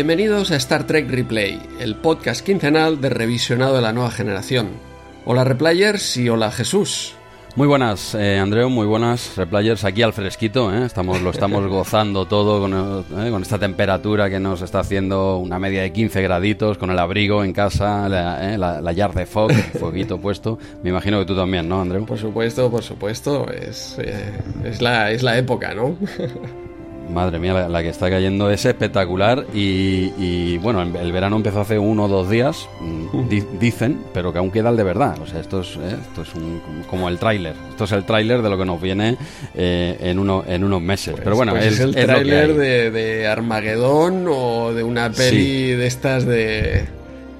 Bienvenidos a Star Trek Replay, el podcast quincenal de revisionado de la nueva generación. Hola Replayers y hola Jesús. Muy buenas, eh, Andreu, muy buenas replayers. Aquí al fresquito, ¿eh? estamos, lo estamos gozando todo eh, con, esta temperatura que nos está haciendo una media de 15 graditos, con el abrigo en casa, la, eh, la, yard de fog, fueguito puesto. Me imagino que tú también, ¿no, Andreu? Por supuesto, por supuesto. Es, es, la, es la época, ¿no? Madre mía, la, que está cayendo es espectacular y, bueno, el, verano empezó hace uno o dos días, mm, dicen, pero que aún queda el de verdad. O sea, esto es, eh, esto es un, como el tráiler. Esto es el tráiler de lo que nos viene eh, en, uno, en unos meses. Pues, pero bueno, pues es, el tráiler de, de, Armagedón o de una peli de estas de,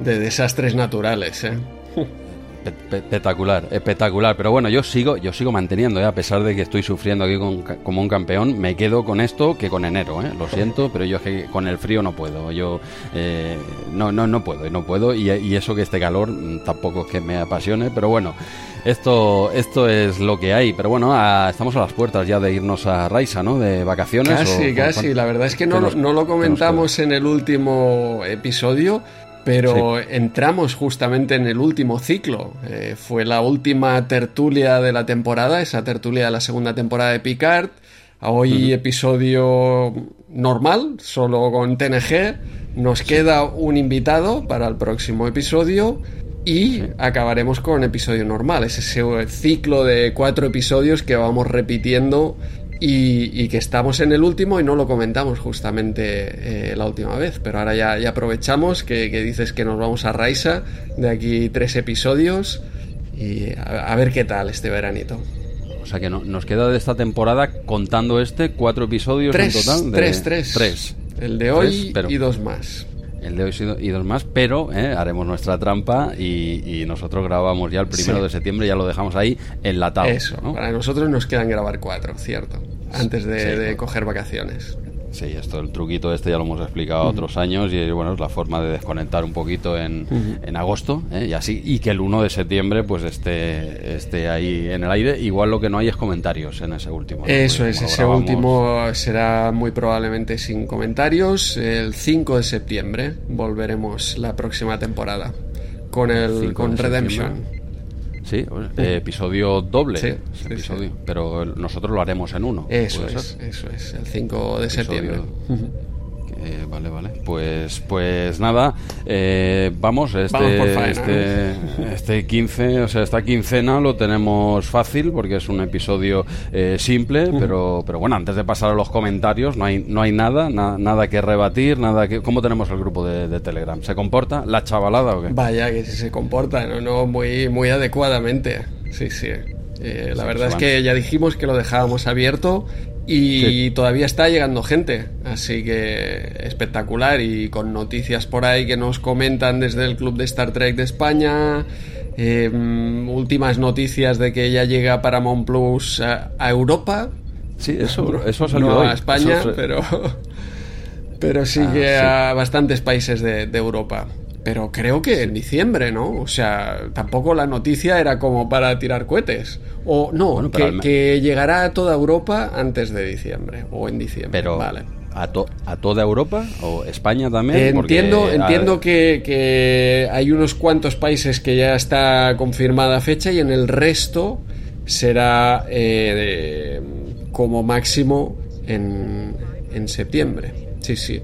de desastres naturales, ¿eh? Espectacular, espectacular. Pero bueno, yo sigo, yo sigo manteniendo, ¿eh? a pesar de que estoy sufriendo aquí como un campeón, me quedo con esto que con enero, ¿eh? lo siento, pero yo es que con el frío no puedo. Yo eh, no, no, no puedo, no puedo. Y, eso que este calor mm, tampoco es que me apasione, pero bueno, esto, esto es lo que hay. Pero bueno, estamos a las puertas ya de irnos a Raisa, ¿no? De vacaciones. Casi, casi. La verdad es que no, no lo comentamos en el último episodio. Pero entramos justamente en el último ciclo. Eh, fue la última tertulia de la temporada, esa tertulia de la segunda temporada de Picard. Hoy episodio normal, solo con TNG. Nos queda un invitado para el próximo episodio y acabaremos con episodio normal. Es ese ciclo de cuatro episodios que vamos repitiendo y, que estamos en el último y no lo comentamos justamente eh, la última vez, pero ahora ya, ya aprovechamos que, dices que nos vamos a Raisa de aquí tres episodios y a, ver qué tal este veranito. O sea que no, nos queda de esta temporada contando este cuatro episodios en total. De, tres, tres. Tres. El de hoy y dos más el de hoy y dos más, pero eh, haremos nuestra trampa y, nosotros grabamos ya el primero de septiembre, ya lo dejamos ahí enlatado. Eso, para nosotros nos quedan grabar cuatro, cierto, antes de coger vacaciones. Sí, esto, el truquito este ya lo hemos explicado otros años y bueno, es la forma de desconectar un poquito en, en agosto ¿eh? y así y que el 1 de septiembre pues esté, esté ahí en el aire. Igual lo que no hay es comentarios en ese último. Eso es, ese último será muy probablemente sin comentarios. El 5 de septiembre volveremos la próxima temporada con el con Redemption. Sí, eh, episodio doble. Sí, episodio, Pero nosotros lo haremos en uno. Eso es, eso es, el 5 de septiembre. Eh, vale, vale. Pues, pues nada, eh, vamos, este, este, este 15, o sea, esta quincena lo tenemos fácil porque es un episodio eh, simple, pero, pero bueno, antes de pasar a los comentarios, no hay, no hay nada, nada que rebatir, nada que... ¿Cómo tenemos el grupo de, Telegram? ¿Se comporta la chavalada o qué? Vaya, que se comporta, no, no muy, muy adecuadamente. Sí, sí. la verdad es que ya dijimos que lo dejábamos abierto y todavía está llegando gente, así que espectacular y con noticias por ahí que nos comentan desde el Club de Star Trek de España, em, últimas noticias de que ya llega Paramount Plus a, Europa. Sí, eso, eso ha salido a España, pero, pero sí ah, que a bastantes países de Europa. Pero creo que en diciembre, ¿no? O sea, tampoco la noticia era como para tirar cohetes. O no, que, llegará a toda Europa antes de diciembre o en diciembre. Pero, vale. A, a, toda Europa o España también? entiendo entiendo que, hay unos cuantos países que ya está confirmada fecha y en el resto será eh, como máximo en, en septiembre. Sí, sí.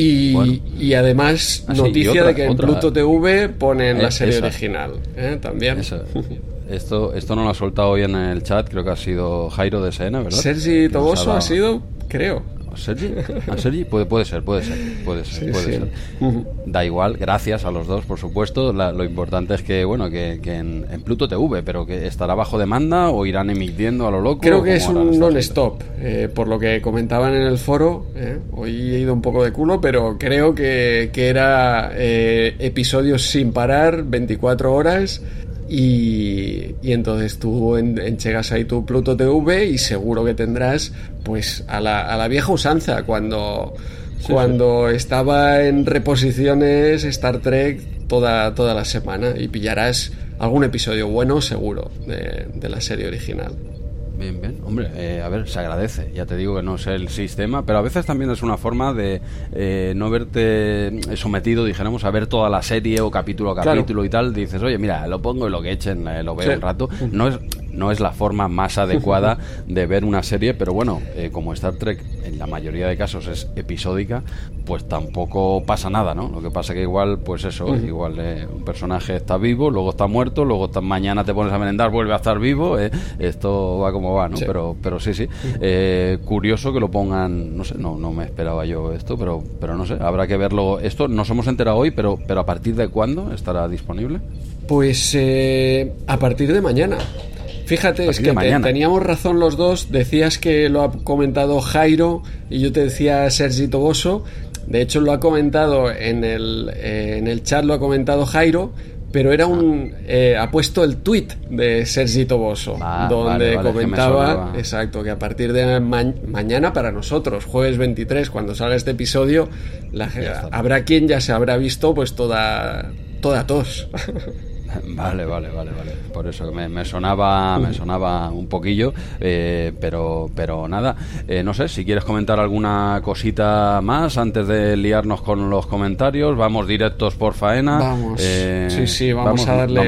Y, además, ah, noticia de que en Pluto TV ponen la eh, serie original. ¿eh? También. Esto, esto no lo ha soltado hoy en el chat, creo que ha sido Jairo de Sena, ¿verdad? Sergi Toboso ha sido, creo. Sergi? ¿A Sergi? Puede, puede ser, puede ser, puede ser, puede ser. Da igual, gracias a los dos, por supuesto. lo importante es que, bueno, que, en, Pluto TV, pero que estará bajo demanda o irán emitiendo a lo loco. Creo que es un non-stop, eh, por lo que comentaban en el foro. Eh, hoy he ido un poco de culo, pero creo que, que era eh, episodios sin parar, 24 horas y, entonces tú enchegas ahí tu Pluto TV y seguro que tendrás pues a la, a la vieja usanza cuando, cuando estaba en reposiciones Star Trek toda, toda la semana y pillarás algún episodio bueno seguro de, de la serie original. Bien, bien. Hombre, eh, a ver, se agradece. Ya te digo que no es el sistema, pero a veces también es una forma de eh, no verte sometido, dijéramos, a ver toda la serie o capítulo a capítulo y tal. Dices, oye, mira, lo pongo y lo que echen, eh, lo veo un rato. No es, no es la forma más adecuada de ver una serie, pero bueno, como Star Trek en la mayoría de casos es episódica, pues tampoco pasa nada, ¿no? Lo que pasa que igual, pues eso, igual un personaje está vivo, luego está muerto, luego mañana te pones a merendar, vuelve a estar vivo. esto va como va, ¿no? Pero, pero sí, sí. Eh, curioso que lo pongan, no sé, no, no me esperaba yo esto, pero, pero no sé, habrá que verlo. Esto nos hemos enterado hoy, pero, pero ¿a partir de cuándo estará disponible? Pues eh, a partir de mañana. Fíjate, es que teníamos razón los dos. Decías que lo ha comentado Jairo y yo te decía Sergi Toboso. De hecho, lo ha comentado en el, eh, en el chat, lo ha comentado Jairo pero era un eh, ha puesto el tweet de Sergi Toboso ah, donde comentaba exacto que a partir de mañana para nosotros jueves 23 cuando salga este episodio habrá quien ya se habrá visto pues toda toda tos Vale, vale, vale, vale. Por eso me, me sonaba, me sonaba un poquillo, eh, pero, pero nada. Eh, no sé si quieres comentar alguna cosita más antes de liarnos con los comentarios. Vamos directos por faena. Vamos. Eh, sí, sí, vamos, a darle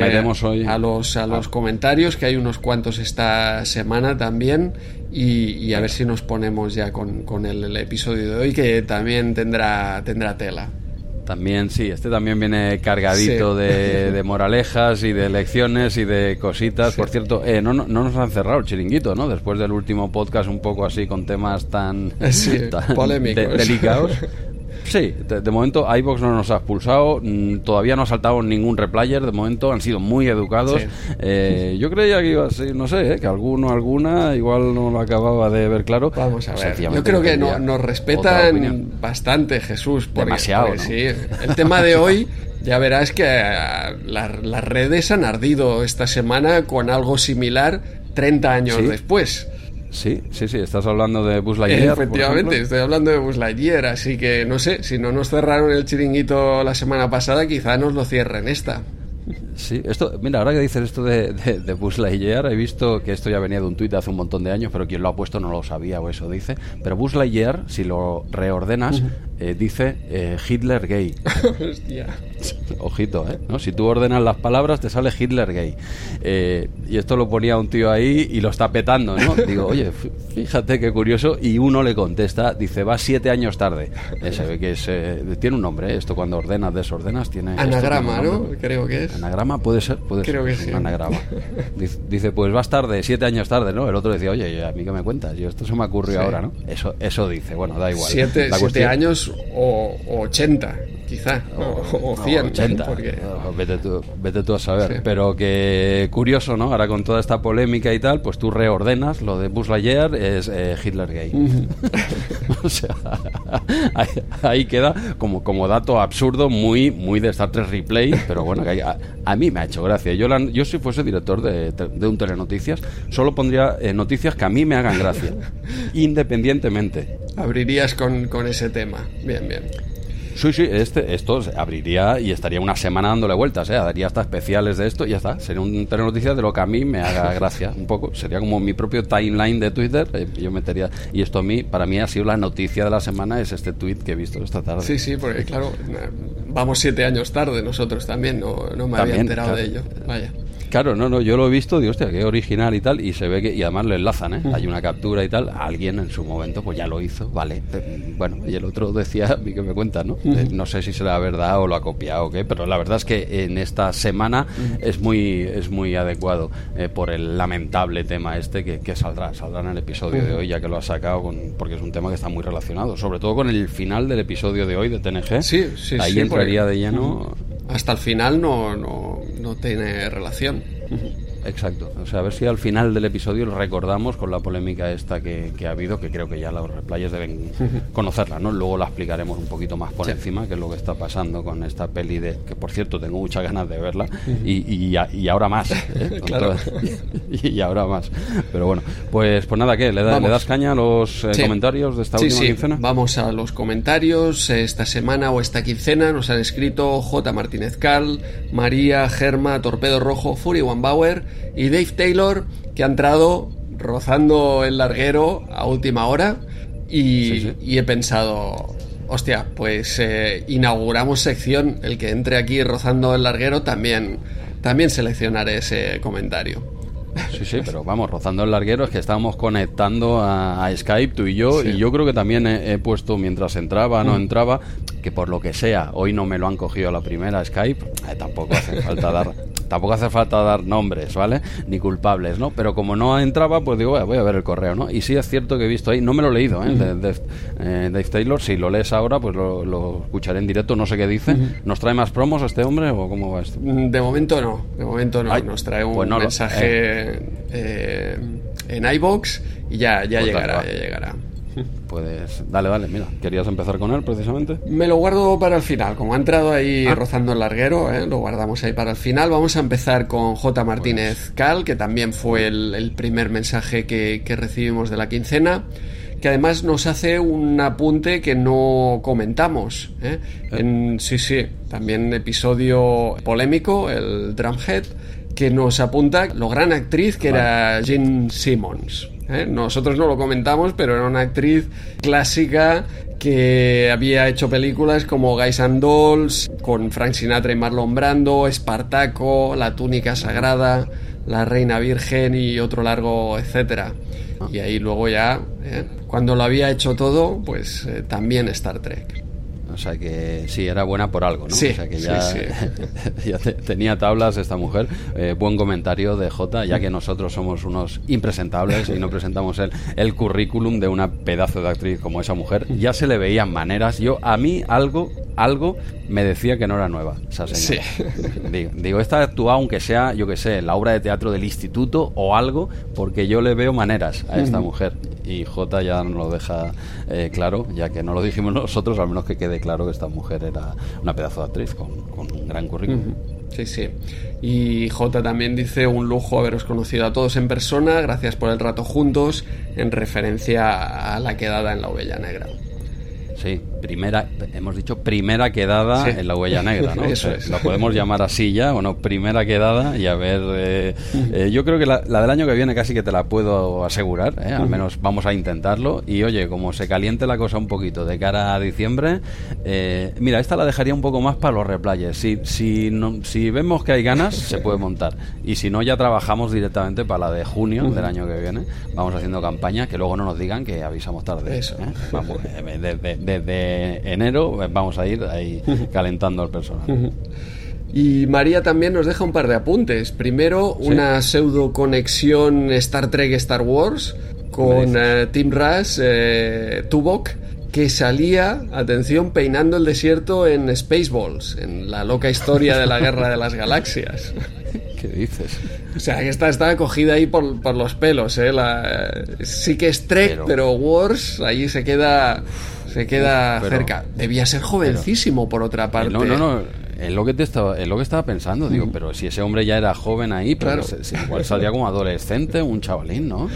hoy. a los a los comentarios que hay unos cuantos esta semana también y, a ver si nos ponemos ya con, con el episodio de hoy que también tendrá tendrá tela. También, sí, este también viene cargadito de, moralejas y de lecciones y de cositas. Por cierto, eh, no, no, nos han cerrado el chiringuito, ¿no? Después del último podcast un poco así con temas tan, polémicos. delicados. Sí, de, momento iBox no nos ha expulsado, mm, todavía no ha saltado ningún replayer, de momento han sido muy educados. Eh, yo creía que iba a ser, no sé, eh, que alguno, alguna, igual no lo acababa de ver claro. Vamos a ver, yo creo que nos respetan bastante, Jesús. Demasiado. sí, el tema de hoy... Ya verás que eh, las redes han ardido esta semana con algo similar 30 años después. Sí, sí, sí, estás hablando de Buzz Lightyear. Efectivamente, estoy hablando de Buzz Lightyear, así que no sé, si no nos cerraron el chiringuito la semana pasada, quizá nos lo cierren esta. Sí, esto, mira, ahora que dices esto de, de, de Buzz Lightyear, he visto que esto ya venía de un tuit hace un montón de años, pero quien lo ha puesto no lo sabía o eso dice. Pero Buzz Lightyear, si lo reordenas, eh, dice eh, Hitler gay. Hostia. Ojito, ¿eh? ¿No? Si tú ordenas las palabras, te sale Hitler gay. Eh, y esto lo ponía un tío ahí y lo está petando, ¿no? Digo, oye, fíjate qué curioso. Y uno le contesta, dice, va siete años tarde. se ve que es, tiene un nombre, esto cuando ordenas, desordenas, tiene... Anagrama, ¿no? Creo que es. Anagrama puede ser, puede Creo que sí. Anagrama. Dice, pues vas tarde, siete años tarde, ¿no? El otro decía, oye, ¿a mí qué me cuentas? Yo esto se me ocurrió ahora, ¿no? Eso, eso dice, bueno, da igual. Siete, siete años o, 80, quizá, o, 100. 80, porque... vete, tú, vete tú a saber. Pero que curioso, ¿no? Ahora con toda esta polémica y tal, pues tú reordenas lo de Buzz Lightyear es eh, Hitler gay. o sea, ahí, queda como, como dato absurdo, muy, muy de Star Trek Replay, pero bueno, que a, mí me ha hecho gracia. Yo, yo si fuese director de, de un telenoticias, solo pondría eh, noticias que a mí me hagan gracia, independientemente. Abrirías con, con ese tema. Bien, bien. Sí, sí, este, esto abriría y estaría una semana dándole vueltas, ¿eh? Daría hasta especiales de esto y ya está. Sería un noticias de lo que a mí me haga gracia, un poco. Sería como mi propio timeline de Twitter. Eh, yo metería. Y esto a mí, para mí ha sido la noticia de la semana, es este tweet que he visto esta tarde. Sí, sí, porque claro, vamos siete años tarde nosotros también, no, no me había enterado de ello. Vaya. Claro, no, no, yo lo he visto, digo, hostia, qué original y tal, y se ve que, y además lo enlazan, ¿eh? Hay una captura y tal, alguien en su momento pues ya lo hizo, vale. Eh, bueno, y el otro decía, a mí que me cuenta, ¿no? Eh, no sé si será verdad o lo ha copiado o qué, pero la verdad es que en esta semana es muy es muy adecuado eh, por el lamentable tema este que, saldrá, saldrá en el episodio de hoy, ya que lo ha sacado, con, porque es un tema que está muy relacionado, sobre todo con el final del episodio de hoy de TNG. Sí, sí, Ahí entraría de lleno hasta el final no, no, no tiene relación. Exacto. O sea, a ver si al final del episodio lo recordamos con la polémica esta que, ha habido, que creo que ya los replayers deben conocerla, ¿no? Luego la explicaremos un poquito más por encima, que es lo que está pasando con esta peli de, que por cierto tengo muchas ganas de verla, y, y, ahora más, ¿eh? claro. y, ahora más. Pero bueno, pues, pues nada, ¿qué? ¿Le, das caña a los eh, comentarios de esta última quincena? Vamos a los comentarios. Esta semana o esta quincena nos han escrito J. Martínez Cal, María, Germa, Torpedo Rojo, Fury One Bauer y Dave Taylor, que ha entrado rozando el larguero a última hora y, he pensado, hostia, pues eh, inauguramos sección, el que entre aquí rozando el larguero también, también seleccionaré ese comentario. Sí, sí, pero vamos, rozando el larguero es que estábamos conectando a, Skype tú y yo, y yo creo que también he, puesto mientras entraba, no mm. entraba, que por lo que sea, hoy no me lo han cogido a la primera Skype, eh, tampoco hace falta dar tampoco hace falta dar nombres, ¿vale? Ni culpables, ¿no? Pero como no entraba, pues digo, voy a ver el correo, ¿no? Y sí es cierto que he visto ahí, no me lo he leído, ¿eh? De, eh, Dave Taylor, si lo lees ahora, pues lo, escucharé en directo, no sé qué dice. ¿Nos trae más promos este hombre o cómo va esto? Mm, de momento no, de momento no. Nos trae un pues mensaje eh. En iBox y ya, ya pues llegará, ya llegará. Pues dale, dale, mira, ¿querías empezar con él precisamente? Me lo guardo para el final, como ha entrado ahí ah. rozando el larguero, ¿eh? lo guardamos ahí para el final. Vamos a empezar con J. Martínez pues. Cal, que también fue el, primer mensaje que, recibimos de la quincena que además nos hace un apunte que no comentamos. ¿eh? ¿Eh? En, sí, sí, también episodio polémico, el Drumhead, que nos apunta lo gran actriz que era Jean Simmons. ¿eh? Nosotros no lo comentamos, pero era una actriz clásica que había hecho películas como Guys and Dolls, con Frank Sinatra y Marlon Brando, Espartaco, La túnica sagrada, La reina virgen y otro largo, etcétera. Y ahí luego ya, ¿eh? cuando lo había hecho todo, pues eh, también Star Trek. O sea que sí, era buena por algo, ¿no? Sí, o sea que ya, ya tenía tablas esta mujer. Eh, buen comentario de J, ya que nosotros somos unos impresentables y no presentamos el, el currículum de una pedazo de actriz como esa mujer. Ya se le veían maneras. Yo, a mí, algo, algo me decía que no era nueva esa señora. Sí. Digo, digo, esta actúa aunque sea, yo que sé, la obra de teatro del instituto o algo, porque yo le veo maneras a esta mujer. Y J ya nos lo deja eh, claro, ya que no lo dijimos nosotros, al menos que quede claro que esta mujer era una pedazo de actriz con, un gran currículum. Sí, sí. Y J también dice un lujo haberos conocido a todos en persona, gracias por el rato juntos, en referencia a la quedada en la Ovella Negra. Sí, primera, hemos dicho primera quedada en la huella negra, ¿no? Eso es. Lo podemos llamar así ya, o no, primera quedada y a ver, eh, eh, yo creo que la, del año que viene casi que te la puedo asegurar, ¿eh? al menos vamos a intentarlo y oye, como se caliente la cosa un poquito de cara a diciembre, mira, esta la dejaría un poco más para los replayes, si, si, no, si vemos que hay ganas, se puede montar y si no, ya trabajamos directamente para la de junio del año que viene, vamos haciendo campaña, que luego no nos digan que avisamos tarde. Eso. Vamos, desde enero vamos a ir ahí calentando al personal. Y María también nos deja un par de apuntes. Primero, una pseudo conexión Star Trek-Star Wars con eh, Tim Rush, eh, Tuvok, que salía, atención, peinando el desierto en Spaceballs, en la loca historia de la Guerra de las Galaxias. ¿Qué dices? O sea, que está, está cogida ahí por, los pelos, ¿eh? sí que es Trek, pero, pero Wars ahí se queda se queda cerca. Debía ser jovencísimo, por otra parte. No, no, no. Es lo que te estaba, es lo que estaba pensando, digo, pero si ese hombre ya era joven ahí, pero igual salía como adolescente, un chavalín, ¿no?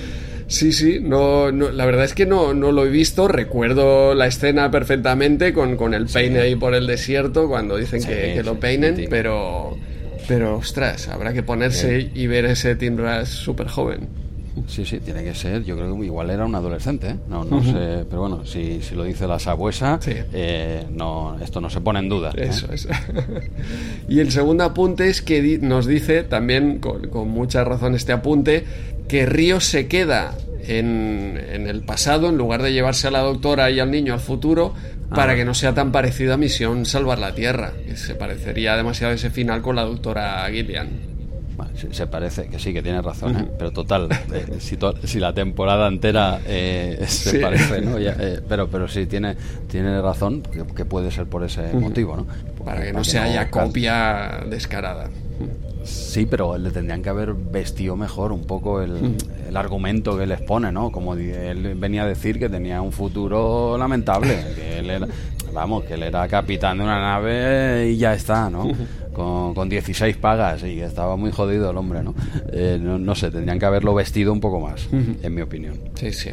Sí, sí, no, la verdad es que no, no lo he visto. Recuerdo la escena perfectamente con, con el peine ahí por el desierto cuando dicen que, lo peinen, pero, pero ostras, habrá que ponerse y ver ese Tim Rush súper joven. Sí, sí, tiene que ser. Yo creo que igual era un adolescente, ¿eh? No, no sé, pero bueno, si, si lo dice la sabuesa, eh, no, esto no se pone en duda. ¿eh? Eso es. y el segundo apunte es que nos dice, también con, con mucha razón este apunte, que Río se queda en, en, el pasado en lugar de llevarse a la doctora y al niño al futuro para ah. que no sea tan parecido a Misión Salvar la Tierra, que se parecería demasiado ese final con la doctora Gillian se, parece que sí, que tiene razón, ¿eh? pero total, eh, si, la temporada entera eh, se parece, ¿no? pero, pero sí, tiene, tiene razón, que, puede ser por ese motivo, ¿no? Para que no se haya copia descarada. Sí, pero le tendrían que haber vestido mejor un poco el, el, argumento que les pone, ¿no? Como él venía a decir que tenía un futuro lamentable, que él era, vamos, que él era capitán de una nave y ya está, ¿no? Con, con 16 pagas y estaba muy jodido el hombre, ¿no? Eh, no, sé, tendrían que haberlo vestido un poco más, en mi opinión. Sí, sí.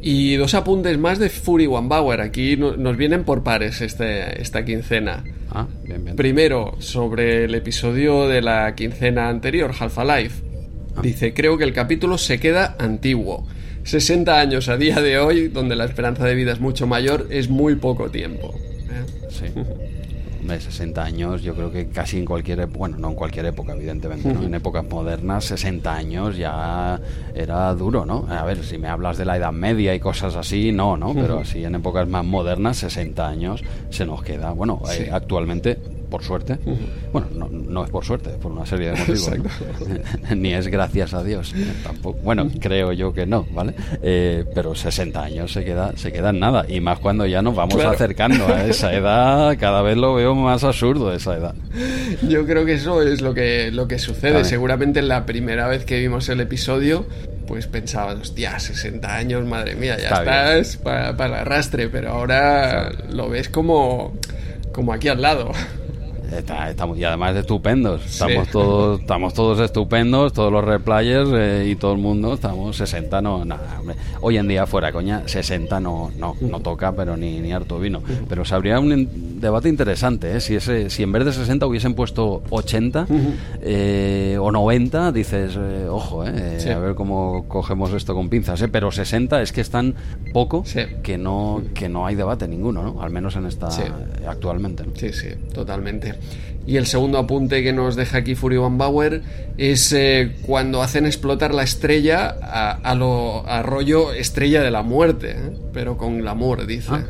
Y dos apuntes más de Fury One Bauer. Aquí nos vienen por pares este, esta quincena. Ah, bien, bien. Primero, sobre el episodio de la quincena anterior, Half Life. Dice, creo que el capítulo se queda antiguo. 60 años a día de hoy, donde la esperanza de vida es mucho mayor, es muy poco tiempo. ¿eh? Sí. De 60 años, yo creo que casi en cualquier época, bueno, no en cualquier época, evidentemente, ¿no? en épocas modernas, 60 años ya era duro, ¿no? A ver, si me hablas de la Edad Media y cosas así, no, ¿no? Pero así en épocas más modernas, 60 años se nos queda. Bueno, eh, actualmente por suerte. Bueno, no, no, es por suerte, es por una serie de motivos. Ni es gracias a Dios, tampoco. Bueno, creo yo que no, ¿vale? Eh, pero 60 años se queda, se queda en nada. Y más cuando ya nos vamos acercando a esa edad, cada vez lo veo más absurdo esa edad. Yo creo que eso es lo que, lo que sucede. Seguramente la primera vez que vimos el episodio, pues pensaba, hostia, 60 años, madre mía, ya estás para, para arrastre, pero ahora lo ves como, como aquí al lado estamos, y además estupendos. Estamos todos estamos todos estupendos, todos los replayers eh, y todo el mundo. Estamos 60, no, nada. Hoy en día, fuera coña, 60 no, no, no toca, pero ni, ni harto vino. Pero se habría un debate interesante, ¿eh? Si, ese, si en vez de 60 hubiesen puesto 80 eh, o 90, dices, ojo, a ver cómo cogemos esto con pinzas. Pero 60 es que están poco que, no, que no hay debate ninguno, ¿no? Al menos en esta actualmente. Sí, sí, totalmente. Y el segundo apunte que nos deja aquí Fury Van Bauer es eh, cuando hacen explotar la estrella a, lo arroyo estrella de la muerte, ¿eh? pero con glamour, dice. Ah.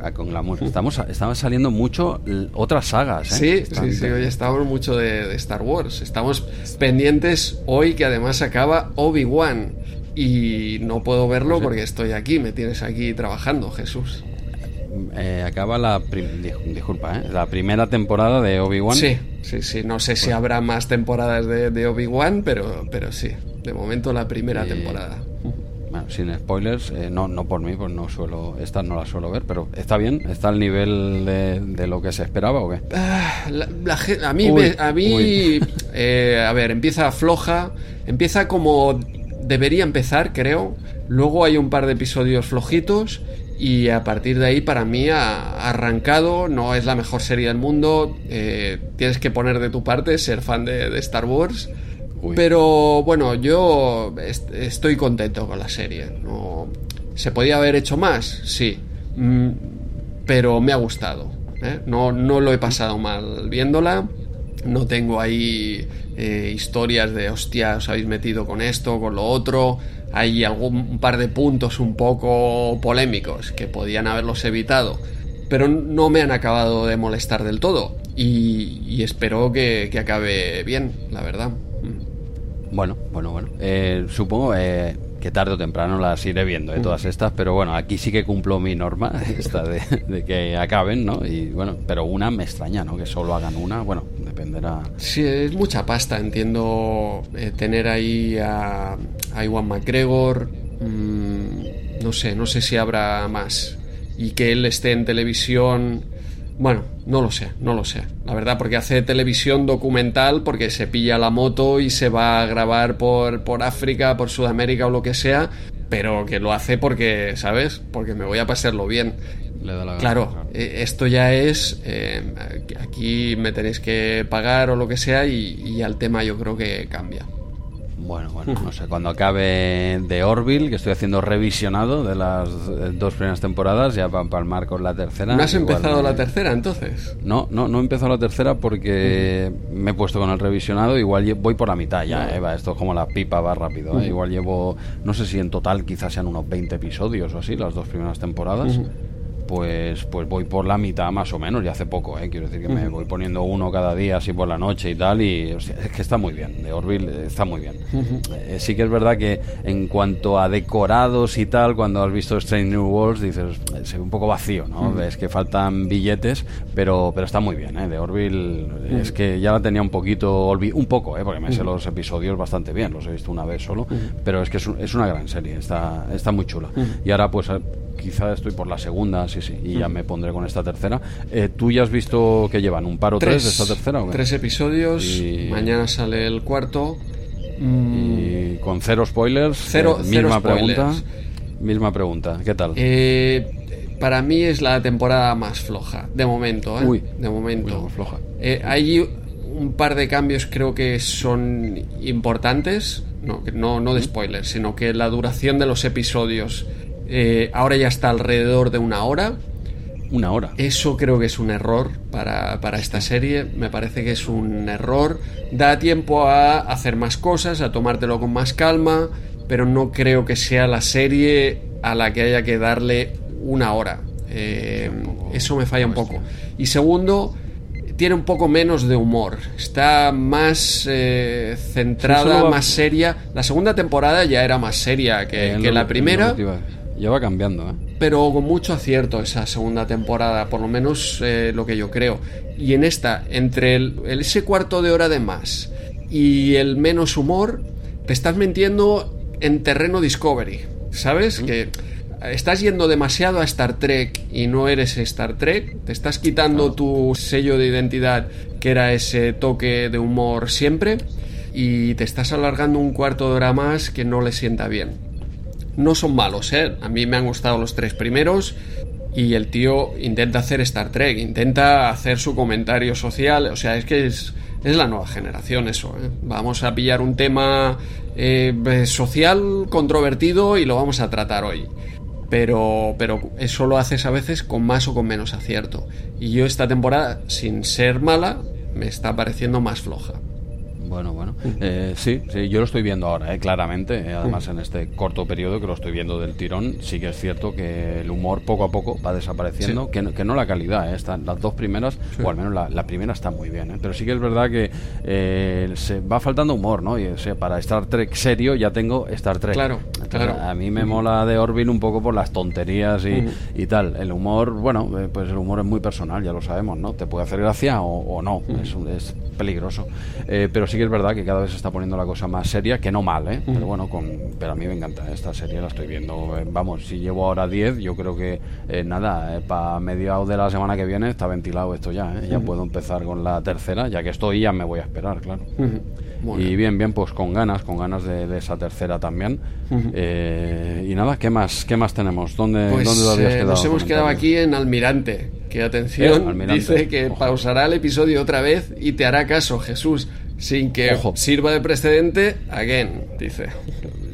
A con, glamour. Estamos, estamos saliendo mucho otras sagas. ¿eh? Sí, sí, sí, hoy estamos mucho de, Star Wars. Estamos pendientes hoy que además acaba Obi-Wan. Y no puedo verlo pues porque estoy aquí, me tienes aquí trabajando, Jesús. Eh, acaba la disculpa, ¿eh? la primera temporada de Obi-Wan. Sí, sí, sí. No sé si habrá más temporadas de, Obi-Wan, pero, pero sí. De momento la primera temporada. Bueno, sin spoilers, eh, no, no por mí, pues no suelo, esta no la suelo ver, pero está bien, está al nivel de, lo que se esperaba o qué. Ah, a mí, a mí, a ver, empieza floja, empieza como debería empezar, creo. Luego hay un par de episodios flojitos y a partir de ahí para mí ha arrancado, no es la mejor serie del mundo, eh, tienes que poner de tu parte, ser fan de, Star Wars, pero bueno, yo estoy contento con la serie. No, ¿Se podía haber hecho más? Sí, mm, pero me ha gustado. ¿eh? No, no lo he pasado mal viéndola, no tengo ahí eh, historias de hostia, os habéis metido con esto, con lo otro hay algún par de puntos un poco polémicos que podían haberlos evitado, pero no me han acabado de molestar del todo y, espero que, acabe bien, la verdad. Bueno, bueno, bueno. Eh, supongo eh, que tarde o temprano las iré viendo, ¿eh? todas estas, pero bueno, aquí sí que cumplo mi norma, esta de, que acaben, ¿no? Y bueno, pero una me extraña, ¿no? Que solo hagan una, bueno, dependerá. Sí, es mucha pasta, entiendo eh, tener ahí a, a Iwan McGregor, mm, no sé, no sé si habrá más, y que él esté en televisión bueno, no lo sé, no lo sé. La verdad, porque hace televisión documental, porque se pilla la moto y se va a grabar por, por África, por Sudamérica o lo que sea, pero que lo hace porque, ¿sabes? Porque me voy a pasarlo bien. claro, eh, esto ya es, eh, aquí me tenéis que pagar o lo que sea y, y al tema yo creo que cambia. Bueno, bueno, no sé, cuando acabe de Orville, que estoy haciendo revisionado de las dos primeras temporadas, ya para palmar con la tercera. ¿No has empezado la tercera entonces? No, no, no he empezado la tercera porque me he puesto con el revisionado, igual voy por la mitad ya, Eva, esto es como la pipa, va rápido, ¿eh? igual llevo, no sé si en total quizás sean unos 20 episodios o así, las dos primeras temporadas pues, pues voy por la mitad más o menos, y hace poco, ¿eh? quiero decir que me voy poniendo uno cada día así por la noche y tal, y es que está muy bien, de Orville está muy bien. Eh, sí que es verdad que en cuanto a decorados y tal, cuando has visto Strange New Worlds, dices, se ve un poco vacío, ¿no? Ves que faltan billetes, pero, pero está muy bien, ¿eh? De Orville es que ya la tenía un poquito, un poco, ¿eh? Porque me sé los episodios bastante bien, los he visto una vez solo, pero es que es, es, una gran serie, está, está muy chula. Y ahora pues quizá estoy por la segunda, sí, sí, y ya me pondré con esta tercera. Eh, ¿Tú ya has visto que llevan un par o tres, de esta tercera? Tres episodios, mañana sale el cuarto. Y con cero spoilers, cero, eh, misma pregunta. Misma pregunta, ¿qué tal? Eh, para mí es la temporada más floja, de momento, ¿eh? de momento. floja. hay un par de cambios creo que son importantes, no, no, no de spoilers, sino que la duración de los episodios eh, ahora ya está alrededor de una hora. Una hora. Eso creo que es un error para, para, esta serie. Me parece que es un error. Da tiempo a hacer más cosas, a tomártelo con más calma, pero no creo que sea la serie a la que haya que darle una hora. Eh, eso me falla un poco. Y segundo, tiene un poco menos de humor. Está más eh, centrada, más seria. La segunda temporada ya era más seria que, eh, la primera. Ya va cambiando, ¿eh? Pero con mucho acierto esa segunda temporada, por lo menos lo que yo creo. Y en esta, entre el, ese cuarto de hora de más y el menos humor, te estás metiendo en terreno Discovery. ¿Sabes? Que estás yendo demasiado a Star Trek y no eres Star Trek, te estás quitando tu sello de identidad que era ese toque de humor siempre y te estás alargando un cuarto de hora más que no le sienta bien. No son malos, ¿eh? A mí me han gustado los tres primeros y el tío intenta hacer Star Trek, intenta hacer su comentario social, o sea, es que es, es la nueva generación eso. ¿eh? Vamos a pillar un tema eh, social controvertido y lo vamos a tratar hoy pero, pero eso lo haces a veces con más o con menos acierto. Y yo esta temporada, sin ser mala, me está pareciendo más floja. Bueno, bueno. Eh, sí, sí, yo lo estoy viendo ahora, eh, claramente. Eh, además, en este corto periodo que lo estoy viendo del tirón, sí que es cierto que el humor poco a poco va desapareciendo, que, no, que, no, la calidad. Están las dos primeras, o al menos la, primera está muy bien. Pero sí que es verdad que se va faltando humor, ¿no? Y, o sea, para Star Trek serio ya tengo Star Trek. Claro, claro. A mí me mola de Orville un poco por las tonterías y, y, tal. El humor, bueno, pues el humor es muy personal, ya lo sabemos, ¿no? Te puede hacer gracia o, no. Es, es peligroso. pero sí es verdad que cada vez se está poniendo la cosa más seria, que no mal, ¿eh? Pero bueno, con, pero a mí me encanta esta serie, la estoy viendo. Eh, vamos, si llevo ahora 10, yo creo que eh, nada, eh, para mediados de la semana que viene está ventilado esto ya, Ya puedo empezar con la tercera, ya que estoy ya me voy a esperar, claro. Y bien, bien, pues con ganas, con ganas de, esa tercera también. y nada, ¿qué más, qué más tenemos? ¿Dónde, pues, ¿dónde quedado? Nos hemos quedado aquí en Almirante. Que atención, dice que pausará el episodio otra vez y te hará caso, Jesús sin que sirva de precedente, again, dice.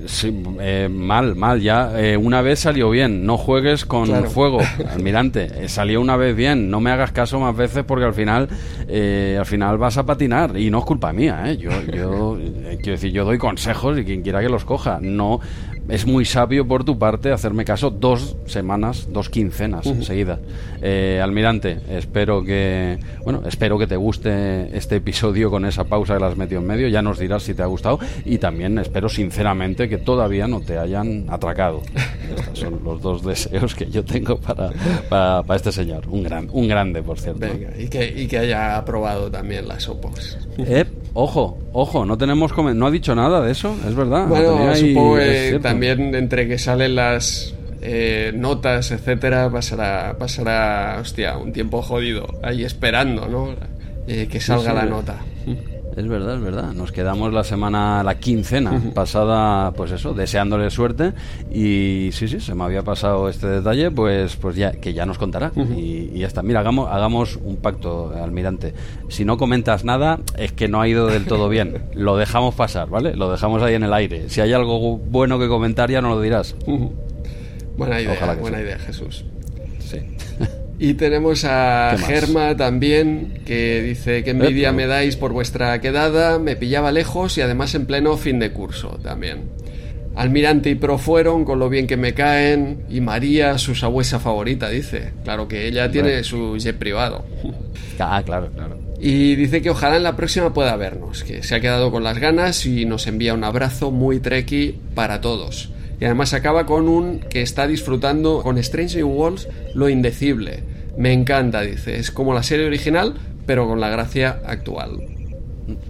Sí, eh, mal, mal, ya. Eh, una vez salió bien, no juegues con fuego, almirante. Eh, salió una vez bien, no me hagas caso más veces porque al final, al final vas a patinar y no es culpa mía. Yo, yo quiero decir, yo doy consejos y quien quiera que los coja. No, es muy sabio por tu parte hacerme caso dos semanas, dos quincenas enseguida. Eh, almirante, espero que bueno, espero que te guste este episodio con esa pausa que las has metido en medio. Ya nos dirás si te ha gustado y también espero sinceramente que todavía no te hayan atracado. Estos son los dos deseos que yo tengo para, para, este señor. Un gran, un grande, por cierto. y que, y que haya aprobado también las opos. Eh, ojo, ojo, no tenemos no ha dicho nada de eso, es verdad. Bueno, supongo que también entre que salen las eh, notas, etcétera, pasará, pasará, hostia, un tiempo jodido ahí esperando, ¿no? Eh, que salga la nota. Es verdad, es verdad. Nos quedamos la semana, la quincena pasada, pues eso, deseándole suerte. Y sí, sí, se me había pasado este detalle, pues, pues ya, que ya nos contará. y, ya está. Mira, hagamos, hagamos un pacto, almirante. Si no comentas nada, es que no ha ido del todo bien. Lo dejamos pasar, ¿vale? Lo dejamos ahí en el aire. Si hay algo bueno que comentar, ya no lo dirás. Buena idea, buena idea, Jesús. Sí. Y tenemos a Germa también, que dice que envidia me dais por vuestra quedada, me pillaba lejos y además en pleno fin de curso también. Almirante y Pro fueron, con lo bien que me caen, y María, su sabuesa favorita, dice. Claro que ella tiene su jet privado. Ah, claro, claro. Y dice que ojalá en la próxima pueda vernos, que se ha quedado con las ganas y nos envía un abrazo muy treki para todos. Y además acaba con un que está disfrutando con Strange New Worlds lo indecible. Me encanta, dice. Es como la serie original, pero con la gracia actual.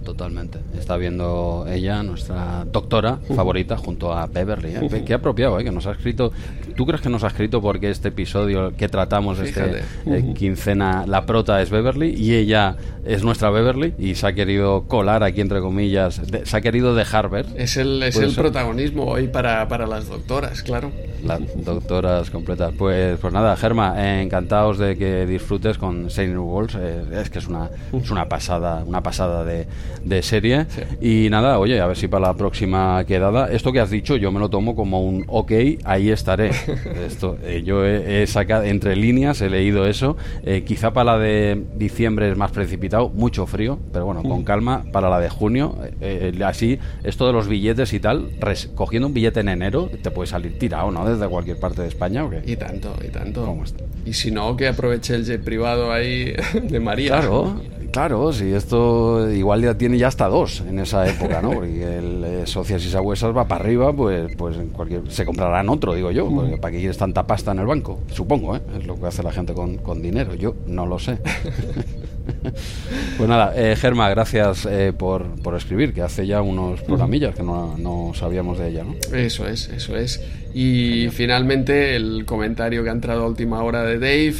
Totalmente. Está viendo ella, nuestra doctora favorita, junto a Beverly. ¿eh? Qué apropiado, ¿eh? Que nos ha escrito. ¿Tú crees que nos ha escrito porque este episodio que tratamos, este eh, quincena, la prota es Beverly y ella es nuestra Beverly y se ha querido colar aquí, entre comillas, se ha querido dejar ver? Es el, es el protagonismo hoy para, para las doctoras, claro. Las doctoras completas. Pues, pues nada, Germa, encantados de que disfrutes con Saint Walls. es que es una, es una pasada, una pasada de, de serie. Y nada, oye, a ver si para la próxima quedada, esto que has dicho yo me lo tomo como un ok, ahí estaré. esto, eh, yo he, sacado entre líneas, he leído eso. Eh, quizá para la de diciembre es más precipitado, mucho frío, pero bueno, con mm. calma. Para la de junio, eh, así, esto de los billetes y tal, cogiendo un billete en enero, te puede salir tirado, ¿no? Desde cualquier parte de España, ¿o Y tanto, y tanto. Y si no, que aproveche el jet privado ahí de María. Claro, Claro, si esto igual ya tiene ya hasta dos en esa época, ¿no? Porque el eh, Socias y Sagüesas va para arriba, pues, pues en cualquier, se comprarán otro, digo yo, porque ¿para qué quieres tanta pasta en el banco? Supongo, ¿eh? Es lo que hace la gente con, con dinero, yo no lo sé. pues nada, eh, Germa, gracias eh, por, por, escribir, que hace ya unos programillas que no, no, sabíamos de ella, ¿no? Eso es, eso es. Y finalmente el comentario que ha entrado a última hora de Dave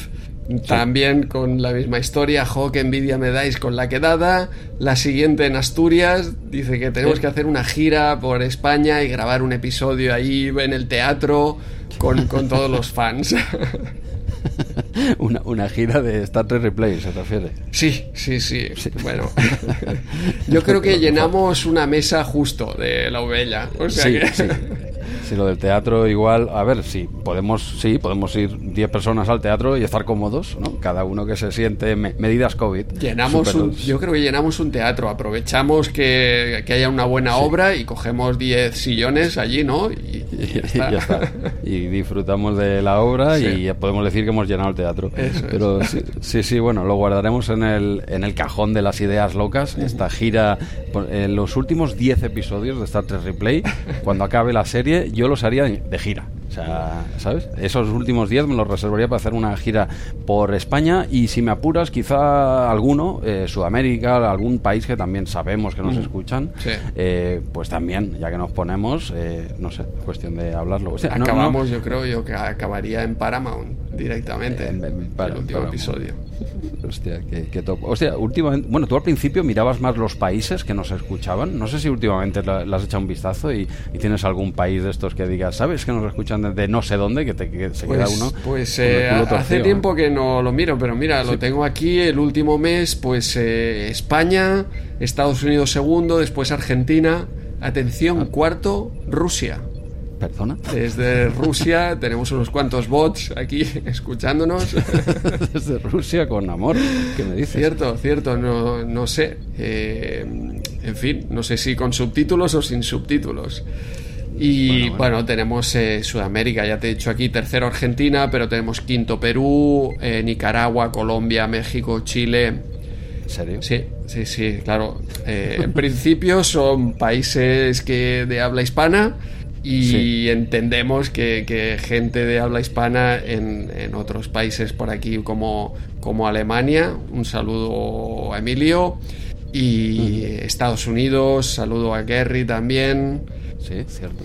también con la misma historia, jo, qué envidia me dais con la quedada. La siguiente en Asturias, dice que tenemos que hacer una gira por España y grabar un episodio ahí en el teatro con, todos los fans. Una, gira de Star Trek Replay, ¿se refiere? Sí, sí, sí. Bueno, yo creo que llenamos una mesa justo de la ovella. O sea que... Si lo del teatro igual, a ver, sí, podemos, sí, podemos ir 10 personas al teatro y estar cómodos, ¿no? Cada uno que se siente medidas COVID. Llenamos un, yo creo que llenamos un teatro, aprovechamos que, que haya una buena obra y cogemos 10 sillones allí, ¿no? Y, ya, está. y disfrutamos de la obra y ya podemos decir que hemos llenado el teatro. Pero sí, sí, bueno, lo guardaremos en el, en el cajón de las ideas locas, esta gira, en los últimos 10 episodios de Star Trek Replay, cuando acabe la serie, yo los haría de gira. O sea, ¿sabes? Esos últimos días me los reservaría para hacer una gira por España y si me apuras, quizá alguno, eh, Sudamérica, algún país que también sabemos que nos escuchan, eh, pues también, ya que nos ponemos, eh, no sé, cuestión de hablarlo. Acabamos, yo creo, yo que acabaría en Paramount directamente en, el último episodio. Hostia, qué, top. Hostia, últimamente, bueno, tú al principio mirabas más los países que nos escuchaban. No sé si últimamente le has echado un vistazo y, tienes algún país de estos que digas, ¿sabes? Que nos escuchan de, no sé dónde, que, te, se queda pues, uno. Pues eh, hace tiempo que no lo miro, pero mira, lo tengo aquí el último mes, pues eh, España, Estados Unidos segundo, después Argentina. Atención, ah. cuarto, Rusia. ¿Perdona? Desde Rusia tenemos unos cuantos bots aquí escuchándonos. Desde Rusia con amor, ¿qué me dices? Cierto, cierto, no, no sé. Eh, en fin, no sé si con subtítulos o sin subtítulos. Y bueno, tenemos eh, Sudamérica, ya te he dicho aquí, tercero Argentina, pero tenemos quinto Perú, eh, Nicaragua, Colombia, México, Chile. ¿En serio? Sí, sí, sí, claro. en principio son países que de habla hispana y entendemos que, gente de habla hispana en, otros países por aquí como, como Alemania, un saludo a Emilio, y Estados Unidos, saludo a Gary también. Sí, cierto.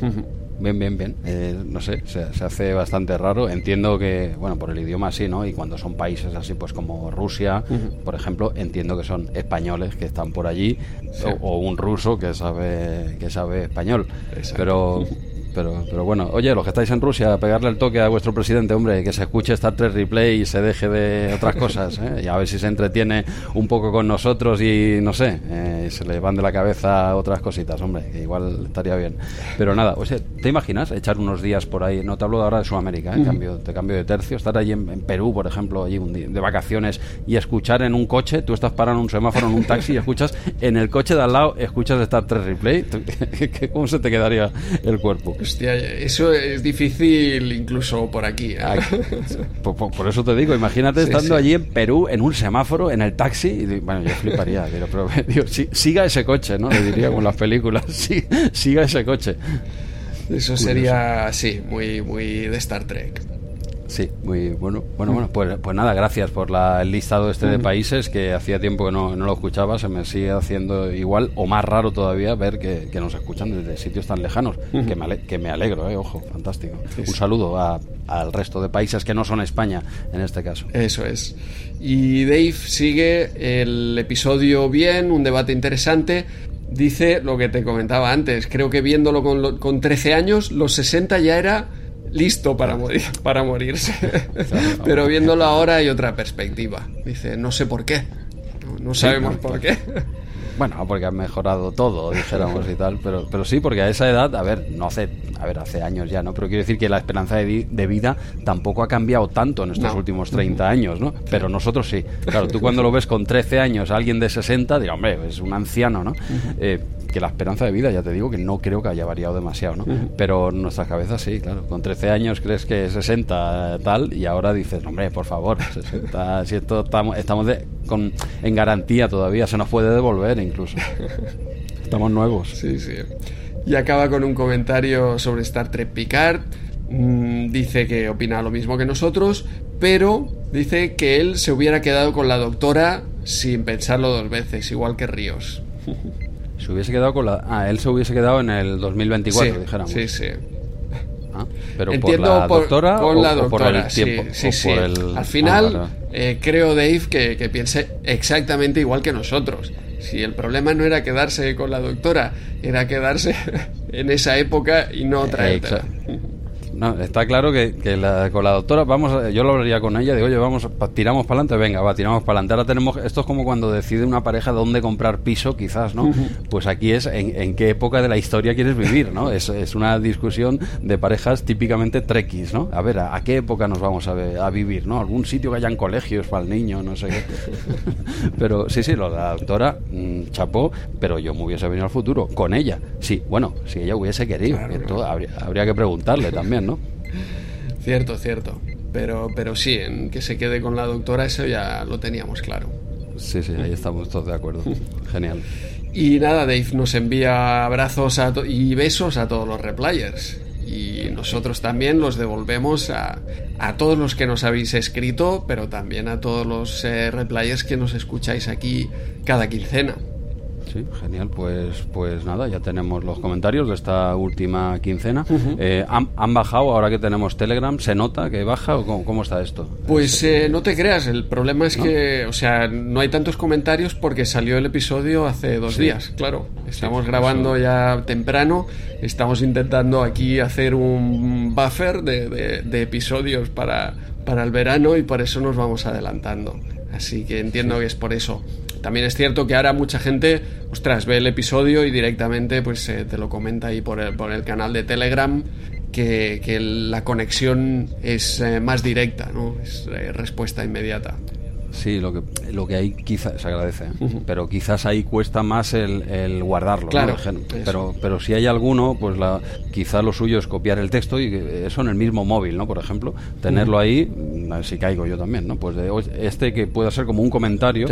Bien, bien, bien. Eh, no sé, se, hace bastante raro. Entiendo que, bueno, por el idioma sí, ¿no? Y cuando son países así, pues como Rusia, por ejemplo, entiendo que son españoles que están por allí o, un ruso que sabe que sabe español. Pero pero, pero bueno, oye, los que estáis en Rusia, pegarle el toque a vuestro presidente, hombre, que se escuche Star Trek Replay y se deje de otras cosas, ¿eh? y a ver si se entretiene un poco con nosotros y no sé, eh, se le van de la cabeza otras cositas, hombre, que igual estaría bien. Pero nada, o sea, ¿te imaginas echar unos días por ahí? No te hablo ahora de Sudamérica, ¿eh? cambio, te cambio de tercio, estar allí en, Perú, por ejemplo, allí un día, de vacaciones y escuchar en un coche, tú estás parando en un semáforo en un taxi y escuchas en el coche de al lado, escuchas Star Trek Replay, ¿cómo se te quedaría el cuerpo? Hostia, eso es difícil incluso por aquí. ¿eh? Por, eso te digo, imagínate estando allí en Perú, en un semáforo, en el taxi, y bueno, yo fliparía, pero, siga ese coche, ¿no? Le diría con las películas, siga ese coche. Eso sería, sí, muy, muy de Star Trek. Sí, muy bueno. Bueno, bueno, pues, pues nada, gracias por la, el listado este de países que hacía tiempo que no, no, lo escuchaba, se me sigue haciendo igual o más raro todavía ver que, que nos escuchan desde sitios tan lejanos, que, me que me alegro, eh, ojo, fantástico. Un saludo a, al resto de países que no son España en este caso. Eso es. Y Dave sigue el episodio bien, un debate interesante. Dice lo que te comentaba antes, creo que viéndolo con, con 13 años, los 60 ya era listo para morir, para morirse. Pero viéndolo ahora hay otra perspectiva. Dice, no sé por qué. No, sabemos por qué. Bueno, porque han mejorado todo, dijéramos y tal, pero, pero sí, porque a esa edad, a ver, no hace, a ver, hace años ya, ¿no? Pero quiero decir que la esperanza de, vida tampoco ha cambiado tanto en estos últimos 30 años, ¿no? Pero nosotros sí. Claro, tú cuando lo ves con 13 años a alguien de 60, dirás, hombre, es un anciano, ¿no? Eh, que la esperanza de vida, ya te digo que no creo que haya variado demasiado, ¿no? Pero en nuestras cabezas sí, claro. Con 13 años crees que 60 tal y ahora dices, hombre, por favor, 60, si esto estamos, estamos con, en garantía todavía, se nos puede devolver incluso. Estamos nuevos. Sí, sí. Y acaba con un comentario sobre Star Trek Picard. Mm, dice que opina lo mismo que nosotros, pero dice que él se hubiera quedado con la doctora sin pensarlo dos veces, igual que Ríos. Se hubiese quedado con la. Ah, él se hubiese quedado en el 2024, dijéramos. Sí, sí. Ah, pero por la doctora con o, la doctora, por el tiempo. Sí, sí, Al ah, final, eh, creo, Dave, que, que, piense exactamente igual que nosotros. Si el problema no era quedarse con la doctora, era quedarse en esa época y no traértela. No, está claro que, con la doctora, vamos, yo lo hablaría con ella, digo, oye, vamos, tiramos para adelante, venga, va, tiramos para adelante. Ahora tenemos, esto es como cuando decide una pareja dónde comprar piso, quizás, ¿no? Pues aquí es en, qué época de la historia quieres vivir, ¿no? Es, es una discusión de parejas típicamente trequis, ¿no? A ver, ¿a, qué época nos vamos a, vivir, ¿no? Algún sitio que hayan colegios para el niño, no sé qué. pero sí, sí, lo la doctora, mm, chapó, pero yo me hubiese venido al futuro, con ella. Sí, bueno, si ella hubiese querido, habría, habría que preguntarle también, ¿no? Cierto, cierto. Pero, pero sí, en que se quede con la doctora, eso ya lo teníamos claro. Sí, sí, ahí estamos todos de acuerdo. Genial. Y nada, Dave nos envía abrazos y besos a todos los replayers. Y nosotros también los devolvemos a, a, todos los que nos habéis escrito, pero también a todos los eh, replayers que nos escucháis aquí cada quincena. Sí, genial. Pues, pues nada, ya tenemos los comentarios de esta última quincena. Eh, ¿han, bajado ahora que tenemos Telegram? ¿Se nota que baja o cómo, está esto? Pues eh, no te creas, el problema es que, o sea, no hay tantos comentarios porque salió el episodio hace dos días, claro. Estamos grabando ya temprano, estamos intentando aquí hacer un buffer de, de episodios para, para el verano y por eso nos vamos adelantando. Así que entiendo que es por eso. También es cierto que ahora mucha gente, ostras, ve el episodio y directamente pues eh, te lo comenta ahí por el, por el canal de Telegram que, que la conexión es eh, más directa, ¿no? Es eh, respuesta inmediata. Sí, lo que, lo que hay quizás se agradece, pero quizás ahí cuesta más el, guardarlo. Claro. Pero, pero si hay alguno, pues la, quizás lo suyo es copiar el texto y eso en el mismo móvil, ¿no? Por ejemplo, tenerlo ahí, a ver si caigo yo también, ¿no? Pues de, este que pueda ser como un comentario,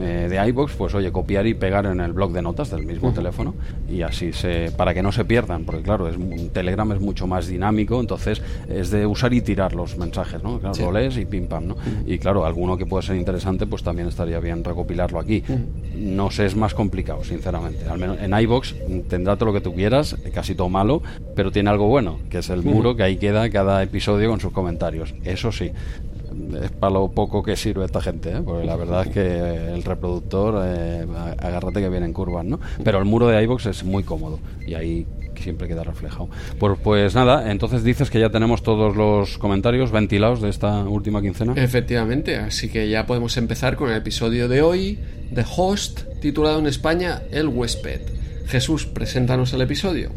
eh, de iBox, pues oye, copiar y pegar en el blog de notas del mismo teléfono y así se para que no se pierdan, porque claro, es Telegram es mucho más dinámico, entonces es de usar y tirar los mensajes, ¿no? Claro, lo lees y pim pam, ¿no? Y claro, alguno que pueda ser interesante, pues también estaría bien recopilarlo aquí. No sé, es más complicado, sinceramente. Al menos en iBox tendrá todo lo que tú quieras, casi todo malo, pero tiene algo bueno, que es el muro que ahí queda cada episodio con sus comentarios. Eso sí, es para lo poco que sirve esta gente, ¿eh? porque la verdad es que el reproductor, eh, agárrate que viene en curvas, ¿no? Pero el muro de iBox es muy cómodo y ahí siempre queda reflejado. Pues, pues nada, entonces dices que ya tenemos todos los comentarios ventilados de esta última quincena. Efectivamente, así que ya podemos empezar con el episodio de hoy de Host, titulado en España El huésped. Jesús, preséntanos el episodio.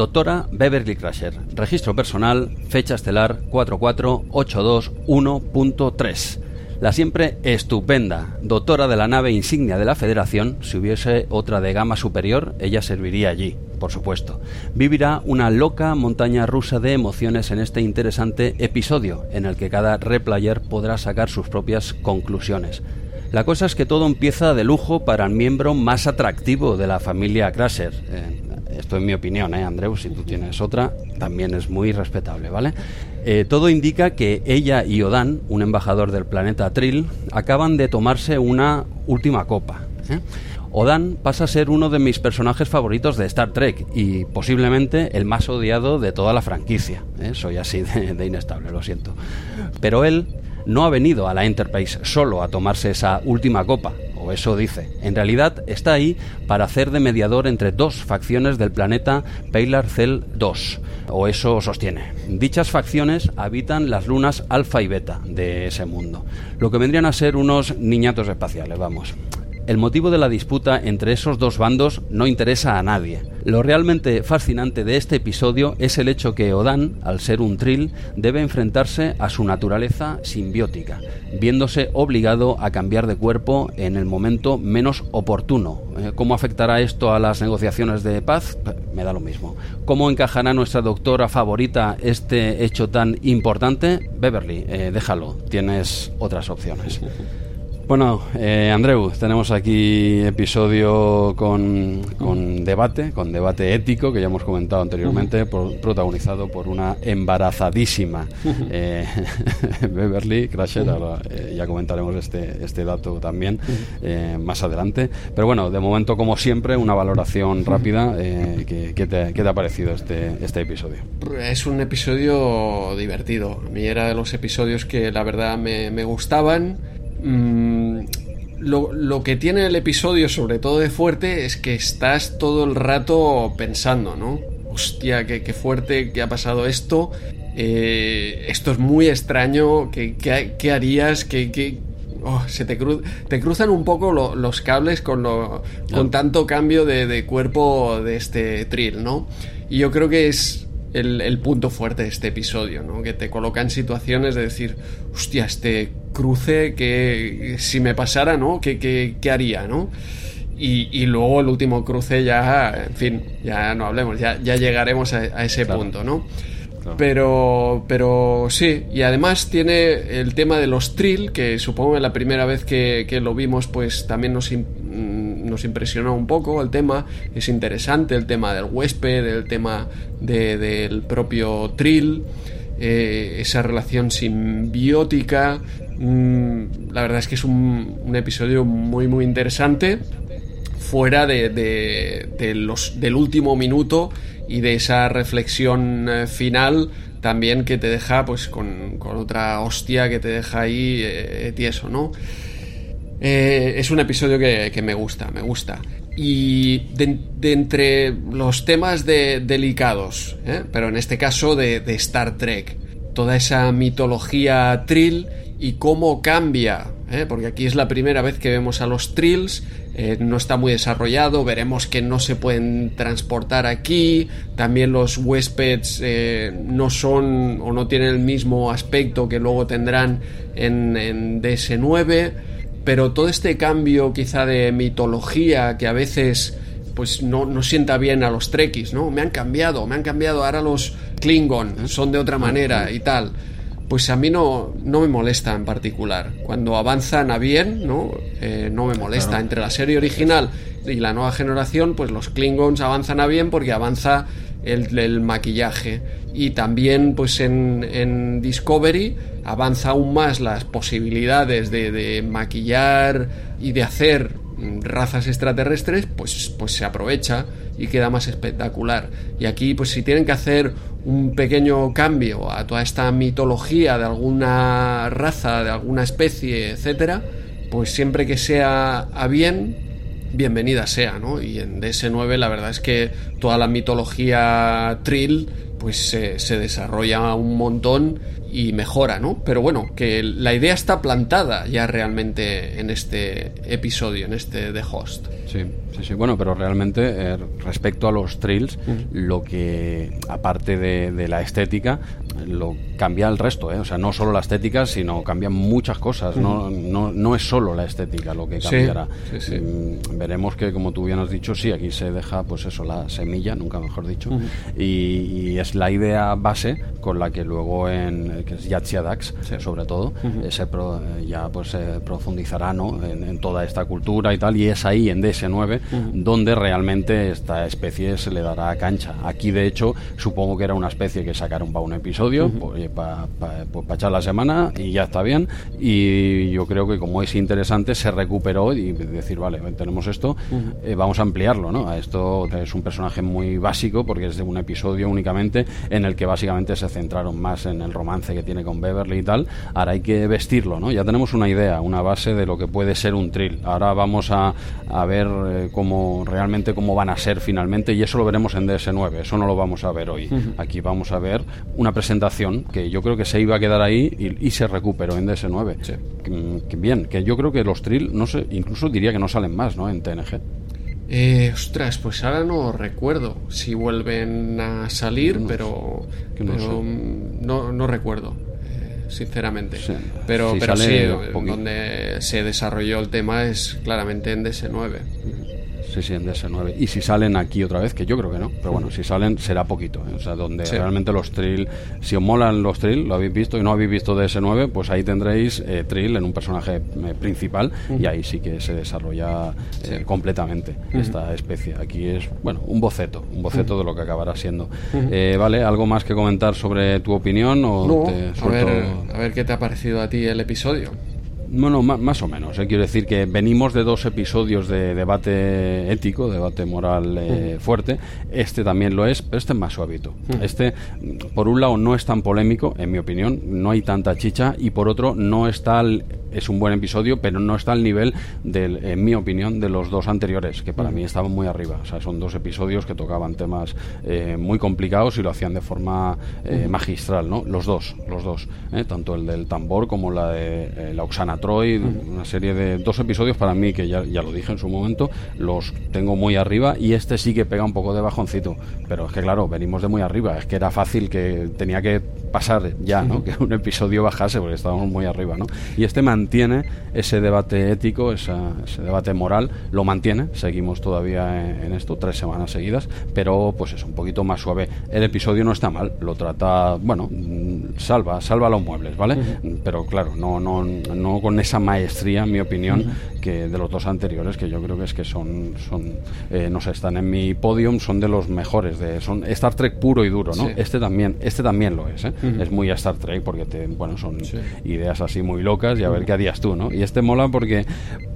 Doctora Beverly Crusher. Registro personal, fecha estelar 44821.3. La siempre estupenda doctora de la nave insignia de la Federación, si hubiese otra de gama superior, ella serviría allí, por supuesto. Vivirá una loca montaña rusa de emociones en este interesante episodio, en el que cada replayer podrá sacar sus propias conclusiones. La cosa es que todo empieza de lujo para el miembro más atractivo de la familia Crusher. Eh, esto es mi opinión, ¿eh, Andreu? Si tú tienes otra, también es muy respetable, ¿vale? Eh, todo indica que ella y Odan, un embajador del planeta Trill, acaban de tomarse una última copa. ¿eh? Odan pasa a ser uno de mis personajes favoritos de Star Trek y posiblemente el más odiado de toda la franquicia. ¿eh? Soy así de, inestable, lo siento. Pero él no ha venido a la Enterprise solo a tomarse esa última copa, o eso dice. En realidad está ahí para hacer de mediador entre dos facciones del planeta Paylar Cell 2, o eso sostiene. Dichas facciones habitan las lunas alfa y beta de ese mundo, lo que vendrían a ser unos niñatos espaciales, vamos. El motivo de la disputa entre esos dos bandos no interesa a nadie. Lo realmente fascinante de este episodio es el hecho que Odan, al ser un trill, debe enfrentarse a su naturaleza simbiótica, viéndose obligado a cambiar de cuerpo en el momento menos oportuno. Eh, ¿Cómo afectará esto a las negociaciones de paz? Me da lo mismo. ¿Cómo encajará nuestra doctora favorita este hecho tan importante? Beverly, eh, déjalo, tienes otras opciones. Bueno, eh, Andreu, tenemos aquí episodio con, debate, con debate ético, que ya hemos comentado anteriormente, protagonizado por una embarazadísima eh, Beverly Crasher. Eh, ya comentaremos este, este dato también eh, más adelante. Pero bueno, de momento, como siempre, una valoración rápida. ¿qué, te, ha parecido este, este episodio? Es un episodio divertido. A mí era de los episodios que la verdad me, me gustaban Mm, lo, que tiene el episodio, sobre todo de fuerte, es que estás todo el rato pensando, ¿no? Hostia, qué, fuerte, que ha pasado esto. Eh, esto es muy extraño. ¿Qué, harías? ¿Qué, oh, se te, te, cruzan un poco los cables con, lo, con tanto cambio de, de, cuerpo de este trill, ¿no? Y yo creo que es el, punto fuerte de este episodio, ¿no? Que te coloca en situaciones de decir, hostia, este cruce que si me pasara, ¿no? ¿Qué, qué, haría, ¿no? Y, luego el último cruce ya, en fin, ya no hablemos, ya, ya llegaremos a, ese punto, ¿no? Pero, pero sí, y además tiene el tema de los trill, que supongo que la primera vez que, que lo vimos, pues también nos, nos impresionó un poco el tema, es interesante el tema del huésped, el tema del propio Trill, eh, esa relación simbiótica. Mm, la verdad es que es un, episodio muy muy interesante fuera de, los, del último minuto y de esa reflexión eh, final también que te deja pues con, otra hostia que te deja ahí eh, tieso, ¿no? Eh, es un episodio que, me gusta, me gusta. Y de, entre los temas de, delicados, ¿eh? pero en este caso de, Star Trek, toda esa mitología Trill y cómo cambia, ¿eh? porque aquí es la primera vez que vemos a los Trills, no está muy desarrollado, veremos que no se pueden transportar aquí, también los huéspedes no son o no tienen el mismo aspecto que luego tendrán en, en DS9 pero todo este cambio quizá de mitología que a veces pues no, no sienta bien a los trekkies, ¿no? Me han cambiado, me han cambiado, ahora los Klingon son de otra manera y tal. Pues a mí no, no me molesta en particular. Cuando avanzan a bien, ¿no? Eh, no me molesta. Entre la serie original y la nueva generación, pues los Klingons avanzan a bien porque avanza el, maquillaje. Y también, pues en, en Discovery, avanza aún más las posibilidades de, maquillar y de hacer razas extraterrestres, pues, pues se aprovecha y queda más espectacular. Y aquí, pues si tienen que hacer un pequeño cambio a toda esta mitología de alguna raza, de alguna especie, etcétera, pues siempre que sea a bien, bienvenida sea, ¿no? Y en DS9 la verdad es que toda la mitología Trill pues se, desarrolla un montón y mejora, ¿no? Pero bueno, que la idea está plantada ya realmente en este episodio, en este The Host. Sí, sí, sí. Bueno, pero realmente eh, respecto a los trails, lo que, aparte de, la estética, lo cambia el resto, ¿eh? O sea, no solo la estética, sino cambian muchas cosas. no, no, no, es solo la estética lo que cambiará. Mm, veremos que, como tú bien has dicho, sí, aquí se deja, pues eso, la semilla, nunca mejor dicho, y, es la idea base con la que luego en que es Yatsia Dax, sobre todo, se ya pues se profundizará ¿no? En, toda esta cultura y tal, y es ahí, en ds DS9, donde realmente esta especie se le dará cancha. Aquí, de hecho, supongo que era una especie que sacaron para un episodio, para pues, echar la semana y ya está bien. Y yo creo que como es interesante, se recuperó y decir, vale, tenemos esto, eh, vamos a ampliarlo, ¿no? Esto es un personaje muy básico porque es de un episodio únicamente en el que básicamente se centraron más en el romance que tiene con Beverly y tal. Ahora hay que vestirlo, ¿no? Ya tenemos una idea, una base de lo que puede ser un trill. Ahora vamos a, a ver eh, cómo realmente cómo van a ser finalmente y eso lo veremos en DS9, eso no lo vamos a ver hoy. Aquí vamos a ver una presentación que yo creo que se iba a quedar ahí y, se recuperó en DS9. Que, bien, que yo creo que los trill, no sé, incluso diría que no salen más, ¿no? En TNG. Eh, ostras, pues ahora no recuerdo si vuelven a salir, pero, no, no, recuerdo, sinceramente. Pero, pero sí, donde se desarrolló el tema es claramente en DS9 sí, sí, en DS9. Y si salen aquí otra vez, que yo creo que no, pero bueno, si salen será poquito. ¿eh? O sea, donde realmente los trill, si os molan los trill, lo habéis visto y no habéis visto DS9, pues ahí tendréis eh, trill en un personaje eh, principal y ahí sí que se desarrolla eh, completamente esta especie. Aquí es, bueno, un boceto, un boceto de lo que acabará siendo. vale, ¿algo más que comentar sobre tu opinión? O a, ver, a ver qué te ha parecido a ti el episodio. Bueno, más, o menos. ¿eh? Quiero decir que venimos de dos episodios de debate ético, debate moral eh, fuerte. Este también lo es, pero este es más suavito. Este, por un lado, no es tan polémico, en mi opinión, no hay tanta chicha, y por otro, no está es un buen episodio, pero no está al nivel, del, en mi opinión, de los dos anteriores, que para mí estaban muy arriba. O sea, son dos episodios que tocaban temas eh, muy complicados y lo hacían de forma magistral, ¿no? Los dos, los dos. Tanto el del tambor como la de la Oxana Troy, una serie de dos episodios para mí, que ya, ya lo dije en su momento, los tengo muy arriba y este sí que pega un poco de bajoncito. Pero es que claro, venimos de muy arriba, es que era fácil que tenía que pasar ya, ¿no? Que un episodio bajase porque estábamos muy arriba, ¿no? Y este mantiene ese debate ético, ese debate moral, lo mantiene, seguimos todavía en, esto, tres semanas seguidas, pero pues es un poquito más suave. El episodio no está mal, lo trata, bueno, mm, salva, salva los muebles, ¿vale? Pero claro, no, no, no con esa maestría, en mi opinión, que de los dos anteriores, que yo creo que es que son, son eh, no sé, están en mi podium, son de los mejores, de, son Star Trek puro y duro, ¿no? Este también, este también lo es, ¿eh? Es muy Star Trek porque te, bueno, son ideas así muy locas y a ver qué harías tú, ¿no? Y este mola porque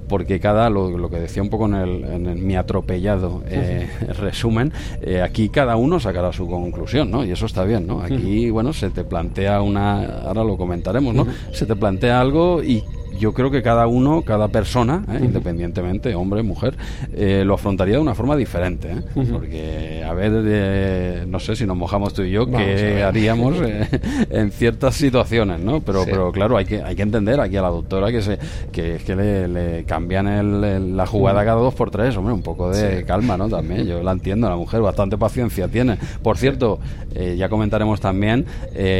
porque cada, lo, lo, que decía un poco en, el, en mi atropellado eh, resumen, eh, aquí cada uno sacará su conclusión, ¿no? Y eso está bien, ¿no? Aquí, bueno, se te plantea una, ahora lo comentaremos, ¿no? Se te plantea algo y yo creo que cada uno, cada persona, ¿eh? independientemente, hombre, mujer, eh, lo afrontaría de una forma diferente. ¿eh? Porque, a ver, no sé si nos mojamos tú y yo, qué haríamos en ciertas situaciones, ¿no? Pero, pero claro, hay que, hay que entender aquí a la doctora que se que, que le, cambian el, la jugada cada dos por tres, hombre, un poco de calma, ¿no? También, yo la entiendo, la mujer bastante paciencia tiene. Por cierto, ya comentaremos también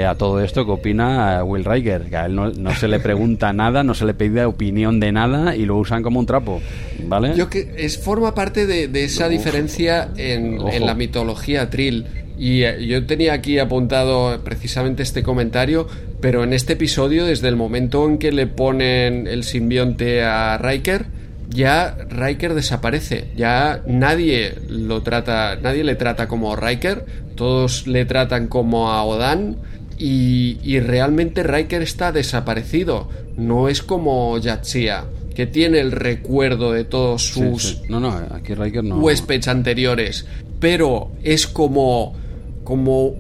a todo esto qué opina Will Riker, que a él no, no se le pregunta nada, no se le pide opinión de nada y lo usan como un trapo, ¿vale? Yo que es forma parte de, esa diferencia en, la mitología Trill. Y eh, yo tenía aquí apuntado precisamente este comentario, pero en este episodio, desde el momento en que le ponen el simbionte a Riker, ya Riker desaparece. Ya nadie lo trata, nadie le trata como Riker, todos le tratan como a Odan y, realmente Riker está desaparecido. No es como Yatsia, que tiene el recuerdo de todos sus No, no, aquí Riker no... huéspedes anteriores. Pero es como. como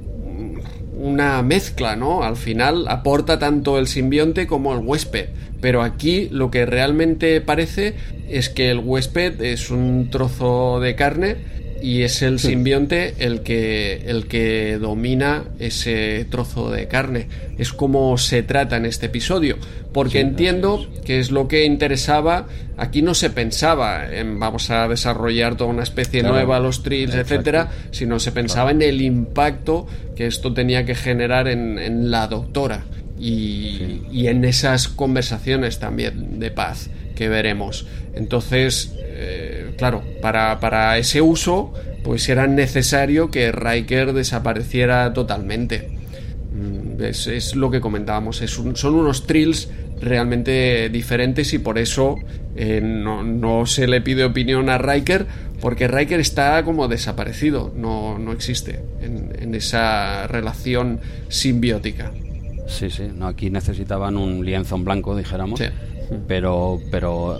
una mezcla, ¿no? Al final aporta tanto el simbionte como el huésped. Pero aquí lo que realmente parece es que el huésped es un trozo de carne y es el simbionte el que, el que domina ese trozo de carne. Es como se trata en este episodio, porque entiendo que es lo que interesaba. Aquí no se pensaba en vamos a desarrollar toda una especie nueva, los trills, etcétera, sino se pensaba en el impacto que esto tenía que generar en, la doctora y, y en esas conversaciones también de paz que veremos. Entonces, eh, claro, para, para, ese uso, pues era necesario que Riker desapareciera totalmente. Mm, es, lo que comentábamos, es son unos trills realmente diferentes y por eso eh, no, se le pide opinión a Riker porque Riker está como desaparecido, no, no existe en, en esa relación simbiótica. Sí, sí, no, aquí necesitaban un lienzo en blanco, dijéramos. Pero, pero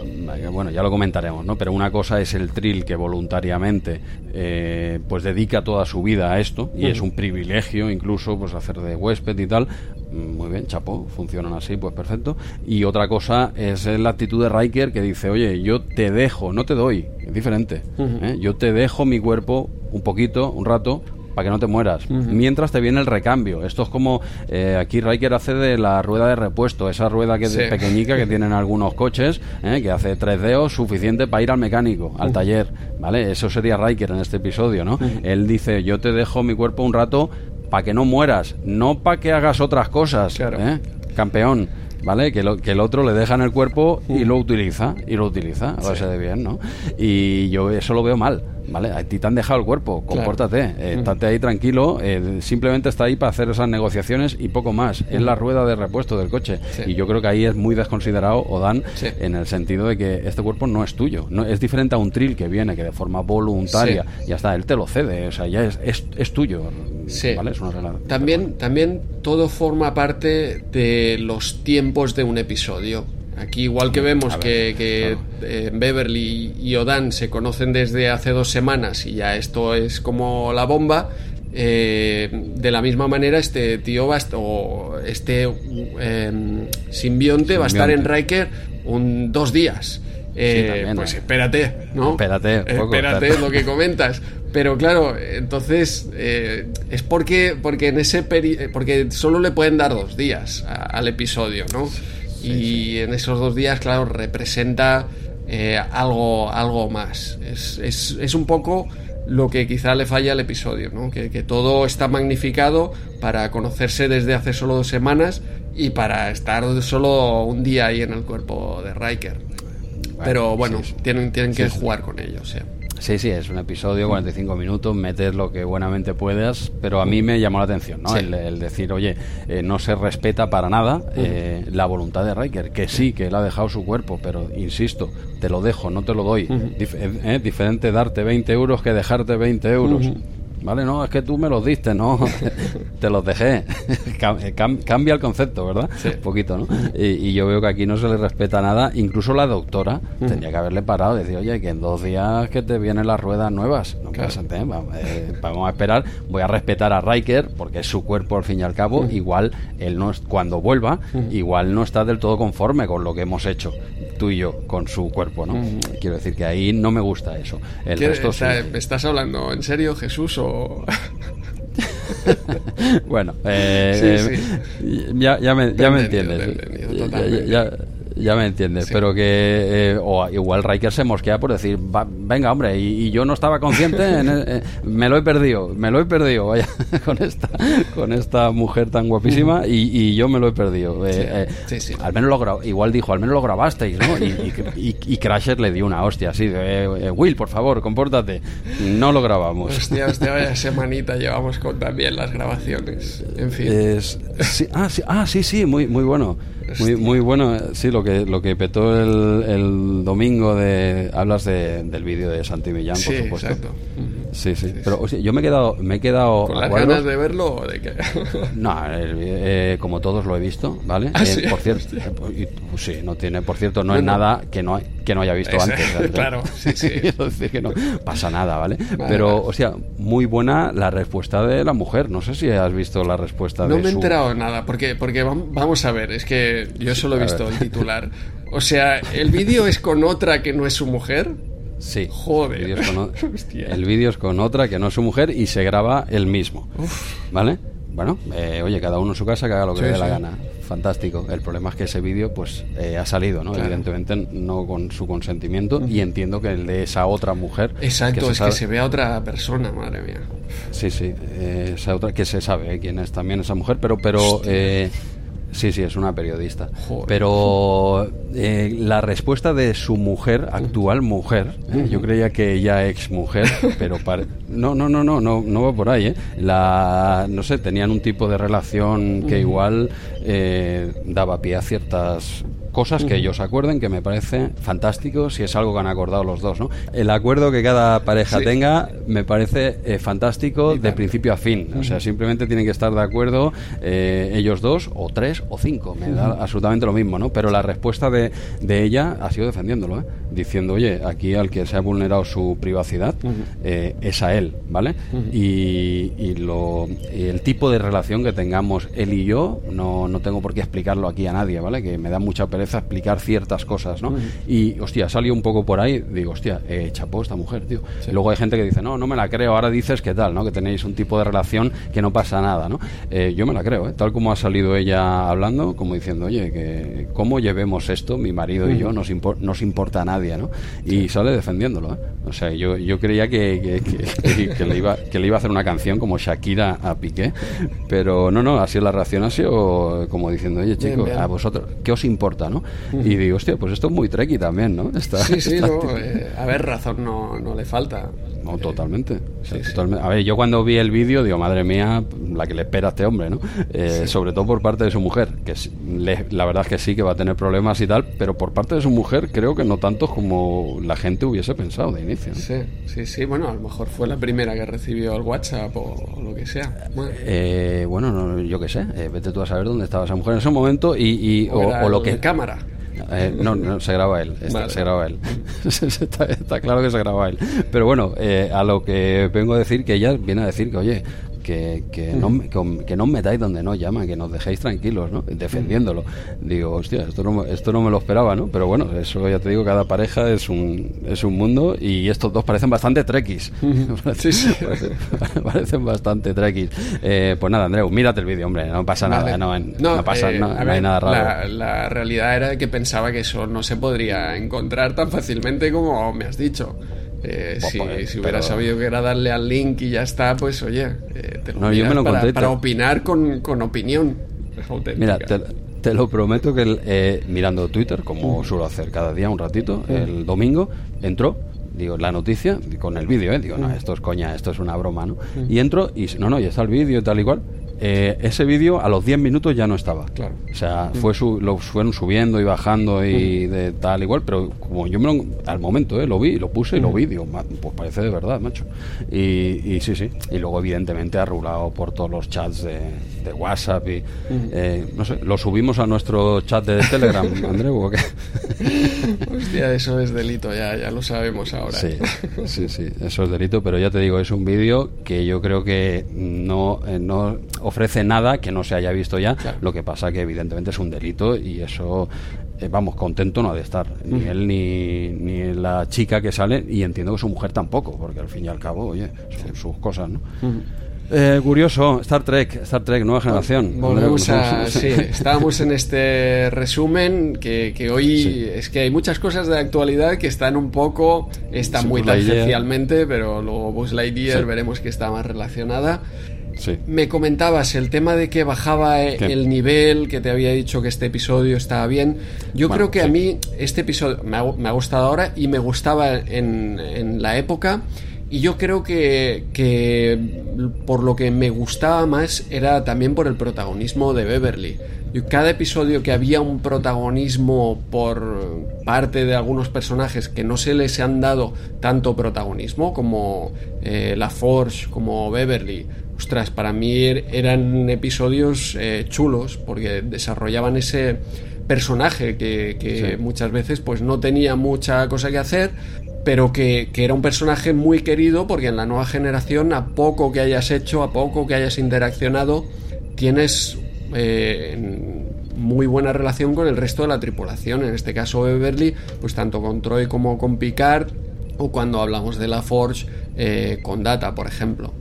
bueno, ya lo comentaremos, ¿no? Pero una cosa es el Trill que voluntariamente eh, pues dedica toda su vida a esto y es un privilegio incluso pues hacer de huésped y tal. Mm, muy bien, chapo, funcionan así, pues perfecto. Y otra cosa es la actitud de Riker que dice, oye, yo te dejo, no te doy, es diferente. ¿eh? Yo te dejo mi cuerpo un poquito, un rato, para que no te mueras. Mientras te viene el recambio. Esto es como eh, aquí Riker hace de la rueda de repuesto, esa rueda que es pequeñica que tienen algunos coches, eh, que hace tres dedos suficiente para ir al mecánico, al taller, ¿vale? Eso sería Riker en este episodio, ¿no? Él dice, yo te dejo mi cuerpo un rato para que no mueras, no para que hagas otras cosas, ¿eh? campeón. ¿vale? Que, lo, que el otro le deja en el cuerpo y lo utiliza, y lo utiliza, a base de bien, ¿no? Y yo eso lo veo mal. ¿Vale? A ti te han dejado el cuerpo, compórtate, eh, estate ahí tranquilo, eh, simplemente está ahí para hacer esas negociaciones y poco más. Es la rueda de repuesto del coche. Y yo creo que ahí es muy desconsiderado Odan en el sentido de que este cuerpo no es tuyo. No, es diferente a un trill que viene, que de forma voluntaria, ya está, él te lo cede, o sea, ya es, es, tuyo. ¿vale? Es una también, también todo forma parte de los tiempos de un episodio. Aquí igual que vemos que, eh, Beverly y Odan se conocen desde hace dos semanas y ya esto es como la bomba, eh, de la misma manera este tío va o este em, simbionte, va a estar en Riker un, dos días. Eh, pues espérate, ¿no? Espérate, espérate, lo que comentas. Pero claro, entonces es porque porque en ese porque solo le pueden dar dos días al episodio, ¿no? Y en esos dos días, claro, representa eh, algo, algo más. Es, es, es, un poco lo que quizá le falla al episodio, ¿no? que, que, todo está magnificado para conocerse desde hace solo dos semanas y para estar solo un día ahí en el cuerpo de Riker. Pero bueno, tienen, tienen que jugar con ello. O sea. Sí, sí, es un episodio, 45 minutos, metes lo que buenamente puedas, pero a mí me llamó la atención, ¿no? El, decir, oye, eh, no se respeta para nada eh, la voluntad de Riker, que sí, que él ha dejado su cuerpo, pero insisto, te lo dejo, no te lo doy. Eh, diferente darte 20 euros que dejarte 20 euros. Vale, no, es que tú me los diste, no, te los dejé. cambia el concepto, ¿verdad? Un poquito, ¿no? Y, yo veo que aquí no se le respeta nada. Incluso la doctora tendría que haberle parado, decir, oye, que en dos días que te vienen las ruedas nuevas. No pasa eh, vamos, a esperar. Voy a respetar a Riker, porque es su cuerpo al fin y al cabo. Igual, él no es, cuando vuelva, igual no está del todo conforme con lo que hemos hecho tú y yo con su cuerpo, ¿no? Quiero decir que ahí no me gusta eso. El resto ¿Estás hablando en serio, Jesús, o...? bueno, eh, Ya, ya, me, ya me entiendes. ya, ya me entiendes, pero que eh, o igual Riker se mosquea por decir, venga hombre, y, yo no estaba consciente, eh, me lo he perdido, me lo he perdido, vaya, con esta con esta mujer tan guapísima y, yo me lo he perdido. Eh, al menos lo igual dijo, al menos lo grabasteis, ¿no? Y, y, Crasher le dio una hostia así, de, Will, por favor, compórtate. No lo grabamos. Hostia, hostia, vaya semanita llevamos con también las grabaciones. En fin. ah, sí, ah, sí, sí, muy, muy bueno. Muy, muy bueno, sí, lo que, lo que petó el, el domingo de... Hablas de, del vídeo de Santi Millán, por supuesto. Exacto. Sí, sí, pero yo me he quedado... Me he quedado ¿Con las ganas de verlo o de qué? no, eh, como todos lo he visto, ¿vale? ¿Ah, eh, por cierto, eh, sí, no tiene, por cierto, no es nada que no, que no haya visto antes. claro, sí, sí. decir que no pasa nada, ¿vale? pero, o sea, muy buena la respuesta de la mujer. No sé si has visto la respuesta no de me he enterado de nada, porque, porque vamos a ver, es que yo solo he visto el titular. O sea, ¿el vídeo es con otra que no es su mujer? Sí. Joder. El vídeo es con otra que no es su mujer y se graba él mismo. ¿Vale? Bueno, eh, oye, cada uno en su casa que haga lo que le dé la gana. Fantástico. El problema es que ese vídeo pues eh, ha salido, ¿no? Evidentemente no con su consentimiento y entiendo que el de esa otra mujer. Exacto, es que se ve a otra persona, madre mía. Sí, sí, eh, esa otra que se sabe quién es también esa mujer, pero pero Sí, sí, es una periodista. Pero eh, la respuesta de su mujer, actual mujer, eh, yo creía que ella ex mujer, pero no, no, no, no, no, no va por ahí. ¿eh? La, no sé, tenían un tipo de relación que igual eh, daba pie a ciertas cosas que ellos acuerden, que me parece fantástico si es algo que han acordado los dos. ¿no? El acuerdo que cada pareja tenga me parece eh, fantástico de principio a fin. O sea, simplemente tienen que estar de acuerdo eh, ellos dos, o tres, o cinco. Me da absolutamente lo mismo, ¿no? Pero la respuesta de, de ella ha sido defendiéndolo, ¿eh? diciendo, oye, aquí al que se ha vulnerado su privacidad es a él, ¿vale? y, y, lo, el tipo de relación que tengamos él y yo, no, no tengo por qué explicarlo aquí a nadie, ¿vale? Que me da mucha pereza a explicar ciertas cosas, ¿no? Y, hostia, salió un poco por ahí, digo, hostia, eh, chapó esta mujer, tío. luego hay gente que dice, no, no me la creo, ahora dices que tal, ¿no? Que tenéis un tipo de relación que no pasa nada, ¿no? Eh, yo me la creo, ¿eh? Tal como ha salido ella hablando, como diciendo, oye, que cómo llevemos esto, mi marido y yo, nos, nos importa a nadie, ¿no? Y sale defendiéndolo, ¿eh? O sea, yo, yo creía que, que, le iba, que le iba a hacer una canción como Shakira a Piqué, pero no, no, así la reacción ha sido como diciendo, oye, chicos, a vosotros, ¿qué os importa, no? Y digo, hostia, pues esto es muy treki también, ¿no? Está, sí, sí, eh, a ver, razón no, no le falta. No, totalmente. A ver, yo cuando vi el vídeo, digo, madre mía, la que le espera a este hombre, ¿no? Eh, sobre todo por parte de su mujer, que la verdad es que sí, que va a tener problemas y tal, pero por parte de su mujer creo que no tantos como la gente hubiese pensado de inicio. Sí, sí, sí, bueno, a lo mejor fue la primera que recibió el WhatsApp o, lo que sea. Bueno, eh, bueno yo qué sé, vete tú a saber dónde estaba esa mujer en ese momento y, o, lo que... cámara. Eh, no, no, se graba él. Se graba él. está, claro que se graba él. Pero bueno, eh, a lo que vengo a decir, que ella viene a decir que, oye, que, que, no, que, no os metáis donde no llaman, que nos dejéis tranquilos, ¿no? Defendiéndolo. Digo, hostia, esto no, esto no me lo esperaba, ¿no? Pero bueno, eso ya te digo, cada pareja es un, es un mundo y estos dos parecen bastante trekkies. sí, sí. parecen, bastante trekkies. Eh, pues nada, Andreu, mírate el vídeo, hombre, no pasa nada, no, no, pasa, eh, no, hay nada raro. La, la realidad era que pensaba que eso no se podría encontrar tan fácilmente como me has dicho. Eh, pues, si, hubiera sabido que era darle al link y ya está, pues oye, eh, te lo, para, opinar con, opinión. Mira, te, lo prometo que eh, mirando Twitter, como suelo hacer cada día un ratito, el domingo entró digo, la noticia con el vídeo, ¿eh? Digo, no, esto es coña, esto es una broma, ¿no? Y entro y, no, no, y está el vídeo y tal igual eh, ese vídeo a los 10 minutos ya no estaba. Claro. O sea, fue su, lo fueron subiendo y bajando y de tal igual, pero como yo me lo, al momento eh, lo vi, lo puse y lo vi, digo, pues parece de verdad, macho. Y, sí, sí. Y luego, evidentemente, ha rulado por todos los chats de, WhatsApp y, eh, no sé, lo subimos a nuestro chat de Telegram, Andreu, ¿o qué? Hostia, eso es delito, ya, ya lo sabemos ahora. Sí, sí, sí, eso es delito, pero ya te digo, es un vídeo que yo creo que no, no ofrece nada que no se haya visto ya. Lo que pasa que evidentemente es un delito y eso, eh, vamos, contento no ha de estar. Ni él ni, ni la chica que sale y entiendo que su mujer tampoco, porque al fin y al cabo, oye, son sus cosas, ¿no? Eh, curioso, Star Trek, Star Trek, nueva generación. Volvemos a. sí, estábamos en este resumen que, que hoy es que hay muchas cosas de actualidad que están un poco. Están muy tangencialmente, pero luego Buzz Lightyear veremos que está más relacionada. Me comentabas el tema de que bajaba el nivel, que te había dicho que este episodio estaba bien. Yo creo que a mí este episodio me ha, gustado ahora y me gustaba en, la época. Y yo creo que, que, por lo que me gustaba más era también por el protagonismo de Beverly. Cada episodio que había un protagonismo por parte de algunos personajes que no se les han dado tanto protagonismo, como eh, La Forge, como Beverly, ostras, para mí er-, eran episodios eh, chulos porque desarrollaban ese personaje que, muchas veces pues no tenía mucha cosa que hacer pero que, era un personaje muy querido porque en la nueva generación a poco que hayas hecho a poco que hayas interaccionado tienes eh, muy buena relación con el resto de la tripulación. En este caso Beverly pues tanto con Troy como con Picard o cuando hablamos de la Forge eh, con Data por ejemplo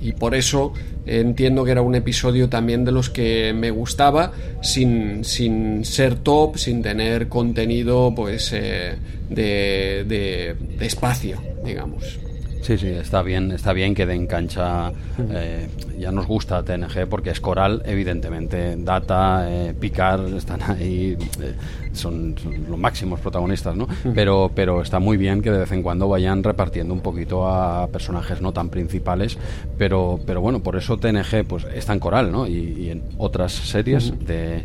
y por eso entiendo que era un episodio también de los que me gustaba sin, sin ser top, sin tener contenido pues eh, de, de, espacio, digamos. Sí, sí, está bien, está bien que den cancha. Eh, ya nos gusta TNG porque es coral, evidentemente. Data, eh, Picar están ahí, eh, son, los máximos protagonistas, ¿no? Pero, pero está muy bien que de vez en cuando vayan repartiendo un poquito a personajes no tan principales. Pero, pero bueno, por eso TNG pues está en coral, ¿no? Y, en otras series de,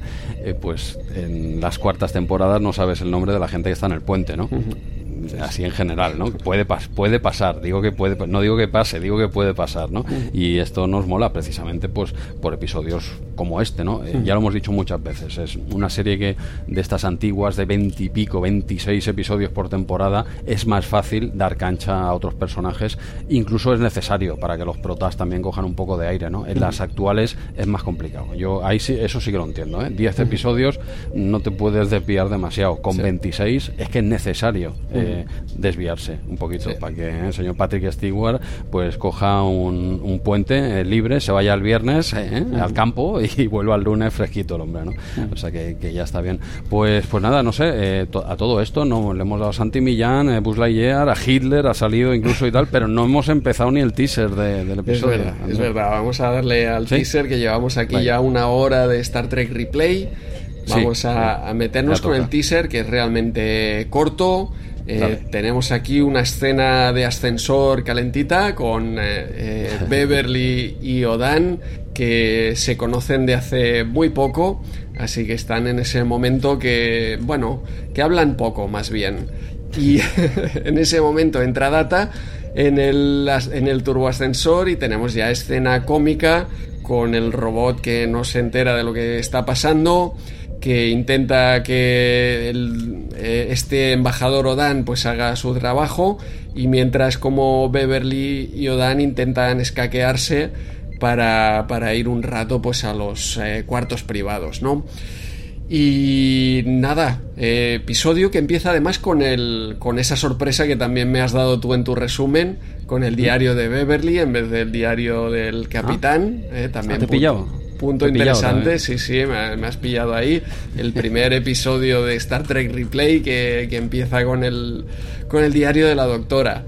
pues en las cuartas temporadas no sabes el nombre de la gente que está en el puente, ¿no? Así en general, ¿no? Puede, puede pasar, digo que puede, no digo que pase, digo que puede pasar, ¿no? Y esto nos mola precisamente pues por episodios como este, ¿no? Eh, ya lo hemos dicho muchas veces, es una serie que de estas antiguas de 20 y pico, 26 episodios por temporada, es más fácil dar cancha a otros personajes, incluso es necesario para que los protas también cojan un poco de aire, ¿no? En las actuales es más complicado. Yo ahí sí, eso sí que lo entiendo, ¿eh? 10 episodios no te puedes desviar demasiado, con 26 es que es necesario eh, desviarse un poquito para que el señor Patrick Stewart pues coja un, un puente eh, libre, se vaya el viernes al campo y vuelva al lunes fresquito el hombre, ¿no? O sea que, ya está bien. Pues pues nada, no sé, eh, a todo esto no le hemos dado a Santi Millán, eh, Buzz Lightyear, a Hitler, ha salido incluso y tal, pero no hemos empezado ni el teaser del episodio. Es verdad, vamos a darle al teaser que llevamos aquí ya una hora de Star Trek Replay. Vamos a, meternos con el teaser que es realmente corto. Eh, tenemos aquí una escena de ascensor calentita con Beverly y Odan que se conocen de hace muy poco, así que están en ese momento que, bueno, que hablan poco más bien. Y en ese momento entra Data en el, en el turboascensor y tenemos ya escena cómica con el robot que no se entera de lo que está pasando que intenta que eh, este embajador Odan pues haga su trabajo y mientras como Beverly y Odan intentan escaquearse para, para ir un rato pues a los eh, cuartos privados, ¿no? Y nada, eh, episodio que empieza además con, el, con esa sorpresa que también me has dado tú en tu resumen, con el diario de Beverly en vez del diario del capitán. Ah. Eh, también te pillado? Punto interesante, sí, sí, me, has pillado ahí. El primer episodio de Star Trek Replay que, que empieza con el, con el diario de la doctora.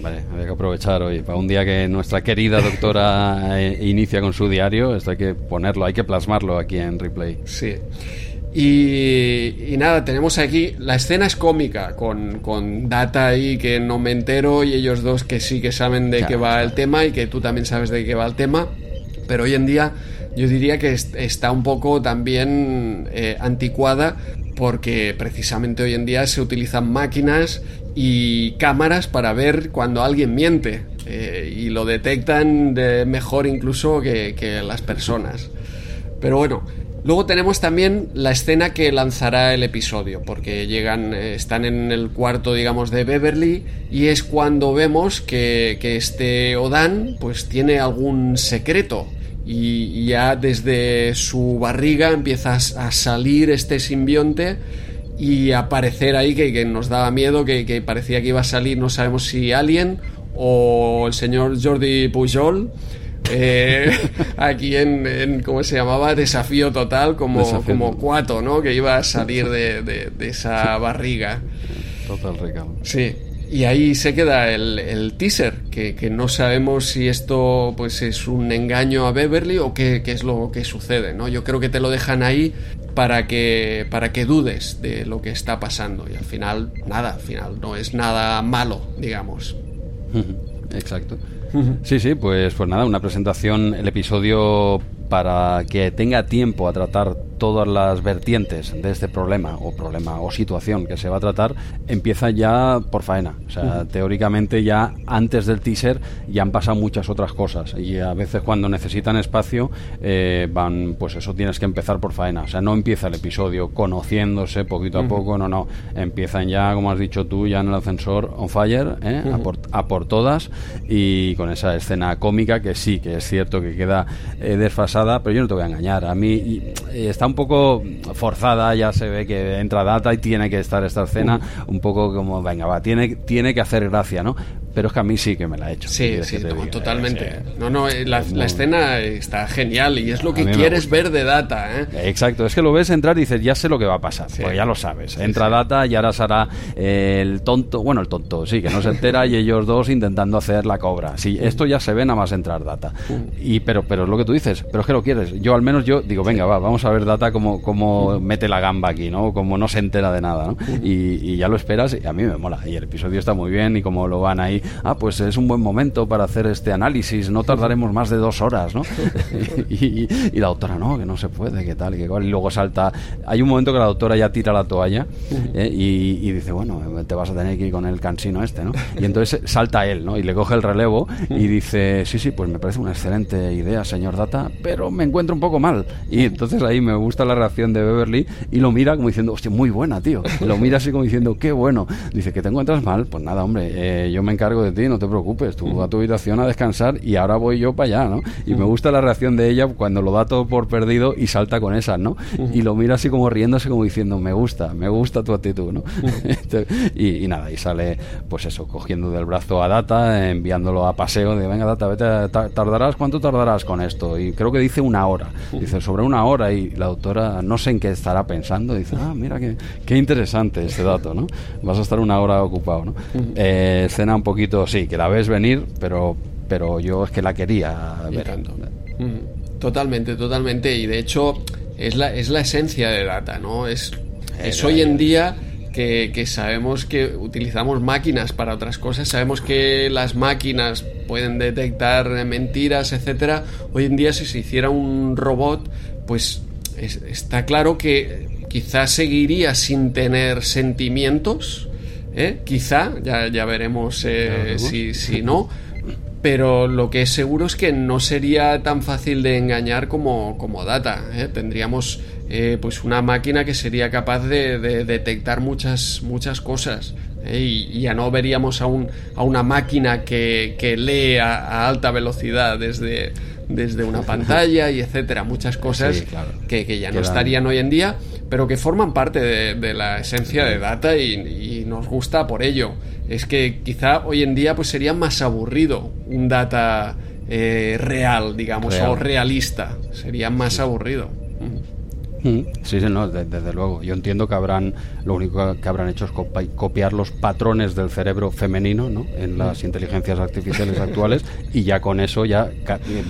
Vale, había que aprovechar hoy. Para un día que nuestra querida doctora eh, inicia con su diario, esto hay que ponerlo, hay que plasmarlo aquí en replay. Sí. Y, nada, tenemos aquí, la escena es cómica, con, con, Data ahí que no me entero y ellos dos que sí que saben de qué va el tema y que tú también sabes de qué va el tema, pero hoy en día yo diría que está un poco también eh, anticuada porque precisamente hoy en día se utilizan máquinas y cámaras para ver cuando alguien miente eh, y lo detectan de mejor incluso que, las personas. Pero bueno, Luego tenemos también la escena que lanzará el episodio, porque llegan, eh, están en el cuarto, digamos, de Beverly, y es cuando vemos que, que este Odan, pues tiene algún secreto, y, ya desde su barriga empieza a salir este simbionte y aparecer ahí que, nos daba miedo, que, parecía que iba a salir, no sabemos si Alien o el señor Jordi Pujol. Eh, aquí en, ¿cómo se llamaba? Desafío total, como, como Cuato, ¿no? Que iba a salir de, esa barriga. Total recado. Sí. Y ahí se queda el, teaser, que, no sabemos si esto pues es un engaño a Beverly o qué, qué, es lo que sucede, ¿no? Yo creo que te lo dejan ahí para que, para que dudes de lo que está pasando. Y al final, nada, al final no es nada malo, digamos. Exacto. Sí, sí, pues, pues nada, una presentación, el episodio para que tenga tiempo a tratar todas las vertientes de este problema o problema o situación que se va a tratar empieza ya por faena. O sea, teóricamente ya antes del teaser ya han pasado muchas otras cosas y a veces cuando necesitan espacio eh, van, pues eso tienes que empezar por faena. O sea, no empieza el episodio conociéndose poquito a poco, no, no. Empiezan ya, como has dicho tú, ya en el ascensor on fire, ¿eh? a, por, todas y con esa escena cómica que sí, que es cierto que queda eh, desfasada, pero yo no te voy a engañar. A mí está un poco forzada, ya se ve que entra data y tiene que estar esta escena un poco como, venga, va, tiene, tiene que hacer gracia, ¿no? Pero es que a mí sí que me la ha hecho. Sí, sí, totalmente. No, no, eh, la, escena está genial y es lo que quieres ver de Data. ¿eh? Exacto, es que lo ves entrar y dices, ya sé lo que va a pasar, pues ya lo sabes. Entra Data y ahora será el tonto, bueno, el tonto, sí, que no se entera y ellos dos intentando hacer la cobra. Sí, esto ya se ve nada más entrar Data. Y pero, pero es lo que tú dices, pero es que lo quieres. Yo al menos yo digo, venga, va, vamos a ver Data como, como mete la gamba aquí, ¿no? Como no se entera de nada, ¿no? Y, y ya lo esperas y a mí me mola. Y el episodio está muy bien y como lo van ahí, ah, pues es un buen momento para hacer este análisis, no tardaremos más de dos horas, ¿no? y, la doctora, no, que no se puede, que tal, y que Y luego salta, hay un momento que la doctora ya tira la toalla ¿eh? y, dice, bueno, te vas a tener que ir con el cansino este, ¿no? Y entonces salta él, ¿no? Y le coge el relevo y dice, sí, sí, pues me parece una excelente idea, señor Data, pero me encuentro un poco mal. Y entonces ahí me gusta la reacción de Beverly y lo mira como diciendo, hostia, muy buena, tío. lo mira así como diciendo, qué bueno. Dice, que te encuentras mal, pues nada, hombre, eh, yo me encargo de ti, no te preocupes, tú a tu habitación a descansar y ahora voy yo para allá, ¿no? Y me gusta la reacción de ella cuando lo da todo por perdido y salta con esas, ¿no? Y lo mira así como riéndose, como diciendo, me gusta, me gusta tu actitud, ¿no? y, nada, y sale, pues eso, cogiendo del brazo a Data, enviándolo a paseo, de venga, Data, vete, tardarás, ¿cuánto tardarás con esto? Y creo que dice una hora, dice sobre una hora y la doctora no sé en qué estará pensando, dice, ah, mira qué, qué interesante este dato, ¿no? Vas a estar una hora ocupado, ¿no? Eh, escena un poquito, sí, que la ves venir, pero, pero yo es que la quería ver. Totalmente, totalmente. Y de hecho es la, es la esencia de Data, ¿no? Es, es hoy en día que, que, sabemos que utilizamos máquinas para otras cosas, sabemos que las máquinas pueden detectar mentiras, etcétera. Hoy en día si se hiciera un robot, pues está claro que quizás seguiría sin tener sentimientos, ¿eh? quizá, ya, ya veremos eh, si, si no, pero lo que es seguro es que no sería tan fácil de engañar como, como Data. ¿eh? Tendríamos pues una máquina que sería capaz de, detectar muchas, muchas cosas. Y, ya no veríamos a, un, a una máquina que, que lee a, alta velocidad desde, desde una pantalla y etcétera. Muchas cosas que, que, ya no estarían hoy en día pero que forman parte de, la esencia de Data y, nos gusta por ello. Es que quizá hoy en día pues sería más aburrido un Data eh, real, digamos, o realista. Sería más aburrido. Sí, sí, no, desde, luego. Yo entiendo que habrán, lo único que habrán hecho es copiar los patrones del cerebro femenino, ¿no? En las inteligencias artificiales actuales y ya con eso ya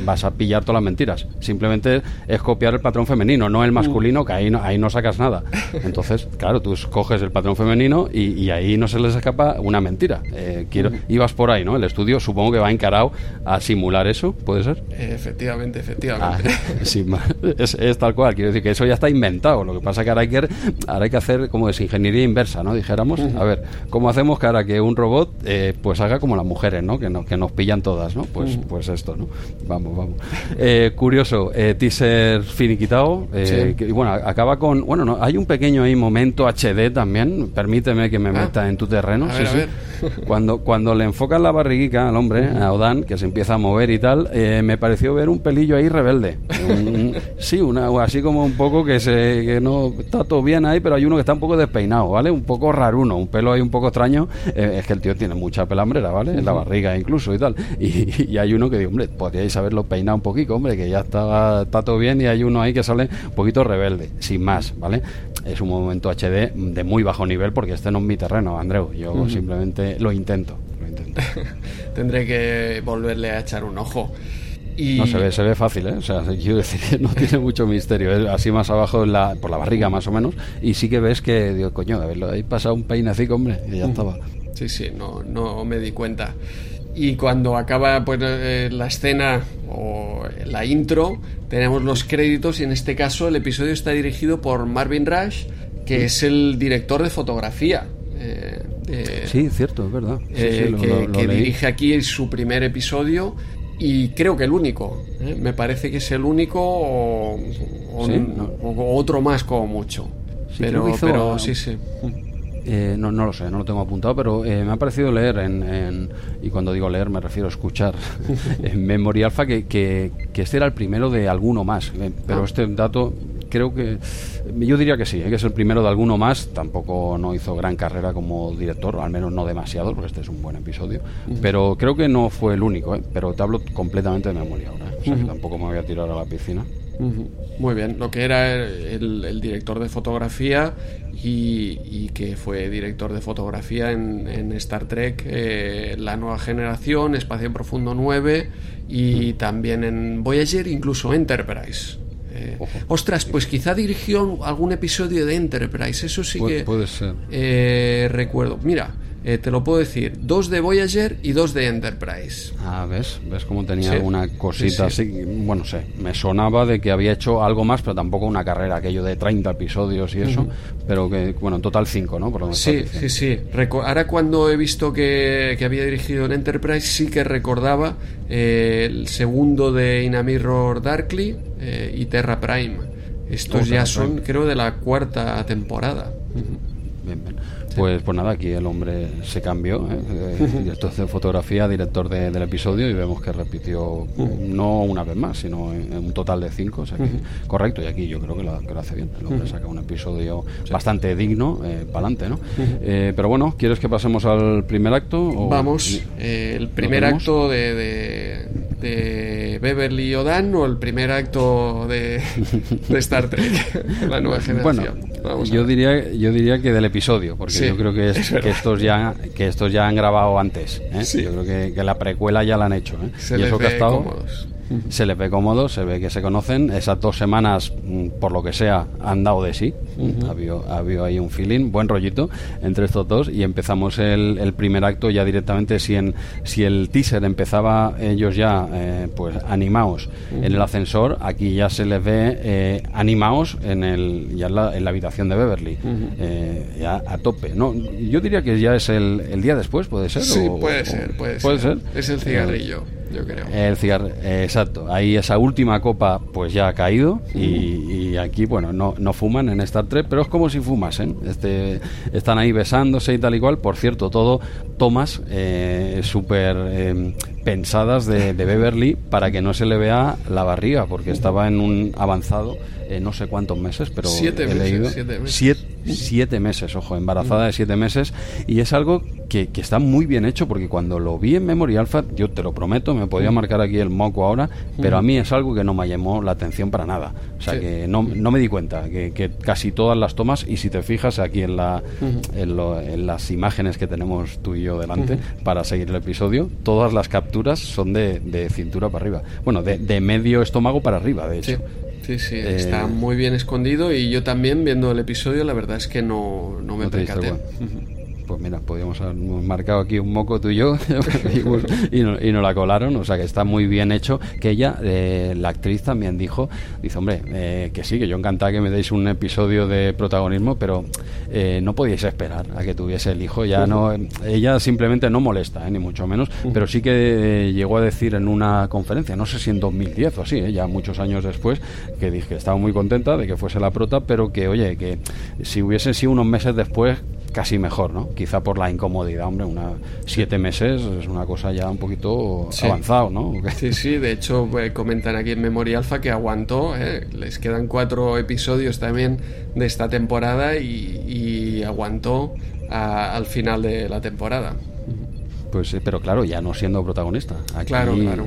vas a pillar todas las mentiras. Simplemente es copiar el patrón femenino, no el masculino, que ahí no, ahí no sacas nada. Entonces, claro, tú coges el patrón femenino y, ahí no se les escapa una mentira. Eh, quiero, ibas por ahí, ¿no? El estudio supongo que va encarado a simular eso, ¿puede ser? Efectivamente, efectivamente. Ah, es, es tal cual, quiero decir que eso ya está inventado. Lo que pasa que ahora hay que, ahora hay que hacer como es ingeniería inversa, ¿no? Dijéramos, a ver, ¿cómo hacemos que ahora que un robot eh, pues haga como las mujeres, ¿no? Que, no, que nos pillan todas, ¿no? Pues, pues esto, ¿no? Vamos, vamos. Eh, curioso, eh, teaser finiquitado. y bueno, acaba con, bueno, no, hay un pequeño ahí momento HD también. Permíteme que me ah. meta en tu terreno. sí, sí. Cuando, cuando le enfocan la barriguica al hombre, a Odan, que se empieza a mover y tal, me pareció ver un pelillo ahí rebelde. sí, una, así como un poco que que, no está todo bien ahí, pero hay uno que está un poco despeinado, ¿vale? Un poco raruno, un pelo ahí un poco extraño. Eh, es que el tío tiene mucha pelambrera, ¿vale? En la barriga incluso y tal. Y, hay uno que dice, hombre, podríais haberlo peinado un poquito, hombre, que ya está, está todo bien. Y hay uno ahí que sale un poquito rebelde, sin más, ¿vale? Es un momento HD de muy bajo nivel porque este no es mi terreno, Andreu. Yo simplemente lo intento. Lo intento. Tendré que volverle a echar un ojo. No se ve, se ve fácil, ¿eh? O sea, quiero decir, no tiene mucho misterio. Es así más abajo la, por la barriga, más o menos. Y sí que ves que, digo, coño, de haberlo ahí pasado un peinecico, hombre, y ya estaba. Sí, sí, no, no me di cuenta. Y cuando acaba pues, eh, la escena o la intro, tenemos los créditos y en este caso el episodio está dirigido por Marvin Rush, que es el director de fotografía. Eh, sí, cierto, es verdad. Eh, que, dirige aquí su primer episodio y creo que el único. ¿eh? Me parece que es el único o, otro más como mucho. pero, pero sí, sí. Eh, no, no lo sé, no lo tengo apuntado, pero eh, me ha parecido leer, en, y cuando digo leer me refiero a escuchar, en Memoria Alpha, que, que, este era el primero de alguno más. pero ah. este dato creo que yo diría que sí, ¿eh? que es el primero de alguno más. Tampoco no hizo gran carrera como director, al menos no demasiado, porque este es un buen episodio. Pero creo que no fue el único, ¿eh? pero te hablo completamente de memoria ahora. ¿eh? O sea, que tampoco me voy a tirar a la piscina. Muy bien, lo que era el, director de fotografía y, que fue director de fotografía en, Star Trek, eh, La Nueva Generación, Espacio Profundo 9 y también en Voyager, incluso Enterprise. Eh, ostras, pues quizá dirigió algún episodio de Enterprise, eso sí que puede ser. Eh, recuerdo. Mira, eh, te lo puedo decir, dos de Voyager y dos de Enterprise. Ah, ¿ves? ¿Ves cómo tenía alguna cosita así? Bueno, sé, me sonaba de que había hecho algo más, pero tampoco una carrera, aquello de 30 episodios y eso, pero que, bueno, en total 5, ¿no? Por sí, sí, sí. ahora cuando he visto que, había dirigido en Enterprise, sí que recordaba eh, el segundo de Inamirror Darkly eh, y Terra Prime. Estos ya son, creo, de la cuarta temporada. Bien, bien. Pues, pues nada, aquí el hombre se cambió, ¿eh? eh director de fotografía, director del episodio, y vemos que repitió no una vez más, sino en, un total de cinco. O sea Correcto, y aquí yo creo que lo, hace bien. El hombre saca un episodio bastante digno, eh, para adelante, ¿no? Eh, pero bueno, ¿quieres que pasemos al primer acto? Vamos, el primer acto de, de, Beverly Odan o el primer acto de, Star Trek, la nueva generación. Bueno, yo diría, yo diría que del episodio, porque yo creo que, estos ya que estos ya han grabado antes. ¿eh? Yo creo que, la precuela ya la han hecho. ¿eh? y eso que ha estado, se les ve cómodo, se ve que se conocen. Esas dos semanas, mm, por lo que sea, han dado de sí. ha, habido, ahí un feeling, buen rollito entre estos dos. Y empezamos el, primer acto ya directamente. Si, en, si el teaser empezaba ellos ya eh, pues animados en el ascensor, aquí ya se les ve eh, animados en, el, ya en la, habitación de Beverly. Eh, ya a tope. no Yo diría que ya es el, día después, ¿puede ser? Sí, puede, ser, puede, ser. Es el cigarrillo yo creo. El cigarro, exacto. Ahí esa última copa pues ya ha caído y, aquí, bueno, no, no, fuman en Star Trek, pero es como si fumasen. Este, están ahí besándose y tal y cual. Por cierto, todo tomas eh, súper em, pensadas de, Beverly para que no se le vea la barriga, porque estaba en un avanzado eh, no sé cuántos meses, pero siete he meses, leído. Siete meses. Siete, meses, ojo, embarazada de siete meses. Y es algo que, está muy bien hecho, porque cuando lo vi en Memory Alpha, yo te lo prometo, me podía marcar aquí el moco ahora, pero a mí es algo que no me llamó la atención para nada. O sea, que no, no, me di cuenta, que, casi todas las tomas, y si te fijas aquí en, la, en, las imágenes que tenemos tú y yo delante para seguir el episodio, todas las capturas son de, de cintura para arriba. Bueno, de, de medio estómago para arriba, de hecho. Sí, sí, está eh, muy bien escondido y yo también viendo el episodio la verdad es que no, no me percaté pues mira, podríamos haber marcado aquí un moco tú y yo y, no, nos la colaron, o sea que está muy bien hecho. Que ella, eh, la actriz también dijo, dice, hombre, eh, que sí, que yo encantada que me deis un episodio de protagonismo, pero eh, no podíais esperar a que tuviese el hijo. Ya no, ella simplemente no molesta, ni mucho menos, pero sí que llegó a decir en una conferencia, no sé si en 2010 o así, ya muchos años después, que dije que estaba muy contenta de que fuese la prota, pero que, oye, que si hubiese sido unos meses después, casi mejor, ¿no? Quizá por la incomodidad, hombre, una siete meses es una cosa ya un poquito avanzado, ¿no? Sí, sí, de hecho eh, comentan aquí en Memoria Alfa que aguantó, ¿eh? les quedan cuatro episodios también de esta temporada y, aguantó al final de la temporada. Pues, eh, pero claro, ya no siendo protagonista. claro, claro.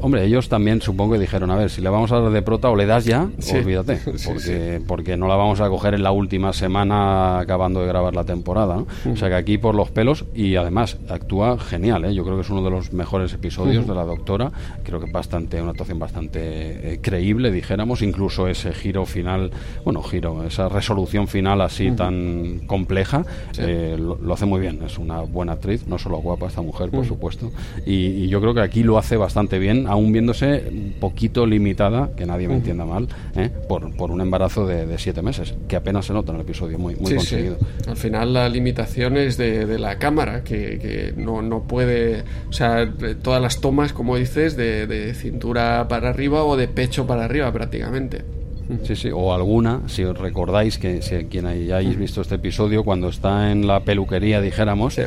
Hombre, ellos también supongo que dijeron, a ver, si le vamos a dar de prota o le das ya, olvídate, porque, porque no la vamos a coger en la última semana acabando de grabar la temporada. O sea que aquí por los pelos y además actúa genial, ¿eh? yo creo que es uno de los mejores episodios de la doctora, creo que bastante una actuación bastante eh, creíble, dijéramos, incluso ese giro final, bueno, giro, esa resolución final así tan compleja, eh, lo, hace muy bien, es una buena actriz, no solo guapa esta mujer, por supuesto, y, y yo creo que aquí lo hace bastante bien aún viéndose un poquito limitada, que nadie me entienda mal, ¿eh? por, por, un embarazo de, siete meses, que apenas se nota en el episodio, muy, muy conseguido. Al final la limitación es de, de la cámara, que, que, no, no puede, o sea, todas las tomas, como dices, de, de cintura para arriba o de pecho para arriba prácticamente. Sí, sí, o alguna, si os recordáis que si quien hayáis visto este episodio, cuando está en la peluquería, dijéramos,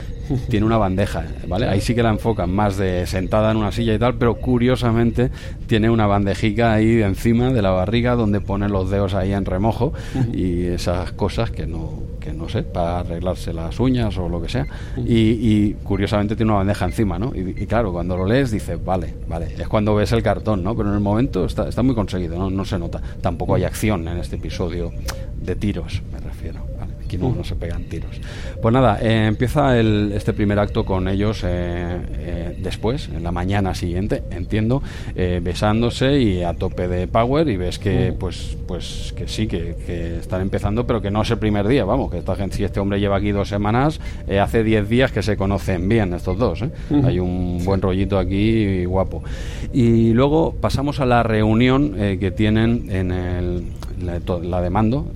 tiene una bandeja, ¿vale? Ahí sí que la enfocan más de sentada en una silla y tal, pero curiosamente tiene una bandejica ahí encima de la barriga donde pone los dedos ahí en remojo y esas cosas que no no sé, para arreglarse las uñas o lo que sea. Y, curiosamente tiene una bandeja encima, ¿no? Y, claro, cuando lo lees dices, vale, vale, es cuando ves el cartón, ¿no? Pero en el momento está, está muy conseguido, ¿no? No se nota. Tampoco hay acción en este episodio de tiros. Aquí no, se pegan tiros. Pues nada, eh, empieza el, este primer acto con ellos eh, eh, después, en la mañana siguiente, entiendo, besándose y a tope de power y ves que, pues, pues que sí, que, están empezando, pero que no es el primer día, vamos, que esta gente, si este hombre lleva aquí dos semanas, hace diez días que se conocen bien estos dos. Hay un buen rollito aquí guapo. Y luego pasamos a la reunión que tienen en el, la, de mando.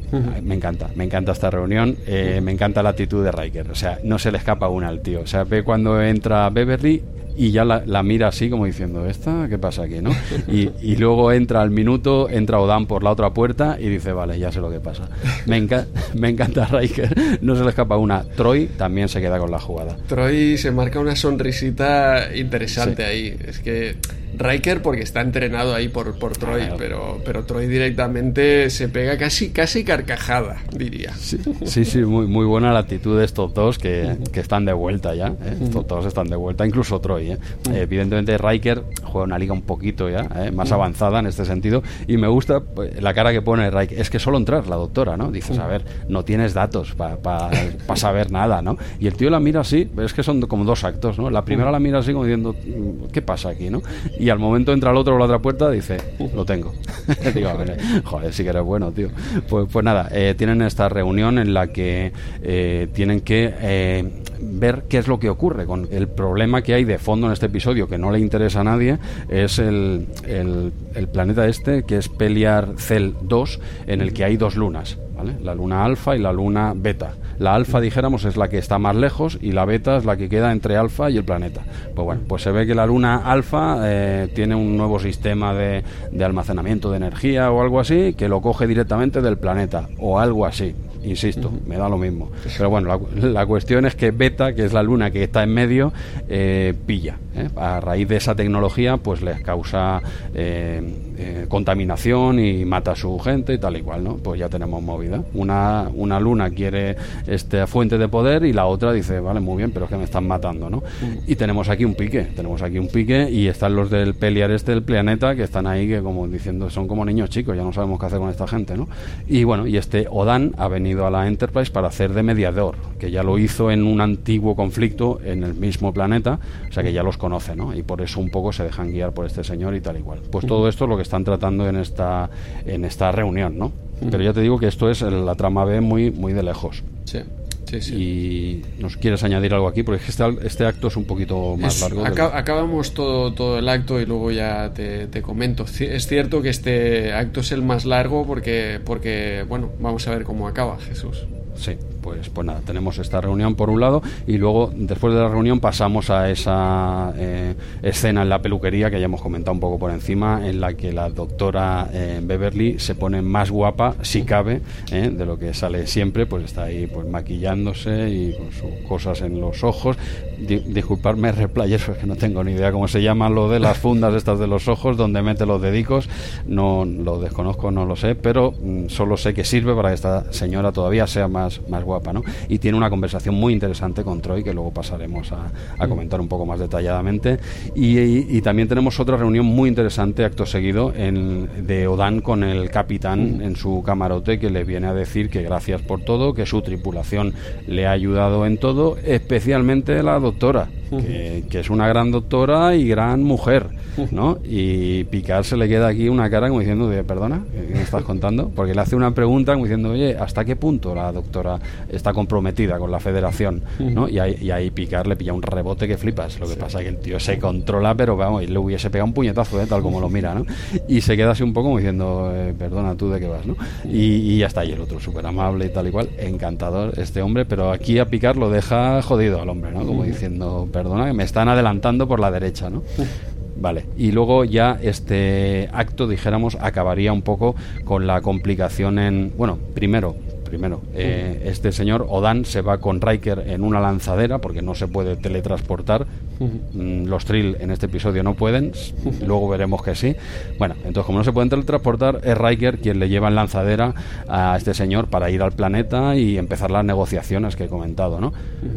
Me encanta, me encanta esta reunión. Eh, me encanta la actitud de Riker. O sea, no se le escapa una al tío. O sea, ve cuando entra Beverly y ya la, mira así como diciendo, ¿esta qué pasa aquí? ¿no? Y, luego entra al minuto, entra Odan por la otra puerta y dice, vale, ya sé lo que pasa. Me, me encanta Riker, no se le escapa una. Troy también se queda con la jugada. Troy se marca una sonrisita interesante ahí. Es que Riker porque está entrenado ahí por, por Troy, pero, pero Troy directamente se pega casi, casi carcajada, diría. Sí, sí, muy, muy buena la actitud de estos dos que, que están de vuelta ya. ¿eh? Estos dos están de vuelta, incluso Troy. ¿eh? Evidentemente Riker juega una liga un poquito ya, ¿eh? más avanzada en este sentido, y me gusta pues, la cara que pone Riker. Es que solo entrar, la doctora, ¿no? Dices, a ver, no tienes datos para pa, saber nada, ¿no? Y el tío la mira así, es que son como dos actos, ¿no? La primera la mira así como diciendo, ¿qué pasa aquí, no? Y al momento entra el otro por la otra puerta dice, lo tengo. Digo, joder, sí que eres bueno, tío. Pues, pues nada, eh, tienen esta reunión en la que eh, tienen que eh, ver qué es lo que ocurre con el problema que hay de fondo en este episodio que no le interesa a nadie es el, el, el planeta este que es Peliar Cell 2 en el que hay dos lunas la luna alfa y la luna beta. La alfa, dijéramos, es la que está más lejos y la beta es la que queda entre alfa y el planeta. Pues bueno, pues se ve que la luna alfa eh, tiene un nuevo sistema de, de almacenamiento de energía o algo así que lo coge directamente del planeta o algo así insisto, me da lo mismo. Pero bueno, la, cuestión es que Beta, que es la luna que está en medio, eh, pilla. ¿eh? A raíz de esa tecnología, pues les causa eh, contaminación y mata a su gente y tal y cual, ¿no? Pues ya tenemos movida. Una, una luna quiere esta fuente de poder y la otra dice, vale, muy bien, pero es que me están matando, ¿no? Y tenemos aquí un pique, tenemos aquí un pique y están los del pelear este del planeta que están ahí que como diciendo, son como niños chicos, ya no sabemos qué hacer con esta gente, ¿no? Y bueno, y este Odan ha venido a la Enterprise para hacer de mediador, que ya lo hizo en un antiguo conflicto en el mismo planeta, o sea que ya los conoce, ¿no? Y por eso un poco se dejan guiar por este señor y tal igual. Pues todo esto es lo que están tratando en esta, en esta reunión, ¿no? Pero ya te digo que esto es la trama B muy, muy de lejos. Sí. Sí, sí. Y nos quieres añadir algo aquí, porque este, este acto es un poquito más largo. Acabamos todo, todo el acto y luego ya te, te, comento. Es cierto que este acto es el más largo porque, porque, bueno, vamos a ver cómo acaba Jesús. Sí pues, pues nada, tenemos esta reunión por un lado y luego después de la reunión pasamos a esa eh, escena en la peluquería que ya hemos comentado un poco por encima, en la que la doctora eh, Beverly se pone más guapa, si cabe, eh, de lo que sale siempre, pues está ahí pues maquillándose y con sus cosas en los ojos. disculparme, replayers, que no tengo ni idea cómo se llama lo de las fundas estas de los ojos, donde mete los dedicos, no lo desconozco, no lo sé, pero mm, solo sé que sirve para que esta señora todavía sea más, más guapa guapa, ¿no? Y tiene una conversación muy interesante con Troy, que luego pasaremos a, comentar un poco más detalladamente. Y, también tenemos otra reunión muy interesante, acto seguido, en, de Odan con el capitán mm. en su camarote, que le viene a decir que gracias por todo, que su tripulación le ha ayudado en todo, especialmente la doctora, que, que es una gran doctora y gran mujer ¿no? Y Picard se le queda aquí una cara como diciendo, perdona, ¿qué me estás contando? Porque le hace una pregunta como diciendo, oye, ¿hasta qué punto la doctora está comprometida con la federación? ¿no? Y ahí, y ahí Picard le pilla un rebote que flipas. Lo que pasa es que el tío se controla, pero vamos, y le hubiese pegado un puñetazo, ¿eh? tal como lo mira, ¿no? Y se queda así un poco como diciendo, eh, perdona, ¿tú de qué vas? ¿no? Y, ya está, y el otro súper amable y tal y cual, encantador este hombre, pero aquí a Picard lo deja jodido al hombre, ¿no? Como diciendo, perdona, que me están adelantando por la derecha, ¿no? Vale, y luego ya este acto, dijéramos, acabaría un poco con la complicación en, bueno, primero, primero, eh, este señor Odan se va con Riker en una lanzadera porque no se puede teletransportar. Mm, los Trill en este episodio no pueden, luego veremos que sí. Bueno, entonces como no se pueden teletransportar, es Riker quien le lleva en lanzadera a este señor para ir al planeta y empezar las negociaciones que he comentado, ¿no?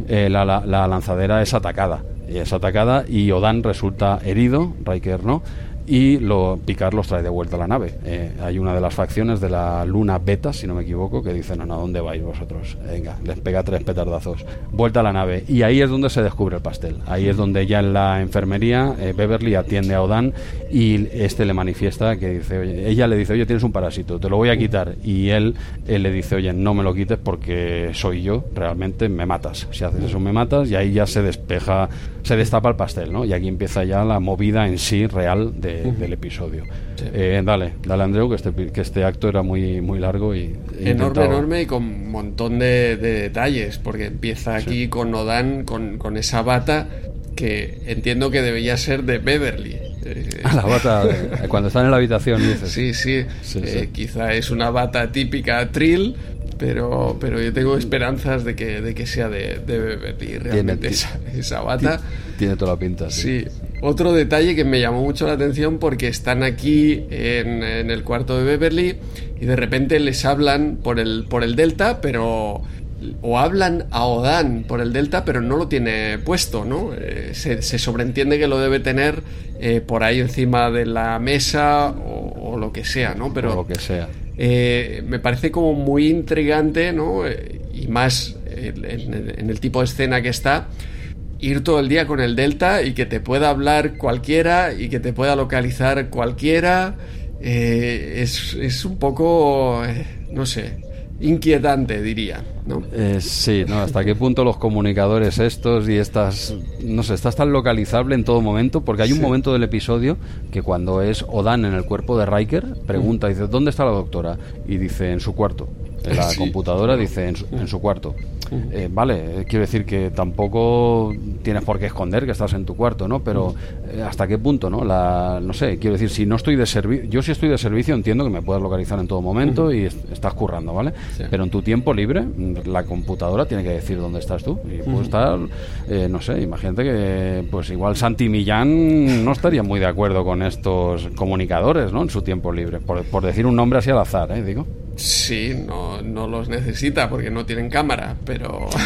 Eh, la, la lanzadera es atacada, es atacada y Odan resulta herido, Riker no y lo, Picard los trae de vuelta a la nave. Eh, hay una de las facciones de la Luna Beta, si no me equivoco, que dicen, no, no, ¿dónde vais vosotros? Venga, les pega tres petardazos. Vuelta a la nave. Y ahí es donde se descubre el pastel. Ahí es donde ya en la enfermería eh, Beverly atiende a Odan y este le manifiesta que dice, oye, ella le dice, oye, tienes un parásito, te lo voy a quitar. Y él, él le dice, oye, no me lo quites porque soy yo, realmente me matas. Si haces eso me matas y ahí ya se despeja, se destapa el pastel, ¿no? Y aquí empieza ya la movida en sí real de del episodio. Eh, dale, dale Andreu, que este, que este acto era muy, muy largo y... Enorme, enorme y con un montón de, detalles, porque empieza aquí con Odan, con, con esa bata que entiendo que debería ser de Beverly. la bata, cuando están en la habitación, dices. Sí, sí. Eh, quizá es una bata típica Trill, pero, pero yo tengo esperanzas de que, de que sea de, de Beverly, realmente esa, esa, bata. Tiene toda la pinta. sí. Otro detalle que me llamó mucho la atención porque están aquí en, el cuarto de Beverly y de repente les hablan por el, por el Delta, pero o hablan a Odan por el Delta, pero no lo tiene puesto, ¿no? Eh, se, sobreentiende que lo debe tener eh, por ahí encima de la mesa o, lo que sea, ¿no? Pero lo que sea. Eh, me parece como muy intrigante, ¿no? y más en, el tipo de escena que está ir todo el día con el Delta y que te pueda hablar cualquiera y que te pueda localizar cualquiera. Eh, es, un poco, eh, no sé, inquietante, diría. ¿no? Eh, sí, ¿no? ¿Hasta qué punto los comunicadores estos y estas, no sé, estás tan localizable en todo momento? Porque hay un momento del episodio que cuando es Odan en el cuerpo de Riker, pregunta, dice, ¿dónde está la doctora? Y dice, en su cuarto. En la computadora dice, en su cuarto. Eh, vale, eh, quiero decir que tampoco tienes por qué esconder que estás en tu cuarto, ¿no? Pero eh, hasta qué punto, ¿no? La, no sé, quiero decir, si no estoy de servicio, yo si estoy de servicio entiendo que me puedas localizar en todo momento y estás currando, ¿vale? Pero en tu tiempo libre, la computadora tiene que decir dónde estás tú. Y puedo estar, no sé, imagínate que, pues igual Santi Millán no estaría muy de acuerdo con estos comunicadores, ¿no? En su tiempo libre, por, por decir un nombre así al azar, ¿eh? Digo. Sí, no, no los necesita porque no tienen cámara, pero...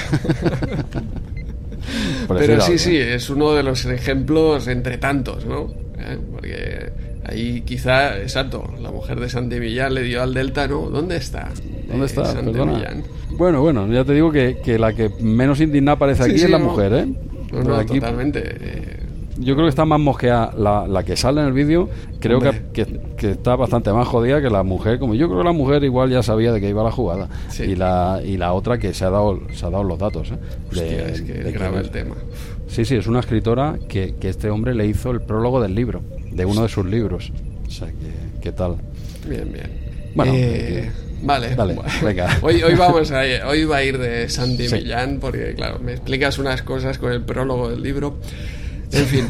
pero sí, sí, es uno de los ejemplos entre tantos, ¿no? ¿Eh? Porque ahí quizá, exacto, la mujer de Santi Millán le dio al Delta, ¿no? ¿Dónde está? ¿Dónde está? Bueno, bueno, ya te digo que, que la que menos indignada parece aquí es la mujer, ¿eh? No, no, totalmente. Eh, yo creo que está más mosqueada la, la que sale en el vídeo. Creo que, que, está bastante más jodida que la mujer. Como yo creo que la mujer igual ya sabía de que iba la jugada. Y, la, y la otra que se ha dado, se ha dado los datos. ¿eh? de, es que de el tema. Sí, sí, es una escritora que, que este hombre le hizo el prólogo del libro, de uno de sus libros. O sea, que, ¿qué tal? Bien, bien. Bueno, eh, Vale, venga. Hoy, hoy, vamos a hoy va a ir de Santi Millán porque claro, me explicas unas cosas con el prólogo del libro. En fin.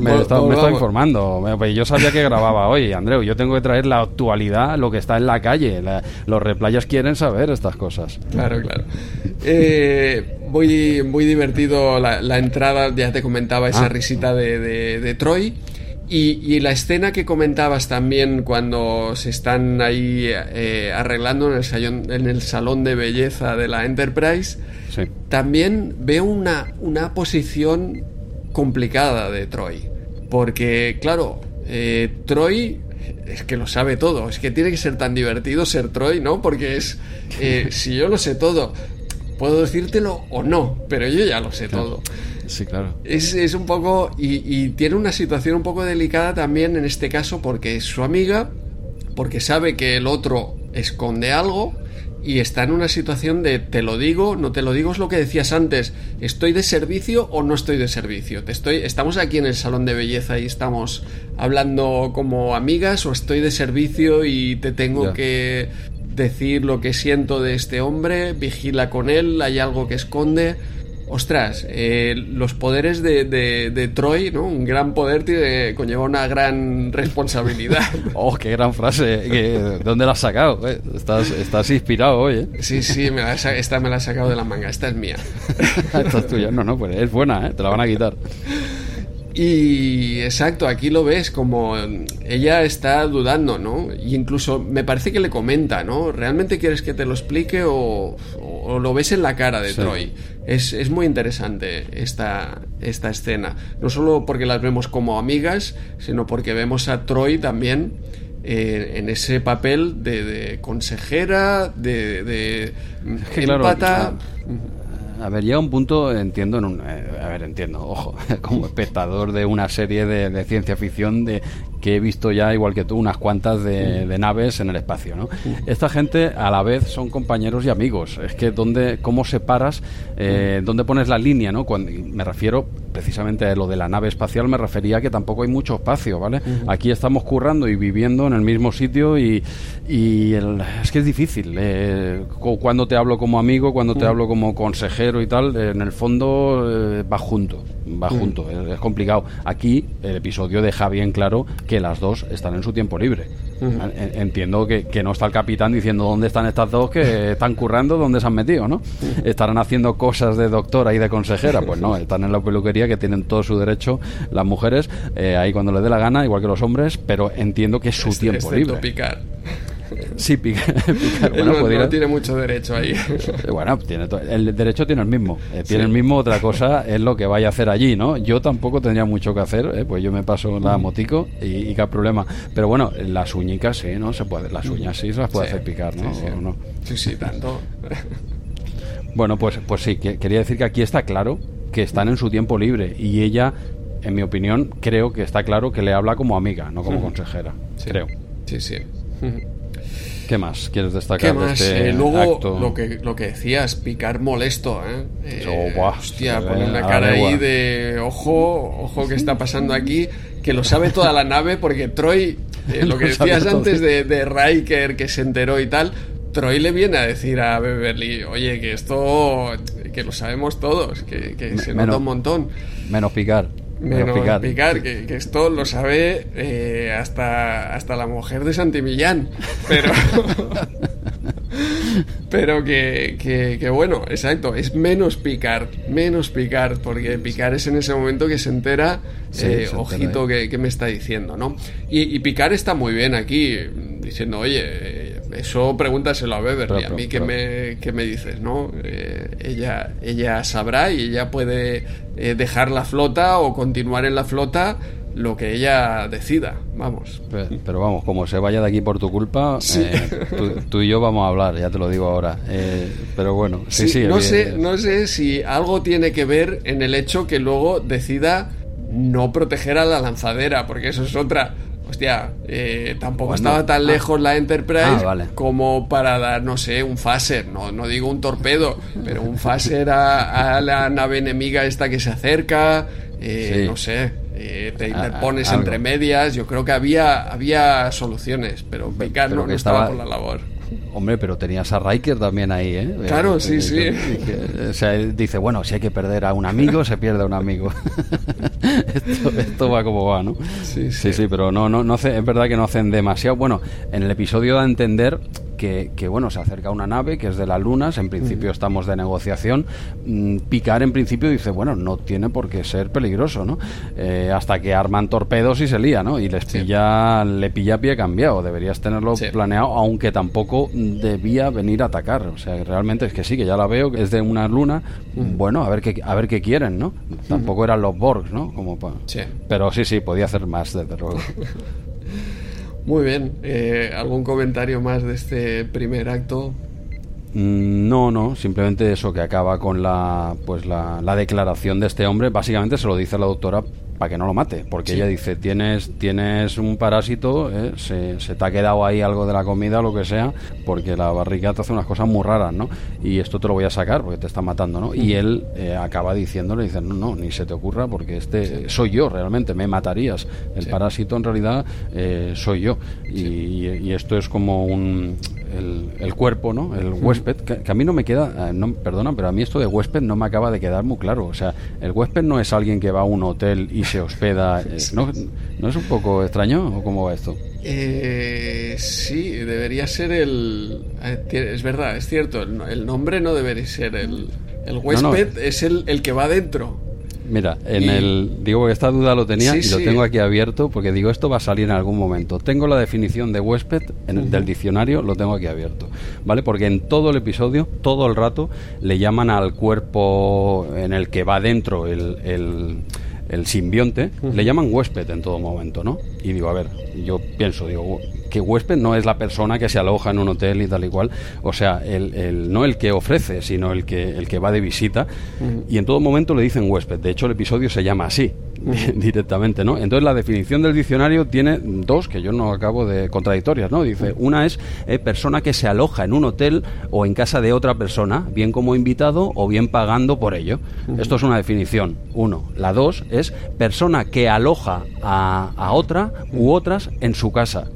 me, está, informando. Pues yo sabía que grababa hoy, Andreu. Yo tengo que traer la actualidad, lo que está en la calle. los replayas quieren saber estas cosas. Claro, claro. Eh, muy, muy divertido la, entrada, ya te comentaba esa ah. risita de, Troy. Y, la escena que comentabas también cuando se están ahí eh, arreglando en el, salón, en el salón de belleza de la Enterprise también veo una, una posición complicada de Troy. Porque, claro, eh, Troy es que lo sabe todo. Es que tiene que ser tan divertido ser Troy, ¿no? Porque es. Eh, si yo lo sé todo, puedo decírtelo o no, pero yo ya lo sé todo. Sí, claro. Es, es un poco. Y, y, tiene una situación un poco delicada también en este caso porque es su amiga, porque sabe que el otro esconde algo y está en una situación de te lo digo, no te lo digo, es lo que decías antes, estoy de servicio o no estoy de servicio. Te estoy, estamos aquí en el salón de belleza y estamos hablando como amigas o estoy de servicio y te tengo que decir lo que siento de este hombre, vigila con él, hay algo que esconde. Ostras, eh, los poderes de, de, Troy, ¿no? Un gran poder tiene, conlleva una gran responsabilidad. oh, qué gran frase. ¿Dónde la has sacado? Eh? Estás, estás inspirado hoy, ¿eh? Sí, sí, me esta me la he sacado de la manga. Esta es mía. esta es tuya. No, no, pues es buena, ¿eh? Te la van a quitar. Y exacto, aquí lo ves como ella está dudando, ¿no? Y incluso me parece que le comenta, ¿no? ¿Realmente quieres que te lo explique o, lo ves en la cara de Troy? Es, muy interesante esta, esta escena. No solo porque las vemos como amigas, sino porque vemos a Troy también eh, en ese papel de, consejera, de, de empata a ver, llega un punto, entiendo, en un, eh, a ver, entiendo, ojo, como espectador de una serie de, de, ciencia ficción de que he visto ya, igual que tú, unas cuantas de, naves en el espacio. ¿no? Esta gente a la vez son compañeros y amigos. Es que dónde, cómo separas, eh, dónde pones la línea, ¿no? Cuando, me refiero precisamente a lo de la nave espacial, me refería a que tampoco hay mucho espacio, ¿vale? Aquí estamos currando y viviendo en el mismo sitio y, y es que es difícil. Eh, cuando te hablo como amigo, cuando te hablo como consejero y tal, en el fondo eh, va junto va junto, es, complicado. Aquí el episodio deja bien claro que las dos están en su tiempo libre. Entiendo que, no está el capitán diciendo dónde están estas dos que están currando, dónde se han metido, ¿no? Estarán haciendo cosas de doctora y de consejera, pues no, están en la peluquería que tienen todo su derecho las mujeres, eh, ahí cuando les dé la gana, igual que los hombres, pero entiendo que es su tiempo libre. Sí, picar. Bueno, no, tiene mucho derecho ahí. Bueno, tiene el derecho tiene el mismo. Eh, tiene el mismo, otra cosa es lo que vaya a hacer allí, ¿no? Yo tampoco tendría mucho que hacer, ¿eh? pues yo me paso la motico y, qué problema. Pero bueno, las uñicas sí, ¿no? Se puede, las uñas sí se las puede hacer picar, ¿no? Sí, sí, tanto. bueno, pues, pues sí, quería decir que aquí está claro que están en su tiempo libre y ella, en mi opinión, creo que está claro que le habla como amiga, no como consejera. Creo. Sí, sí. ¿Qué más quieres destacar De este eh, luego, acto? Lo, que, lo que decías, picar molesto, ¿eh? eh hostia, pone una cara ahí de ojo, ojo, ¿qué está pasando aquí? Que lo sabe toda la nave porque Troy, eh, lo que decías antes de, de Riker que se enteró y tal, Troy le viene a decir a Beverly, oye, que esto, que lo sabemos todos, que, que se nota un montón. Menos picar. Menos picar, que, esto lo sabe eh, hasta, hasta la mujer de Santimillán. Pero. pero que, que, bueno, exacto, es menos picar, menos picar, porque picar es en ese momento que se entera, eh, ojito que, me está diciendo, ¿no? Y, y, picar está muy bien aquí, diciendo, oye, eso pregúntaselo a Beverly, a mí que, me, que me dices, ¿no? Eh, ella, ella sabrá y ella puede eh, dejar la flota o continuar en la flota lo que ella decida, vamos. Pero, vamos, como se vaya de aquí por tu culpa, eh, tú, y yo vamos a hablar, ya te lo digo ahora. pero bueno, sí, sí. no, sé, no sé si algo tiene que ver en el hecho que luego decida no proteger a la lanzadera, porque eso es otra hostia, eh, tampoco estaba tan ah. lejos la Enterprise ah, como para dar, no sé, un phaser, no, no digo un torpedo, pero un phaser a, la nave enemiga esta que se acerca, eh, no sé, eh, te ah, interpones entre medias, yo creo que había, había soluciones, pero Picard no, estaba por la labor. Hombre, pero tenías a Riker también ahí, ¿eh? Claro, eh, sí, sí. o sea, dice, bueno, si hay que perder a un amigo, se pierde a un amigo. esto, va como va, ¿no? Sí, sí, sí, pero no, no, no es verdad que no hacen demasiado. Bueno, en el episodio da a entender que, bueno, se acerca una nave que es de las lunas, en principio estamos de negociación. Mm, Picar en principio dice, bueno, no tiene por qué ser peligroso, ¿no? Eh, hasta que arman torpedos y se lía, ¿no? Y les pilla, le pilla pie cambiado, deberías tenerlo planeado, aunque tampoco debía venir a atacar. O sea, realmente es que sí, que ya la veo, es de una luna, bueno, a ver qué, a ver qué quieren, ¿no? Tampoco eran los Borgs, ¿no? Como Pero sí, sí, podía hacer más, desde luego. Muy bien. Eh, ¿Algún comentario más de este primer acto? Mm, no, no, simplemente eso que acaba con la pues la, la, declaración de este hombre, básicamente se lo dice la doctora para que no lo mate, porque ella dice, tienes tienes un parásito, eh, se, se, te ha quedado ahí algo de la comida o lo que sea, porque la barriga te hace unas cosas muy raras, ¿no? Y esto te lo voy a sacar porque te está matando, ¿no? Y él eh, acaba diciéndole, dice, no, no, ni se te ocurra porque este soy yo realmente, me matarías. El parásito en realidad eh, soy yo. Y, y, esto es como un el, cuerpo, ¿no? El huésped, que, a mí no me queda, eh, no, perdona, pero a mí esto de huésped no me acaba de quedar muy claro. O sea, el huésped no es alguien que va a un hotel y se hospeda. Eh, ¿no, ¿no, es un poco extraño o cómo va esto? Eh, sí, debería ser el... Es verdad, es cierto, el, nombre no debería ser el... El huésped es el, el que va adentro. Mira, en el digo que esta duda lo tenía y lo tengo aquí abierto porque digo esto va a salir en algún momento. Tengo la definición de huésped en el, del diccionario, lo tengo aquí abierto, ¿vale? Porque en todo el episodio, todo el rato le llaman al cuerpo en el que va dentro el, el, simbionte, le llaman huésped en todo momento, ¿no? Y digo, a ver, yo pienso, digo, que huésped no es la persona que se aloja en un hotel y tal y cual, o sea, el, no el que ofrece, sino el que, el que va de visita, y en todo momento le dicen huésped, de hecho el episodio se llama así, directamente, ¿no? Entonces la definición del diccionario tiene dos que yo no acabo de contradictorias, ¿no? Dice, una es eh, persona que se aloja en un hotel o en casa de otra persona, bien como invitado o bien pagando por ello. Esto es una definición, uno. La dos es persona que aloja a, a otra u otras en su casa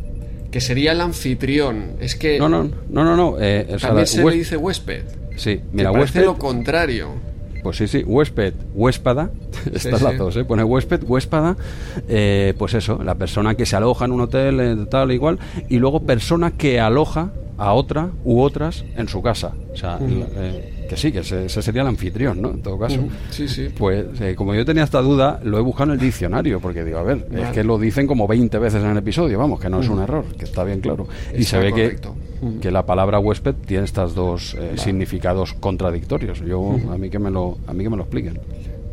que sería el anfitrión. Es que. No, no, no, no. no eh, también se le dice huésped. Sí, mira, huésped. lo contrario. Pues sí, sí, huésped, huéspada, estas las dos, ¿eh? Pone huésped, huéspada, eh, pues eso, la persona que se aloja en un hotel, eh, tal, igual, y luego persona que aloja a otra u otras en su casa. O sea, eh, que sí, que ese, sería el anfitrión, ¿no? En todo caso. Sí, sí. Pues eh, como yo tenía esta duda, lo he buscado en el diccionario, porque digo, a ver, es que lo dicen como 20 veces en el episodio, vamos, que no es un error, que está bien claro. y se ve que, que la palabra huésped tiene estos dos eh, significados contradictorios. Yo, a mí que me lo, a mí que me lo expliquen.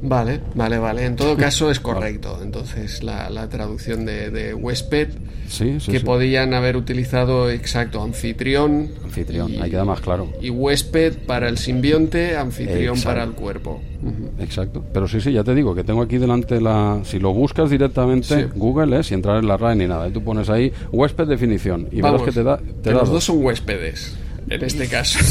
Vale, vale, vale. En todo caso es correcto. Entonces la, la traducción de, de huésped sí, que podían haber utilizado exacto anfitrión. Anfitrión, ahí queda más claro. Y huésped para el simbionte, anfitrión para el cuerpo. Exacto. Pero sí, sí, ya te digo que tengo aquí delante la. Si lo buscas directamente, Google, ¿eh? sin entrar en la RAE ni nada, y tú pones ahí huésped definición y verás que te da. Te los dos son huéspedes en este caso.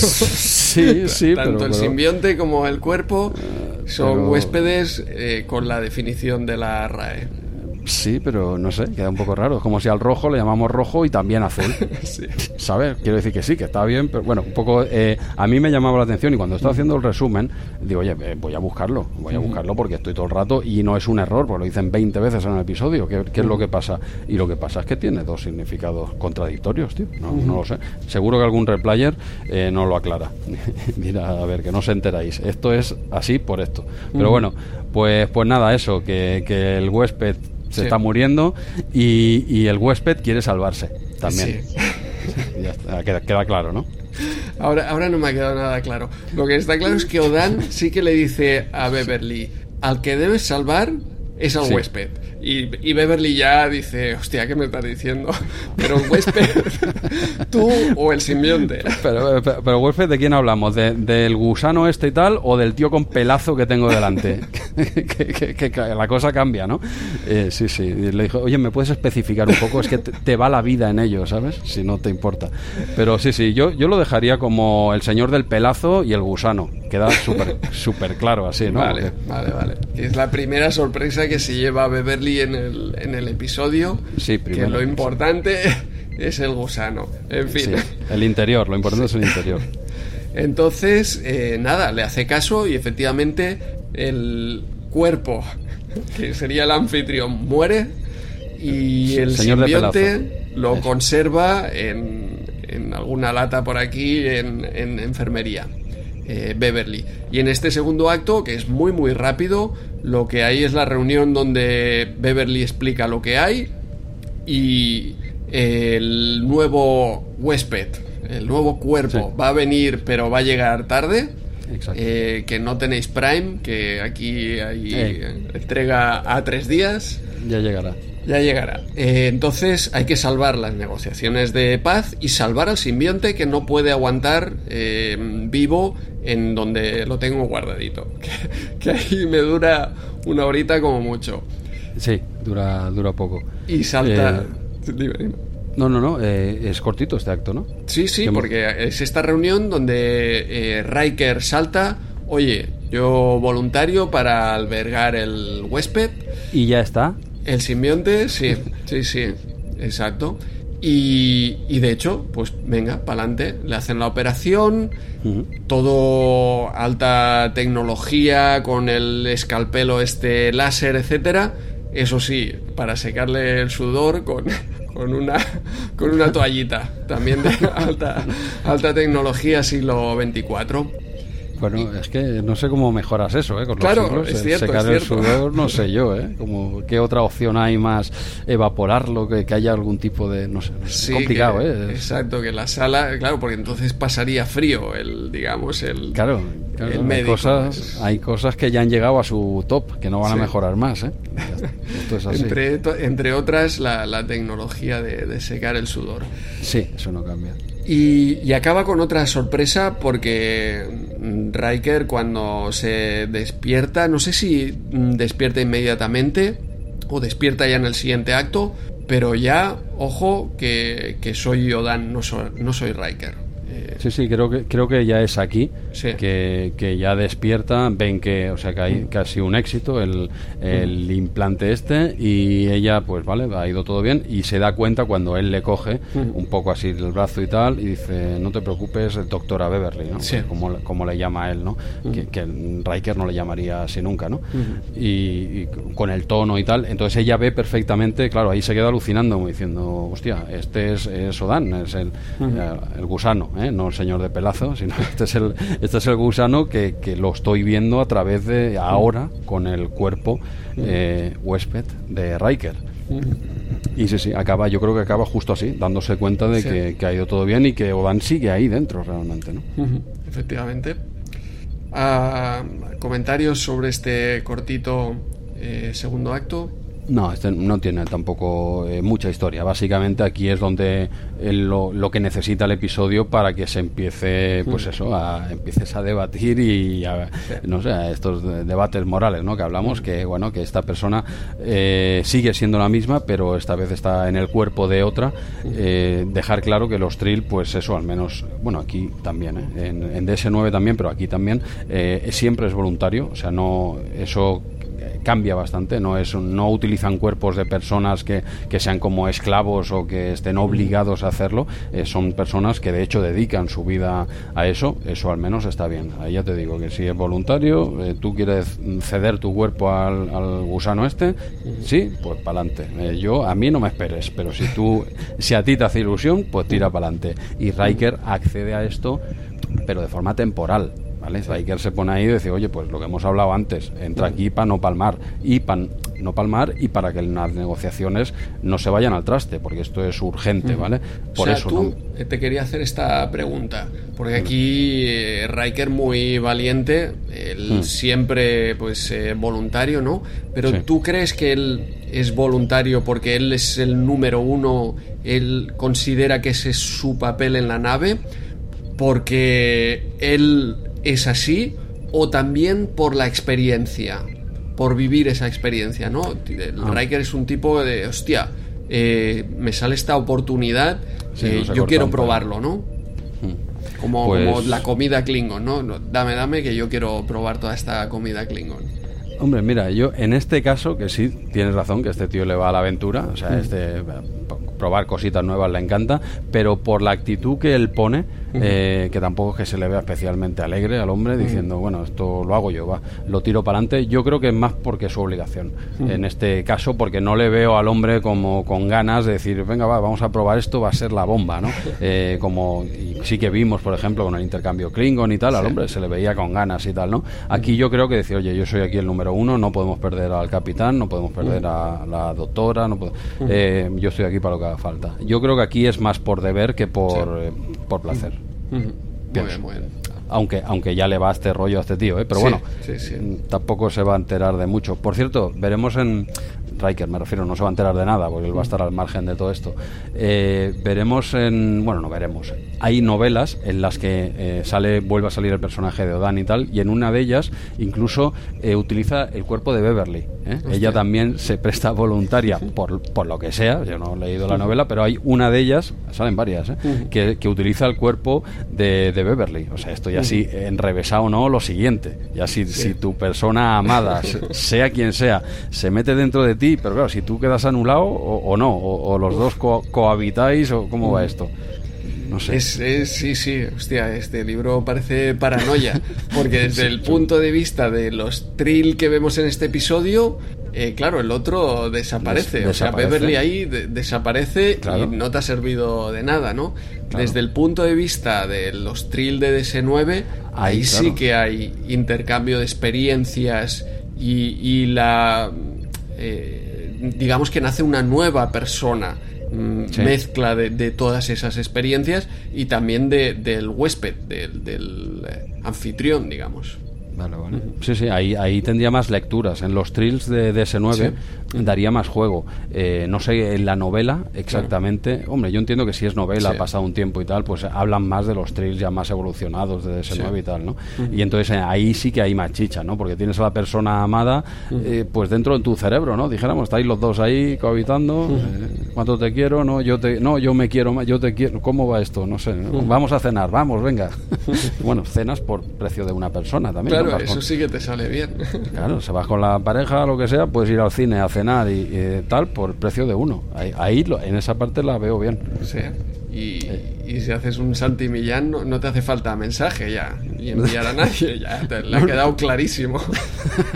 Sí, sí, Tanto el simbionte como el cuerpo eh, son huéspedes eh, con la definición de la RAE. Sí, pero no sé, queda un poco raro. Es como si al rojo le llamamos rojo y también azul. sí. ¿Sabes? Quiero decir que sí, que está bien, pero bueno, un poco. Eh, a mí me llamaba la atención y cuando estaba haciendo el resumen, digo, oye, eh, voy a buscarlo, voy a buscarlo porque estoy todo el rato y no es un error, porque lo dicen 20 veces en el episodio. ¿Qué, es lo que pasa? Y lo que pasa es que tiene dos significados contradictorios, tío. No, no lo sé. Seguro que algún replayer eh, no lo aclara. Mira, a ver, que no os enteráis. Esto es así por esto. Pero bueno, pues, pues nada, eso, que, que el huésped se está muriendo y, el huésped quiere salvarse también. queda, claro, ¿no? Ahora, ahora no me ha quedado nada claro. Lo que está claro es que Odan sí que le dice a Beverly, al que debes salvar es al huésped. Y, Beverly ya dice, hostia, ¿qué me estás diciendo? Pero el huésped, tú o el simbionte. Pero, pero, huésped, ¿de quién hablamos? ¿Del gusano este y tal o del tío con pelazo que tengo delante? que, la cosa cambia, ¿no? Eh, sí, sí. le dijo, oye, ¿me puedes especificar un poco? Es que te, va la vida en ello, ¿sabes? Si no te importa. Pero sí, sí, yo, yo lo dejaría como el señor del pelazo y el gusano. Queda súper súper claro así, ¿no? Vale, vale, vale. Es la primera sorpresa que se lleva a Beverly en el, en el episodio. Sí, que lo importante es el gusano. En fin. el interior, lo importante es el interior. Entonces, eh, nada, le hace caso y efectivamente el cuerpo, que sería el anfitrión, muere y el Señor simbionte lo conserva en, en, alguna lata por aquí en, en enfermería. Eh, Beverly. Y en este segundo acto, que es muy muy rápido, lo que hay es la reunión donde Beverly explica lo que hay y el nuevo huésped, el nuevo cuerpo va a venir pero va a llegar tarde. Eh, que no tenéis Prime, que aquí hay entrega a tres días. Ya llegará. Ya llegará. Eh, entonces hay que salvar las negociaciones de paz y salvar al simbionte que no puede aguantar eh, vivo en donde lo tengo guardadito. Que, ahí me dura una horita como mucho. Sí, dura, dura poco. Y salta... Eh, no, no, no, es cortito este acto, ¿no? Sí, sí, porque es esta reunión donde Riker salta, oye, yo voluntario para albergar el huésped. Y ya está. El simbionte, sí, sí, sí, exacto. Y, de hecho, pues venga, para adelante, le hacen la operación, todo alta tecnología con el escalpelo este láser, etcétera. Eso sí, para secarle el sudor con, con una con una toallita, también de alta alta tecnología siglo 24. Bueno, es que no sé cómo mejoras eso, ¿eh? Con claro, los es cierto, secar el sudor, no sé yo, ¿eh? Como, ¿Qué otra opción hay más? Evaporarlo, que, que haya algún tipo de... No sé, es complicado, ¿eh? Exacto, que la sala... Claro, porque entonces pasaría frío el, digamos, el... Claro, hay, cosas, pues. hay cosas que ya han llegado a su top, que no van a mejorar más, ¿eh? Esto es así. Entre, entre otras, la, la tecnología de, de secar el sudor. Sí, eso no cambia. Y, acaba con otra sorpresa porque Riker cuando se despierta, no sé si despierta inmediatamente o despierta ya en el siguiente acto, pero ya, ojo, que, que soy Yodan, no soy, no soy Riker. Sí, sí, creo que, creo que ya es aquí, que, que, ya despierta, ven que, o sea, que hay casi un éxito el, el implante este y ella, pues vale, ha ido todo bien y se da cuenta cuando él le coge un poco así el brazo y tal y dice, no te preocupes, doctora Beverly, ¿no? Como, como, le llama él, ¿no? que, que, Riker no le llamaría así nunca, ¿no? y, con el tono y tal, entonces ella ve perfectamente, claro, ahí se queda alucinando, como diciendo, hostia, este es, es Odan, es el, el gusano, ¿eh? No señor de pelazo, sino este es el, este es el gusano que, que lo estoy viendo a través de ahora con el cuerpo eh, huésped de Riker. Y sí, sí, acaba, yo creo que acaba justo así, dándose cuenta de que, ha ido todo bien y que Odan sigue ahí dentro realmente, ¿no? Efectivamente. Ah, comentarios sobre este cortito eh, segundo acto. No, este no tiene tampoco eh, mucha historia. Básicamente aquí es donde eh, lo, lo, que necesita el episodio para que se empiece, pues mm. eso, a, empieces a debatir y a, no sé, estos debates morales, ¿no? Que hablamos que bueno que esta persona eh, sigue siendo la misma, pero esta vez está en el cuerpo de otra. dejar claro que los Trill, pues eso, al menos, bueno, aquí también, en, en, DS9 también, pero aquí también siempre es voluntario, o sea, no eso cambia bastante, no es no utilizan cuerpos de personas que, que sean como esclavos o que estén obligados a hacerlo, eh, son personas que de hecho dedican su vida a eso, eso al menos está bien. Ahí ya te digo que si es voluntario, eh, tú quieres ceder tu cuerpo al, gusano este, sí, pues para adelante. Eh, yo, a mí no me esperes, pero si tú, si a ti te hace ilusión, pues tira para adelante. Y Riker accede a esto, pero de forma temporal ¿vale? Riker se pone ahí y dice, oye, pues lo que hemos hablado antes, entra aquí para no palmar, y para no palmar y para que las negociaciones no se vayan al traste, porque esto es urgente, ¿vale? Por eso tú, eh, te quería hacer esta pregunta, porque aquí eh, Riker muy valiente, él mm. siempre pues eh, voluntario, ¿no? Pero tú crees que él es voluntario porque él es el número uno, él considera que ese es su papel en la nave, porque él es así o también por la experiencia, por vivir esa experiencia, ¿no? El ah. Riker es un tipo de, hostia, eh, me sale esta oportunidad, eh, yo quiero probarlo, ¿no? Hmm. Como, como, pues la comida Klingon, ¿no? Dame, dame que yo quiero probar toda esta comida Klingon. Hombre, mira, yo en este caso, que sí, tienes razón, que este tío le va a la aventura, o sea, hmm. este probar cositas nuevas le encanta, pero por la actitud que él pone, eh, que tampoco es que se le vea especialmente alegre al hombre, diciendo, bueno, esto lo hago yo, va, lo tiro para adelante. Yo creo que es más porque es su obligación. En este caso, porque no le veo al hombre como con ganas de decir, venga, va, vamos a probar esto, va a ser la bomba, ¿no? Eh, como sí que vimos, por ejemplo, con el intercambio Klingon y tal, al hombre se le veía con ganas y tal, ¿no? Aquí yo creo que decir, oye, yo soy aquí el número uno, no podemos perder al capitán, no podemos perder a la doctora, no eh, yo estoy aquí para lo que haga falta. Yo creo que aquí es más por deber que por, por placer. Muy bien, muy bien. Aunque, aunque ya le va este rollo a este tío, ¿eh? pero bueno, tampoco se va a enterar de mucho. Por cierto, veremos en Riker, me refiero, no se va a enterar de nada porque él va a estar al margen de todo esto. Eh, veremos en. Bueno, no veremos. Hay novelas en las que eh, sale, vuelve a salir el personaje de Odan y tal, y en una de ellas incluso utiliza el cuerpo de Beverly ¿eh? Ella también se presta voluntaria por, por, lo que sea, yo no he leído la novela, pero hay una de ellas, salen varias, ¿eh? que, que, utiliza el cuerpo de, de, Beverly. O sea, esto ya sí, enrevesado o no, lo siguiente. Ya si, si tu persona amada, sea quien sea, se mete dentro de ti, pero claro, si tú quedas anulado o, no, o, los dos cohabitáis, o cómo va esto. No sé. Es, sí, sí, hostia, este libro parece paranoia, porque desde el punto de vista de los trill que vemos en este episodio, eh, claro, el otro desaparece. o sea, Beverly ahí desaparece y no te ha servido de nada, ¿no? Desde el punto de vista de los trill de DS9, ahí, sí que hay intercambio de experiencias y, la... Eh, digamos que nace una nueva persona Mm, mezcla de, todas esas experiencias y también de, del huésped, del, del eh, anfitrión, digamos. Sí, sí, ahí, ahí tendría más lecturas. En los trills de DS9 daría más juego. Eh, no sé, en la novela exactamente. Hombre, yo entiendo que si es novela, ha pasado un tiempo y tal, pues hablan más de los trills ya más evolucionados de DS9 y tal, ¿no? Y entonces eh, ahí sí que hay más chicha, ¿no? Porque tienes a la persona amada, eh, pues dentro de tu cerebro, ¿no? Dijéramos, estáis los dos ahí cohabitando. ¿Cuánto te quiero? No, yo te, no, yo me quiero, yo te quiero. ¿Cómo va esto? No sé. Vamos a cenar, vamos, venga. bueno, cenas por precio de una persona también eso sí que te sale bien. Claro, se vas con la pareja, lo que sea, puedes ir al cine a cenar y, tal por precio de uno. Ahí, ahí, en esa parte la veo bien. Sí. Y, y, si haces un Santi Millán no, te hace falta mensaje ya y enviar a nadie, ya te le ha quedado clarísimo.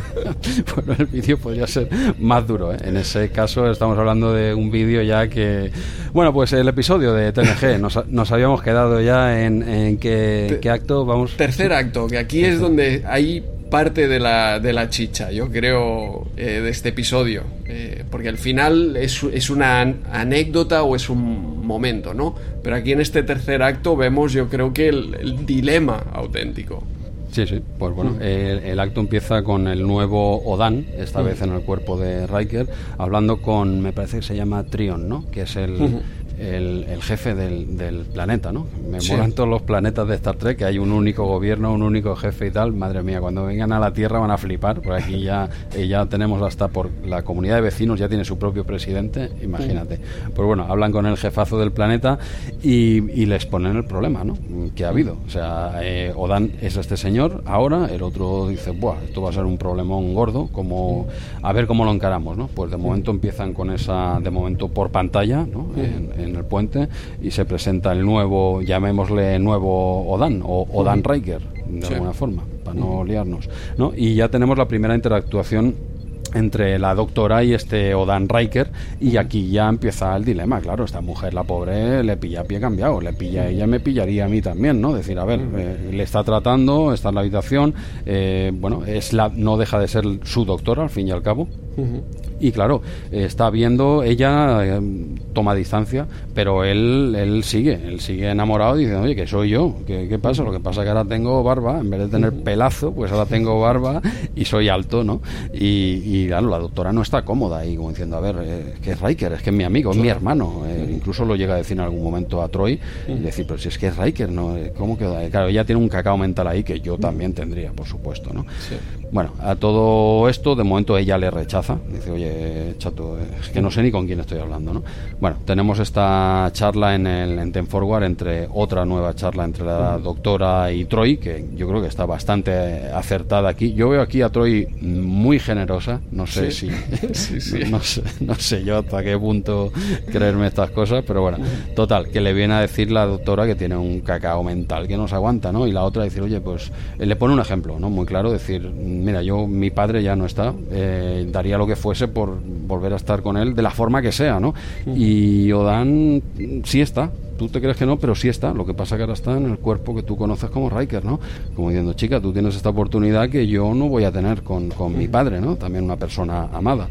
bueno, el vídeo podría ser más duro. ¿eh? En ese caso estamos hablando de un vídeo ya que... Bueno, pues el episodio de TNG, nos, nos habíamos quedado ya en, en qué, qué acto vamos... Tercer acto, que aquí es donde hay parte de la, de la chicha, yo creo, eh, de este episodio. Eh, porque al final es, es, una anécdota o es un momento, ¿no? Pero aquí en este tercer acto vemos, yo creo que el, dilema auténtico. Sí, sí, pues bueno, mm. el, acto empieza con el nuevo Odan, esta mm. vez en el cuerpo de Riker, hablando con, me parece que se llama Trion, ¿no? Que es el, el, jefe del, del, planeta, ¿no? Me molan todos los planetas de Star Trek, que hay un único gobierno, un único jefe y tal. Madre mía, cuando vengan a la Tierra van a flipar, porque aquí ya, eh, ya tenemos hasta por la comunidad de vecinos, ya tiene su propio presidente, imagínate. Pues bueno, hablan con el jefazo del planeta y, les ponen el problema, ¿no? Que ha habido. O sea, eh, Odan es este señor ahora, el otro dice, Buah, esto va a ser un problemón gordo, como, a ver cómo lo encaramos, ¿no? Pues de momento empiezan con esa, de momento por pantalla, ¿no? en el puente y se presenta el nuevo, llamémosle nuevo Odan o Odan Riker, de alguna forma, para no liarnos. ¿no? Y ya tenemos la primera interactuación entre la doctora y este Odan Riker y aquí ya empieza el dilema, claro, esta mujer, la pobre, le pilla a pie cambiado, le pilla ella, me pillaría a mí también, ¿no? Decir, a ver, eh, le está tratando, está en la habitación, eh, bueno, es la, no deja de ser su doctora al fin y al cabo, y claro, está viendo, ella eh, toma distancia, pero él, él sigue, él sigue enamorado diciendo, oye, que soy yo, ¿Qué, ¿qué, pasa? Lo que pasa es que ahora tengo barba, en vez de tener pelazo, pues ahora tengo barba y soy alto, ¿no? Y, claro, la doctora no está cómoda ahí, como diciendo, a ver, eh, que es Riker, es que es mi amigo, es mi hermano. Eh, incluso lo llega a decir en algún momento a Troy, y decir, pero si es que es Riker, ¿no? ¿Cómo queda? Claro, ella tiene un cacao mental ahí que yo también tendría, por supuesto, ¿no? Bueno, a todo esto, de momento ella le rechaza, dice, oye, chato, es que no sé ni con quién estoy hablando, ¿no? Bueno, tenemos esta charla en el en Ten Forward entre otra nueva charla entre la doctora y Troy, que yo creo que está bastante acertada aquí. Yo veo aquí a Troy muy generosa, no sé si No, sé, no sé yo hasta qué punto creerme estas cosas, pero bueno, total, que le viene a decir la doctora que tiene un cacao mental que no se aguanta, ¿no? Y la otra decir, oye, pues eh, le pone un ejemplo, ¿no? Muy claro, decir, mira, yo, mi padre ya no está, eh, daría lo que fuese por volver a estar con él de la forma que sea, ¿no? Y Odan sí está, tú te crees que no, pero sí está. Lo que pasa que ahora está en el cuerpo que tú conoces como Riker, ¿no? Como diciendo, chica, tú tienes esta oportunidad que yo no voy a tener con, con mi padre, ¿no? También una persona amada.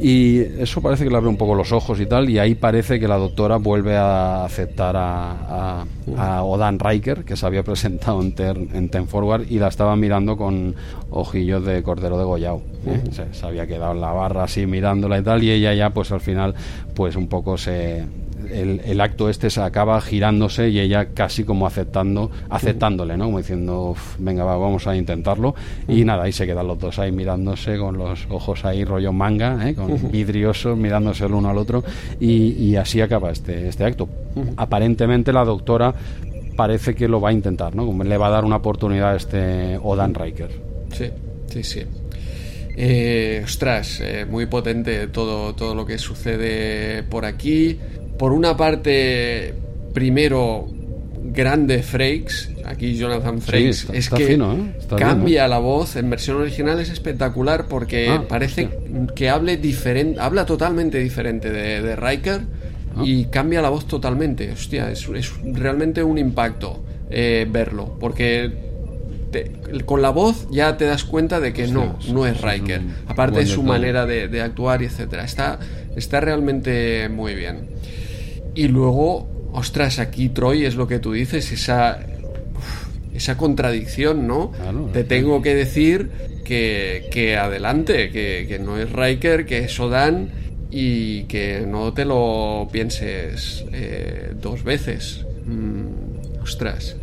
Y eso parece que le abre un poco los ojos y tal, y ahí parece que la doctora vuelve a aceptar a, a, Odan Riker, que se había presentado en, en Ten Forward, y la estaba mirando con ojillos de cordero de Goyao. ¿eh? se, se había quedado en la barra así mirándola y tal, y ella ya, pues al final, pues un poco se el, acto este se acaba girándose y ella casi como aceptando, aceptándole, ¿no? Como diciendo, venga, vamos a intentarlo. Y nada, ahí se quedan los dos ahí mirándose con los ojos ahí rollo manga, ¿eh? con vidriosos, mirándose el uno al otro. Y, así acaba este, este acto. Aparentemente la doctora parece que lo va a intentar, ¿no? Le va a dar una oportunidad a este Odan Riker. Sí, sí, sí. Eh, ostras, eh, muy potente todo, todo lo que sucede por aquí. Por una parte, primero, grande Frakes. Aquí Jonathan Frakes. es que ¿eh? cambia la voz. En versión original es espectacular porque ah, parece que hable diferente, habla totalmente diferente de, de Riker ah. y cambia la voz totalmente. Hostia, es, es realmente un impacto verlo. Porque con la voz ya te das cuenta de que no, no es Riker. Aparte de su manera de, actuar y etcétera. Está, está realmente muy bien. Y luego, ostras, aquí Troy es lo que tú dices, esa, esa contradicción, ¿no? te tengo que decir que, adelante, que, no es Riker, que es Odan y que no te lo pienses eh, dos veces. Mm, ostras.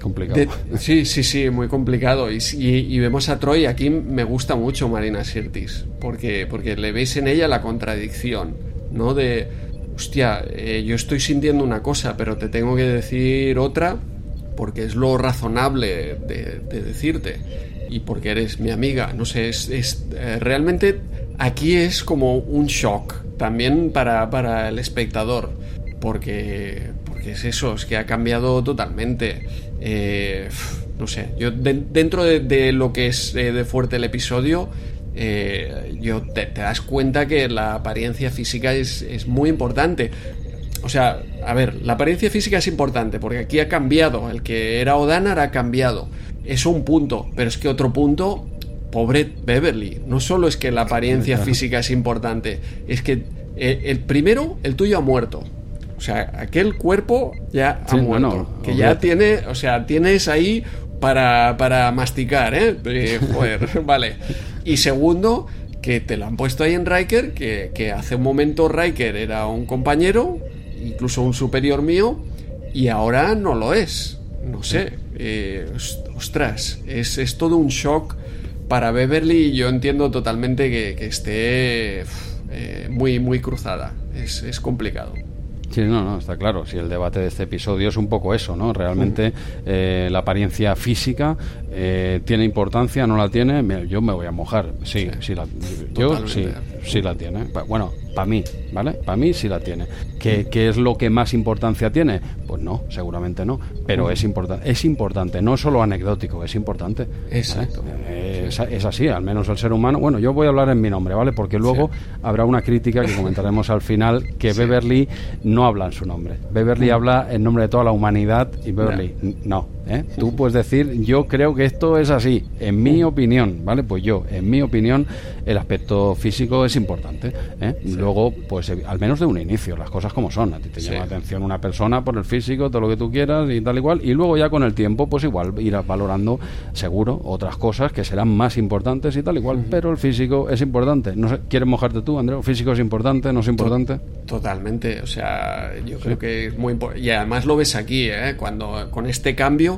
Complicado. sí, sí, sí, muy complicado. Y, vemos a Troy, aquí me gusta mucho Marina Sirtis, porque, porque le veis en ella la contradicción, ¿no? De, hostia, eh, yo estoy sintiendo una cosa, pero te tengo que decir otra, porque es lo razonable de, decirte, y porque eres mi amiga. No sé, es, eh, realmente aquí es como un shock, también para, para el espectador, porque, porque es eso, es que ha cambiado totalmente. Eh, no sé, yo dentro de, lo que es eh, de fuerte el episodio, eh, yo te, das cuenta que la apariencia física es, muy importante. O sea, a ver, la apariencia física es importante porque aquí ha cambiado. El que era Odanar ha cambiado. Eso un punto, pero es que otro punto, pobre Beverly. No solo es que la apariencia física es importante, es que el primero, el tuyo ha muerto. O sea, aquel cuerpo ya ha muerto. que ya tiene, o sea, tienes ahí para, para masticar, ¿eh? joder, vale. Y segundo, que te lo han puesto ahí en Riker, que, hace un momento Riker era un compañero, incluso un superior mío, y ahora no lo es. No sé. Eh, ostras, es, es, todo un shock para Beverly y yo entiendo totalmente que, que esté eh, muy, muy cruzada. Es, es complicado. Sí, no, no, está claro. Si el debate de este episodio es un poco eso, ¿no? Realmente eh, la apariencia física eh, tiene importancia, no la tiene. Yo me voy a mojar. Sí, sí, la, yo sí, sí la tiene. Bueno, para mí, ¿vale? Para mí sí la tiene. ¿Qué, ¿Qué, es lo que más importancia tiene? Pues no, seguramente no. Pero es, importante es importante, no solo anecdótico, es importante. Exacto. Eh, es, así, al menos el ser humano. Bueno, yo voy a hablar en mi nombre, ¿vale? Porque luego habrá una crítica que comentaremos al final que Beverly no habla en su nombre. Beverly habla en nombre de toda la humanidad y Beverly no. ¿Eh? Tú puedes decir, yo creo que esto es así, en mi opinión, ¿vale? Pues yo, en mi opinión, el aspecto físico es importante. ¿eh? Luego, pues al menos de un inicio, las cosas como son. A ti te llama la atención una persona por el físico, todo lo que tú quieras y tal igual. Y luego ya con el tiempo, pues igual irás valorando, seguro, otras cosas que serán más importantes y tal igual. Pero el físico es importante. No sé, ¿Quieres mojarte tú, Andrés? ¿El físico es importante? ¿No es importante? Totalmente. O sea, yo creo que es muy importante. Y además lo ves aquí, ¿eh? Cuando con este cambio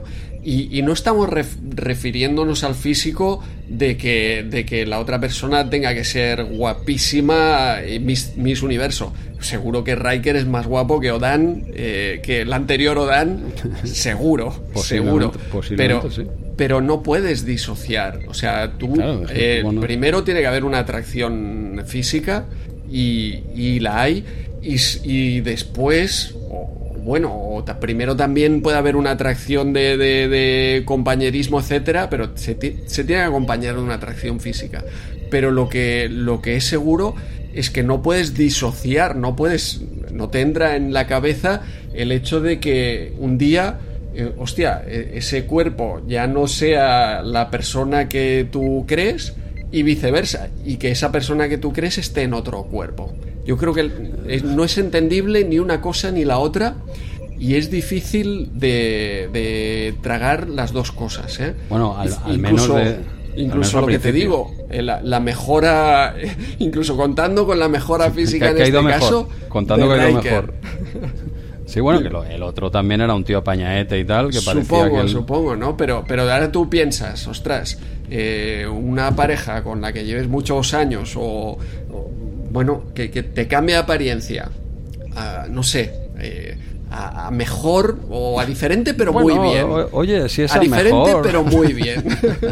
y, no estamos refiriéndonos al físico de que, de que la otra persona tenga que ser guapísima y Miss, Universo. Seguro que Riker es más guapo que Odan, eh, que el anterior Odan, seguro, seguro. Pero, pero no puedes disociar. O sea, tú eh, primero tiene que haber una atracción física y, y la hay. Y, y después, bueno, primero también puede haber una atracción de, compañerismo, etcétera, pero se, tiene que acompañar de una atracción física. Pero lo que, lo que es seguro es que no puedes disociar, no puedes, no te entra en la cabeza el hecho de que un día, eh, hostia, e, ese cuerpo ya no sea la persona que tú crees y viceversa, y que esa persona que tú crees esté en otro cuerpo. Yo creo que no es entendible ni una cosa ni la otra y es difícil de, tragar las dos cosas. ¿eh? Bueno, al, menos incluso lo que te digo, eh, la, mejora, incluso contando con la mejora física en este caso, contando con lo mejor. Sí, bueno, que el otro también era un tío apañaete y tal, que parecía supongo, que Supongo, ¿no? Pero, pero ahora tú piensas, ostras, eh, una pareja con la que lleves muchos años o, bueno, que, te cambia apariencia, no sé, eh, a, mejor o a diferente, pero muy bien. oye, si es a, diferente, pero muy bien.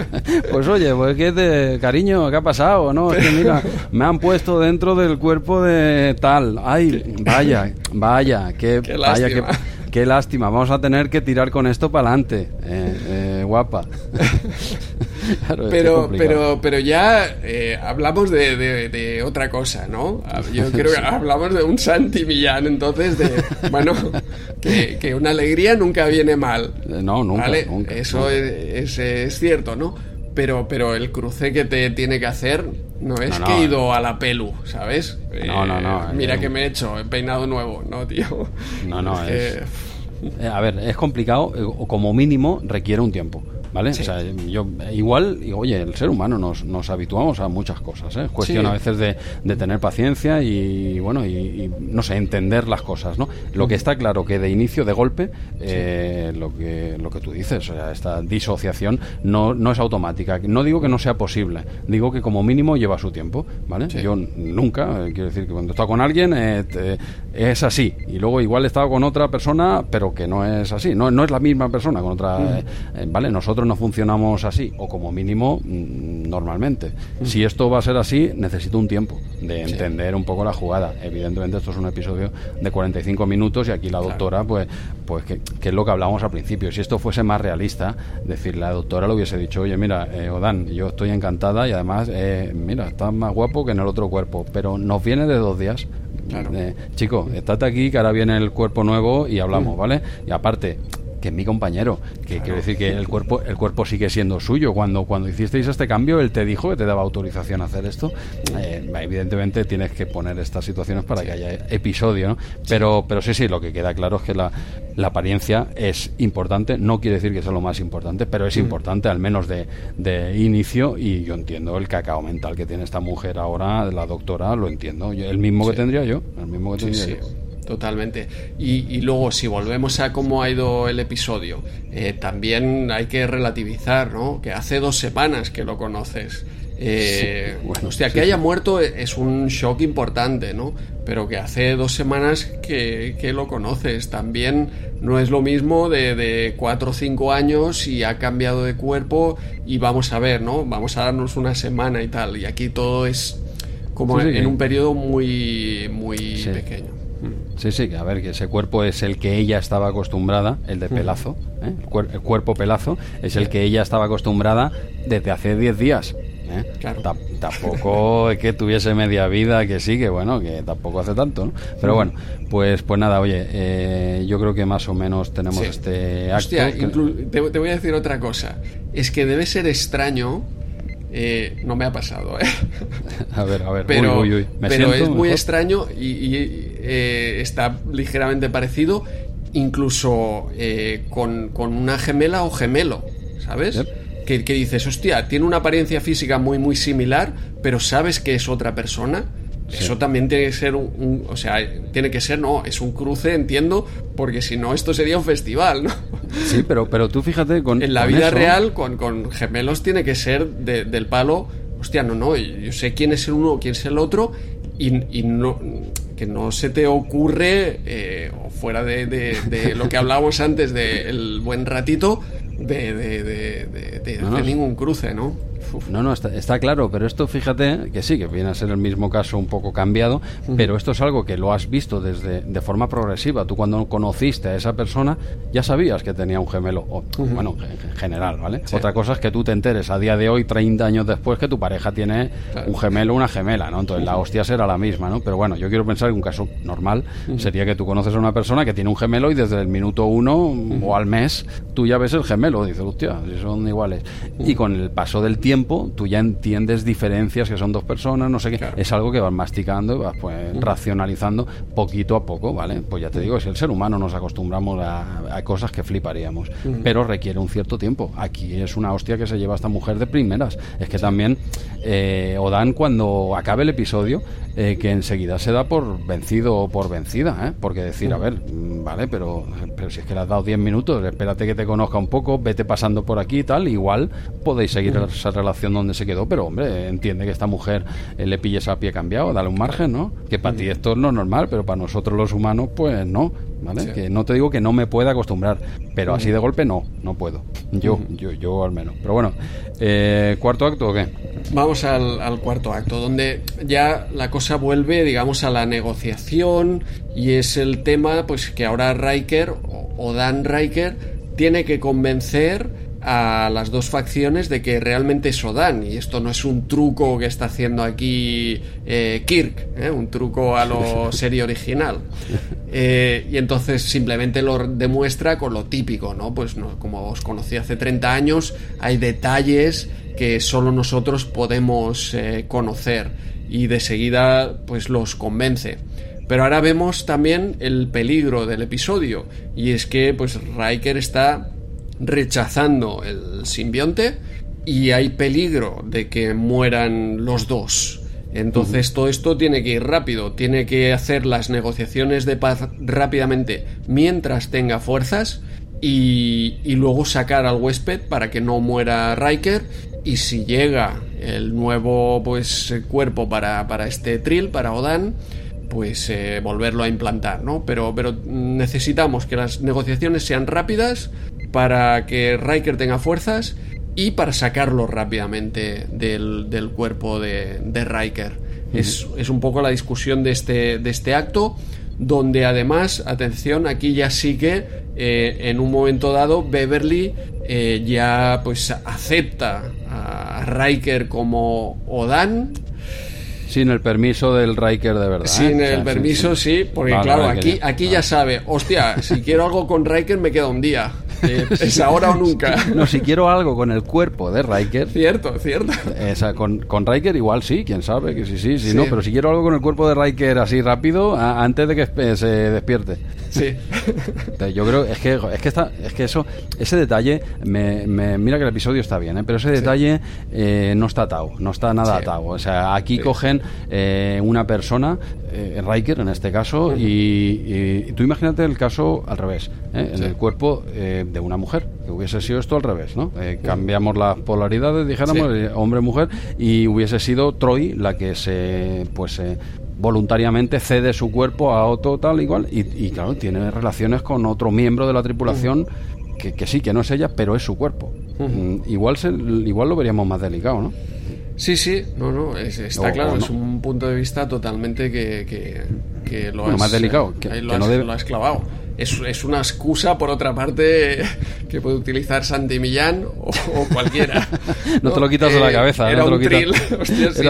pues oye, pues que de cariño, ¿qué ha pasado? No, es que mira, me han puesto dentro del cuerpo de tal. Ay, vaya, vaya, que vaya que qué lástima, vamos a tener que tirar con esto para adelante, eh, eh, guapa. pero, pero, pero ya eh, hablamos de, otra cosa, ¿no? Yo creo que hablamos de un Santi Millán, entonces, de, bueno, que, una alegría nunca viene mal. No, nunca. Eso Es, es, cierto, ¿no? Pero, pero el cruce que te tiene que hacer no es que he ido a la pelu, ¿sabes? No, no, no. Mira que me he hecho, he peinado nuevo, ¿no, tío? No, no, es... a ver, es complicado, o como mínimo requiere un tiempo. ¿Vale? O sea, yo igual, oye, el ser humano nos, nos habituamos a muchas cosas, ¿eh? Cuestión a veces de, de, tener paciencia y, bueno, y, no sé, entender las cosas, ¿no? Lo que está claro que de inicio, de golpe, eh, lo, que, lo que tú dices, o sea, esta disociación no, no es automática. No digo que no sea posible, digo que como mínimo lleva su tiempo, ¿vale? Yo nunca, eh, quiero decir que cuando he estado con alguien eh, es así, y luego igual he estado con otra persona, pero que no es así, no, no es la misma persona con otra, ¿vale? Nosotros no funcionamos así, o como mínimo mm, normalmente. Si esto va a ser así, necesito un tiempo de entender un poco la jugada. Evidentemente esto es un episodio de 45 minutos y aquí la doctora, pues, pues que, es lo que hablábamos al principio. Si esto fuese más realista, decir, la doctora le hubiese dicho, oye, mira, eh, Odan, yo estoy encantada y además, eh, mira, estás más guapo que en el otro cuerpo, pero nos viene de dos días. Claro. Eh, chico, estate aquí que ahora viene el cuerpo nuevo y hablamos, ¿vale? Y aparte, que es mi compañero. Que quiero decir que el cuerpo, el cuerpo sigue siendo suyo. Cuando, cuando hicisteis este cambio, él te dijo que te daba autorización a hacer esto. Eh, evidentemente tienes que poner estas situaciones para que haya episodio, ¿no? Pero, pero sí, sí, lo que queda claro es que la, la apariencia es importante. No quiere decir que sea lo más importante, pero es mm. importante, al menos de, de, inicio. Y yo entiendo el cacao mental que tiene esta mujer ahora, la doctora, lo entiendo. el mismo que tendría yo. El mismo que tendría yo. Totalmente. Y, luego, si volvemos a cómo ha ido el episodio, eh, también hay que relativizar, ¿no? Que hace dos semanas que lo conoces. Eh, bueno, hostia, que haya muerto es un shock importante, ¿no? Pero que hace dos semanas que, lo conoces. También no es lo mismo de, de, cuatro o cinco años y ha cambiado de cuerpo y vamos a ver, ¿no? Vamos a darnos una semana y tal. Y aquí todo es como en, un periodo muy, muy pequeño. Sí, sí, a ver, que ese cuerpo es el que ella estaba acostumbrada, el de pelazo, ¿eh? el, cuerpo pelazo, es el que ella estaba acostumbrada desde hace 10 días. ¿eh? Claro. tampoco es que tuviese media vida, que sí, que bueno, que tampoco hace tanto, ¿no? Pero bueno, pues, pues nada, oye, eh, yo creo que más o menos tenemos este acto. Hostia, te, voy a decir otra cosa. Es que debe ser extraño eh, no me ha pasado, ¿eh? A ver, a ver. Pero, pero es muy extraño y, eh, está ligeramente parecido, incluso eh, con, una gemela o gemelo, ¿sabes? Que, que, dices, hostia, tiene una apariencia física muy, muy similar, pero sabes que es otra persona. Eso también tiene que ser un, O sea, tiene que ser, no, es un cruce, entiendo, porque si no, esto sería un festival, ¿no? Sí, pero, pero tú fíjate con. En la vida real, con, con, gemelos, tiene que ser del palo. Hostia, no, no, yo sé quién es el uno, quién es el otro, y, y no que no se te ocurre, eh, o fuera de, de, lo que hablábamos antes del buen ratito, de, de, hacer ningún cruce, ¿no? No, no, está, claro, pero esto fíjate que sí, que viene a ser el mismo caso un poco cambiado, pero esto es algo que lo has visto desde de forma progresiva. Tú cuando conociste a esa persona ya sabías que tenía un gemelo, o, bueno, en general, ¿vale? Otra cosa es que tú te enteres a día de hoy, 30 años después, que tu pareja tiene un gemelo o una gemela, ¿no? Entonces la hostia será la misma, ¿no? Pero bueno, yo quiero pensar que un caso normal sería que tú conoces a una persona que tiene un gemelo y desde el minuto uno o al mes tú ya ves el gemelo, dices, hostia, si son iguales. Y con el paso del tiempo, tiempo, tú ya entiendes diferencias que son dos personas, no sé qué. Es algo que vas masticando y vas pues racionalizando poquito a poco, ¿vale? Pues ya te digo, si el ser humano nos acostumbramos a, cosas que fliparíamos, pero requiere un cierto tiempo. Aquí es una hostia que se lleva esta mujer de primeras. Es que también eh, Odan cuando acabe el episodio, eh, que enseguida se da por vencido o por vencida, ¿eh? porque decir, a ver, vale, pero, pero si es que le has dado 10 minutos, espérate que te conozca un poco, vete pasando por aquí y tal, igual podéis seguir esa relación donde se quedó, pero hombre, entiende que esta mujer eh, le pilles a pie cambiado, dale un margen, ¿no? Que para ti esto no es normal, pero para nosotros los humanos, pues no, ¿vale? Que no te digo que no me pueda acostumbrar, pero así de golpe no, no puedo. Yo, yo, yo al menos. Pero bueno, eh, ¿cuarto acto o qué? Vamos al, al cuarto acto, donde ya la cosa vuelve, digamos, a la negociación y es el tema, pues que ahora Riker o Dan Riker tiene que convencer a las dos facciones de que realmente es Odan y esto no es un truco que está haciendo aquí eh, Kirk, ¿eh? un truco a lo serie original. Eh, y entonces simplemente lo demuestra con lo típico, ¿no? Pues no, como os conocí hace 30 años, hay detalles que solo nosotros podemos conocer y de seguida pues los convence. Pero ahora vemos también el peligro del episodio y es que pues Riker está rechazando el simbionte y hay peligro de que mueran los dos. Entonces todo esto tiene que ir rápido, tiene que hacer las negociaciones de paz rápidamente mientras tenga fuerzas y, luego sacar al huésped para que no muera Riker y si llega el nuevo pues cuerpo para, para este trill, para Odan, pues eh, volverlo a implantar, ¿no? Pero, pero necesitamos que las negociaciones sean rápidas para que Riker tenga fuerzas y para sacarlo rápidamente del, cuerpo de, Riker. es, un poco la discusión de este, de este acto, donde además, atención, aquí ya sí que eh, en un momento dado Beverly eh, ya pues acepta a Riker como Odan sin el permiso del Riker de verdad. Sin ¿eh? el permiso, sí, porque claro, aquí, aquí ya sabe, hostia, si quiero algo con Riker me queda un día. es ahora o nunca. No, si quiero algo con el cuerpo de Riker. Cierto, cierto. Esa, con, con Riker igual sí, quién sabe, que sí, sí, sí, no, pero si quiero algo con el cuerpo de Riker así rápido, antes de que se despierte. Sí. Yo creo, es que, es que, está, es que eso, ese detalle, me, mira que el episodio está bien, ¿eh? pero ese detalle eh, no está atado, no está nada atado. O sea, aquí cogen eh, una persona, Riker en este caso, y, tú imagínate el caso al revés, en el cuerpo de una mujer, que hubiese sido esto al revés, ¿no? cambiamos las polaridades, dijéramos, hombre-mujer, y hubiese sido Troy la que se, pues, voluntariamente cede su cuerpo a otro tal igual y, y claro tiene relaciones con otro miembro de la tripulación que, que, sí que no es ella pero es su cuerpo. Mm, igual se, igual lo veríamos más delicado no sí sí no no está claro es un punto de vista totalmente que, que, lo más delicado que, no debe... lo has clavado es, es, una excusa, por otra parte, que puede utilizar Santi Millán o, cualquiera. no, te lo quitas de la eh, cabeza. Era un trill. Hostia, sí.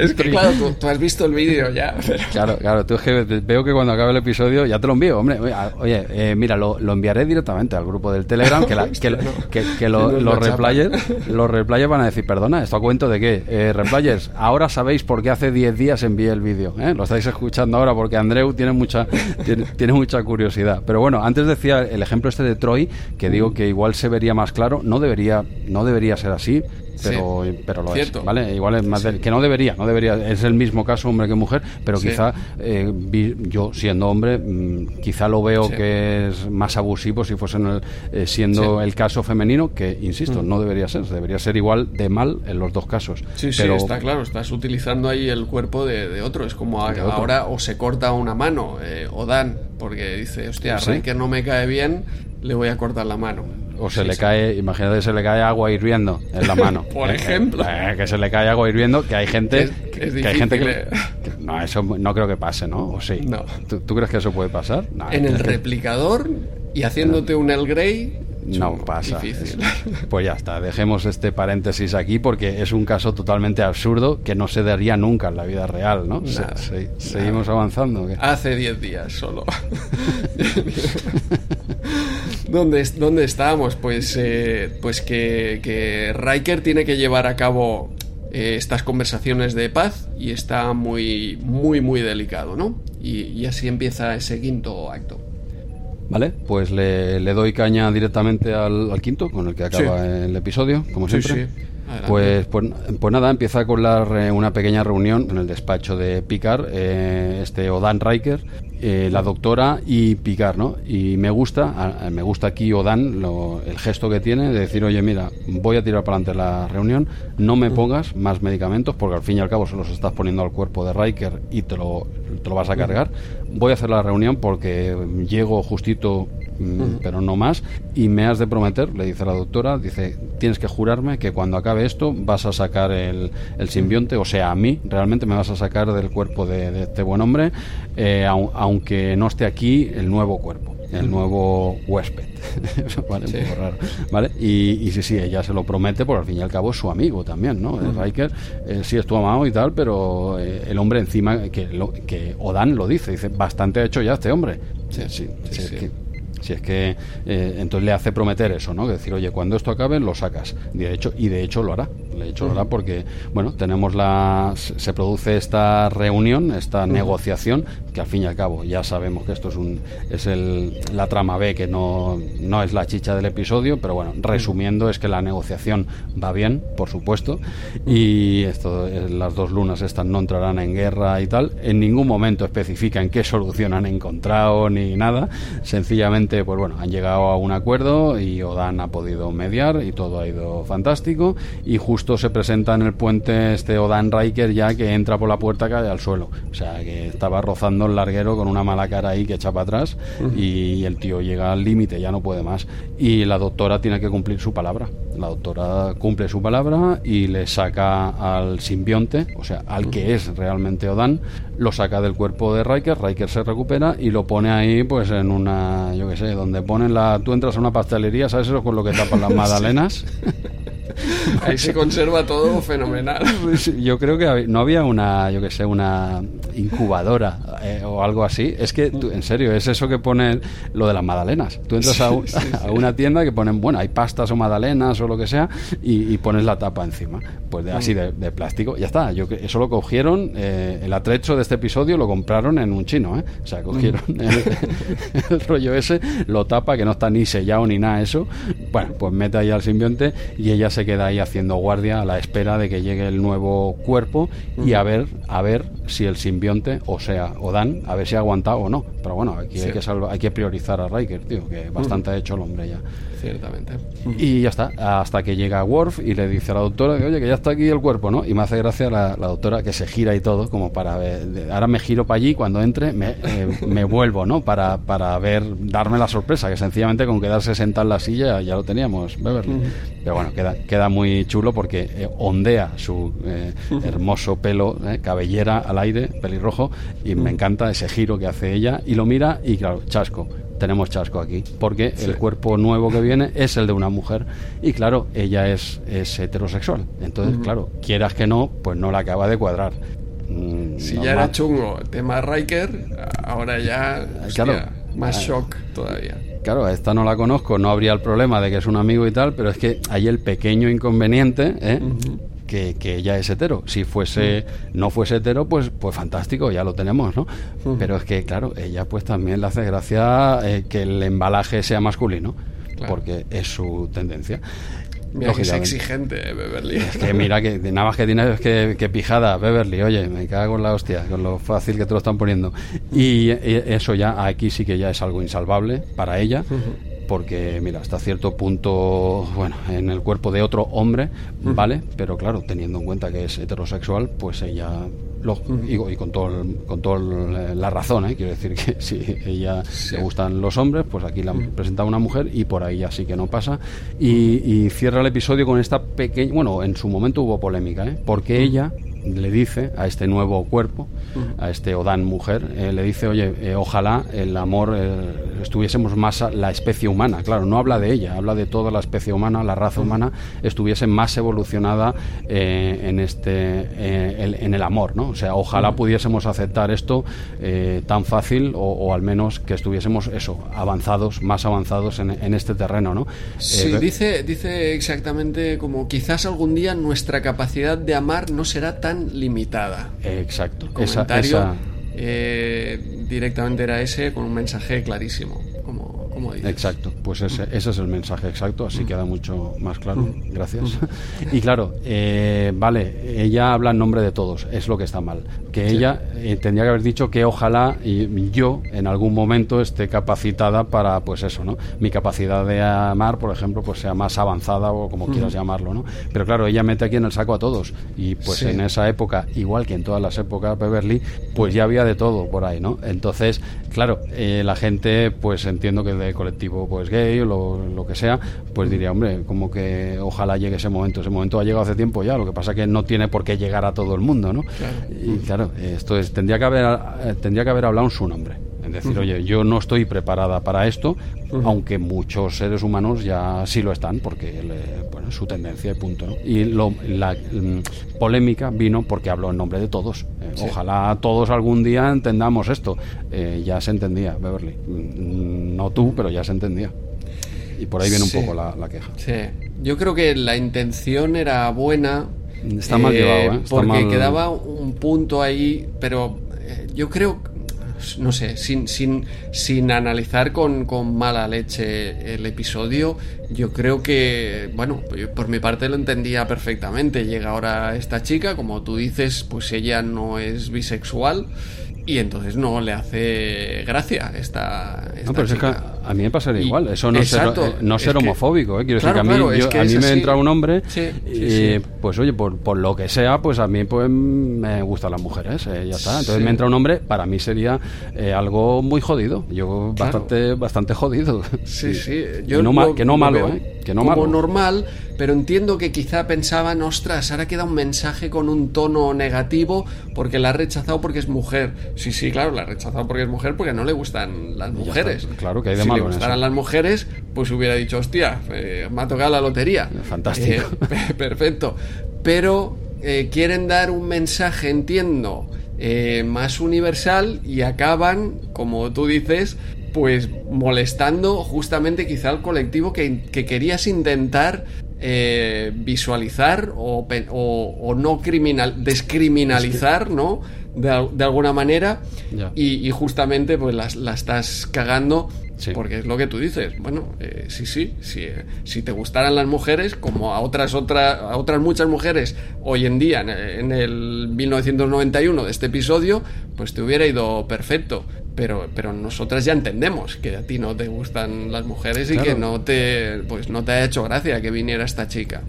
es que, claro, tú, has visto el vídeo ya. Claro, claro. Tú es que veo que cuando acabe el episodio ya te lo envío. Hombre, oye, eh, mira, lo, lo, enviaré directamente al grupo del Telegram. Que, la, que, que, que los, replayers, los replayers van a decir, perdona, ¿esto a cuento de qué? Eh, replayers, ahora sabéis por qué hace 10 días envié el vídeo. Lo estáis escuchando ahora porque Andreu tiene mucha, tiene, tiene mucha curiosidad pero bueno, antes decía el ejemplo este de Troy, que digo que igual se vería más claro, no debería, no debería ser así, pero, pero lo es, ¿vale? Igual es más que no debería, no debería, es el mismo caso hombre que mujer, pero quizá eh, yo siendo hombre, mm, quizá lo veo que es más abusivo si fuese eh, siendo el caso femenino, que insisto, mm. no debería ser, debería ser igual de mal en los dos casos. Sí, pero, sí, está claro, estás utilizando ahí el cuerpo de, otro, es como ahora o se corta una mano eh, o dan, porque dice, hostia, que no me cae bien, le voy a cortar la mano o se le cae, imagínate, se le cae agua hirviendo en la mano. Por eh, ejemplo. Eh, que se le cae agua hirviendo, que hay gente. que, hay gente que, No, eso no creo que pase, ¿no? ¿O sí? No. ¿Tú, crees que eso puede pasar? en el replicador y haciéndote un El Grey. No pasa. Pues ya está, dejemos este paréntesis aquí porque es un caso totalmente absurdo que no se daría nunca en la vida real, ¿no? seguimos avanzando. Hace 10 días solo. ¿Dónde, ¿Dónde estábamos? Pues, eh, pues que, que Riker tiene que llevar a cabo eh, estas conversaciones de paz y está muy, muy, muy delicado, ¿no? Y, así empieza ese quinto acto. Vale, pues le, doy caña directamente al, quinto, con el que acaba el episodio, como siempre. Sí, pues, pues, pues, nada, empieza con la una pequeña reunión en el despacho de Picard, eh, este Odan Riker, eh, la doctora y Picard, ¿no? Y me gusta, me gusta aquí Odan, el gesto que tiene de decir, oye, mira, voy a tirar para adelante la reunión, no me pongas más medicamentos, porque al fin y al cabo se los estás poniendo al cuerpo de Riker y te lo, te lo vas a cargar. Voy a hacer la reunión porque llego justito Mm, pero no más. Y me has de prometer, le dice la doctora, dice, tienes que jurarme que cuando acabe esto vas a sacar el, el simbionte, o sea, a mí realmente me vas a sacar del cuerpo de, este buen hombre, eh, aunque no esté aquí el nuevo cuerpo el nuevo huésped. vale, un poco raro. ¿Vale? Y, y, sí, sí, ella se lo promete, porque al fin y al cabo es su amigo también, ¿no? Riker eh, sí es tu amado y tal, pero eh, el hombre encima, que, lo, que Odan lo dice, dice, bastante ha hecho ya este hombre. Sí, sí, sí. Si es que eh, entonces le hace prometer eso, ¿no? decir, oye, cuando esto acabe lo sacas. De hecho, y de hecho lo hará. De hecho lo hará porque, bueno, tenemos la. Se produce esta reunión, esta negociación, que al fin y al cabo ya sabemos que esto es un es el, la trama B, que no, no es la chicha del episodio, pero bueno, resumiendo, es que la negociación va bien, por supuesto, y esto, eh, las dos lunas estas no entrarán en guerra y tal. En ningún momento especifican qué solución han encontrado ni nada. Sencillamente pues bueno, han llegado a un acuerdo y Odan ha podido mediar y todo ha ido fantástico. Y justo se presenta en el puente este Odan Riker ya que entra por la puerta cae al suelo. O sea, que estaba rozando el larguero con una mala cara ahí que echa para atrás y el tío llega al límite, ya no puede más. Y la doctora tiene que cumplir su palabra. La doctora cumple su palabra y le saca al simbionte, o sea, al que es realmente Odan, lo saca del cuerpo de Riker, Riker se recupera y lo pone ahí pues en una, yo qué sé, donde ponen la... Tú entras a una pastelería, ¿sabes eso con lo que tapan las magdalenas? Ahí se conserva todo fenomenal. Yo creo que no había una, yo que sé, una incubadora eh, o algo así. Es que, en serio, es eso que ponen lo de las magdalenas. Tú entras a, una tienda que ponen, bueno, hay pastas o magdalenas o lo que sea y, pones la tapa encima. Pues de, así de, plástico. Ya está. Yo, eso lo cogieron, eh, el atrecho de este episodio lo compraron en un chino, ¿eh? O sea, cogieron el, rollo ese, lo tapa, que no está ni sellado ni nada eso. Bueno, pues mete ahí al simbionte y ella se queda ahí haciendo guardia a la espera de que llegue el nuevo cuerpo y a ver, a ver si el simbionte, o sea, o Dan, a ver si ha aguantado o no. Pero bueno, aquí hay, que hay que priorizar a Riker, tío, que bastante ha hecho el hombre ya. Ciertamente. Y ya está, hasta que llega Worf y le dice a la doctora que, oye, que ya está aquí el cuerpo, ¿no? Y me hace gracia la, doctora que se gira y todo, como para ver, ahora me giro para allí, cuando entre me, eh, me vuelvo, ¿no? Para, para ver, darme la sorpresa, que sencillamente con quedarse sentado en la silla ya lo teníamos, Beverly. Pero bueno, queda, queda muy chulo porque eh, ondea su eh, hermoso pelo, cabellera al aire, pelirrojo, y me encanta ese giro que hace ella, y lo mira y claro, chasco tenemos chasco aquí, porque el cuerpo nuevo que viene es el de una mujer y claro, ella es, es heterosexual. Entonces, claro, quieras que no, pues no la acaba de cuadrar. Mm, si ya era chungo el tema Riker, ahora ya más shock todavía. Claro, esta no la conozco, no habría el problema de que es un amigo y tal, pero es que hay el pequeño inconveniente, ¿eh? Que, que, ella es hetero. Si fuese, mm. no fuese hetero, pues, pues fantástico, ya lo tenemos, ¿no? Mm. Pero es que, claro, ella pues también le hace gracia eh, que el embalaje sea masculino, porque es su tendencia. Mira que es exigente, eh, Beverly. Es que mira que nada más que tienes que, que, pijada, Beverly. Oye, me cago en la hostia, con lo fácil que te lo están poniendo. Y, eso ya, aquí sí que ya es algo insalvable para ella porque, mira, hasta cierto punto, bueno, en el cuerpo de otro hombre, ¿vale? Pero claro, teniendo en cuenta que es heterosexual, pues ella lo, y, con todo con toda la razón, ¿eh? quiero decir que si ella le gustan los hombres, pues aquí la presenta una mujer y por ahí así que no pasa. Y, cierra el episodio con esta pequeña, bueno, en su momento hubo polémica, ¿eh? porque ella le dice a este nuevo cuerpo, a este Odán mujer, eh, le dice, oye, eh, ojalá el amor estuviésemos más la especie humana. Claro, no habla de ella, habla de toda la especie humana, la raza humana estuviese más evolucionada en este, en el amor, ¿no? O sea, ojalá pudiésemos aceptar esto tan fácil o, al menos que estuviésemos eso, avanzados, más avanzados en, en este terreno, ¿no? Sí, dice, dice exactamente como quizás algún día nuestra capacidad de amar no será tan limitada. Exacto. El comentario eh, directamente era ese con un mensaje clarísimo. Exacto, pues ese, ese, es el mensaje exacto, así queda mucho más claro. Gracias. Y claro, eh, vale, ella habla en nombre de todos, es lo que está mal. Que ella eh, tendría que haber dicho que ojalá y yo en algún momento esté capacitada para, pues eso, ¿no? Mi capacidad de amar, por ejemplo, pues sea más avanzada o como quieras llamarlo, ¿no? Pero claro, ella mete aquí en el saco a todos y pues en esa época, igual que en todas las épocas de Beverly, pues ya había de todo por ahí, ¿no? Entonces, claro, eh, la gente, pues entiendo que de colectivo pues gay o lo, que sea, pues diría, hombre, como que ojalá llegue ese momento. Ese momento ha llegado hace tiempo ya, lo que pasa que no tiene por qué llegar a todo el mundo, ¿no? Y claro, esto es, tendría que haber, eh, tendría que haber hablado en su nombre. Es decir, oye, yo no estoy preparada para esto, aunque muchos seres humanos ya sí lo están, porque bueno, es su tendencia y punto. Y lo, la mm, polémica vino porque habló en nombre de todos. Eh, ojalá todos algún día entendamos esto. Eh, ya se entendía, Beverly. Mm, no tú, pero ya se entendía. Y por ahí viene un poco la, queja. Sí, yo creo que la intención era buena. Está mal llevado, ¿eh? porque quedaba un punto ahí, pero yo creo no sé, sin, sin, sin analizar con, con, mala leche el episodio, yo creo que, bueno, por mi parte lo entendía perfectamente. Llega ahora esta chica, como tú dices, pues ella no es bisexual y entonces no le hace gracia esta, esta no, pero Es que a mí me pasaría igual. Eso no, ser, eh, no ser homofóbico. ¿eh? Quiero decir que a mí, a mí me entra un hombre y, pues oye, por, por, lo que sea, pues a mí pues me gustan las mujeres. Eh, ya está. Entonces me entra un hombre, para mí sería eh, algo muy jodido. Yo bastante bastante jodido. Sí, sí. Yo no, que no malo, ¿eh? Que no como normal, pero entiendo que quizá pensaban, ostras, ahora queda un mensaje con un tono negativo porque la ha rechazado porque es mujer. Sí, sí, claro, la ha rechazado porque es mujer porque no le gustan las mujeres. Claro que hay de si le gustaran las mujeres, pues hubiera dicho, hostia, eh, me ha tocado la lotería. Fantástico. Eh, perfecto. Pero eh, quieren dar un mensaje, entiendo, más universal y acaban, como tú dices, pues molestando justamente quizá al colectivo que, querías intentar visualizar o, o, no criminal, descriminalizar, ¿no? De, alguna manera y, justamente pues la, estás cagando porque es lo que tú dices. Bueno, eh, sí, sí, sí eh, si te gustaran las mujeres, como a otras, otra, a otras muchas mujeres hoy en día, en, el 1991 de este episodio, pues te hubiera ido perfecto. Pero, pero nosotras ya entendemos que a ti no te gustan las mujeres y que no te, pues no te ha hecho gracia que viniera esta chica.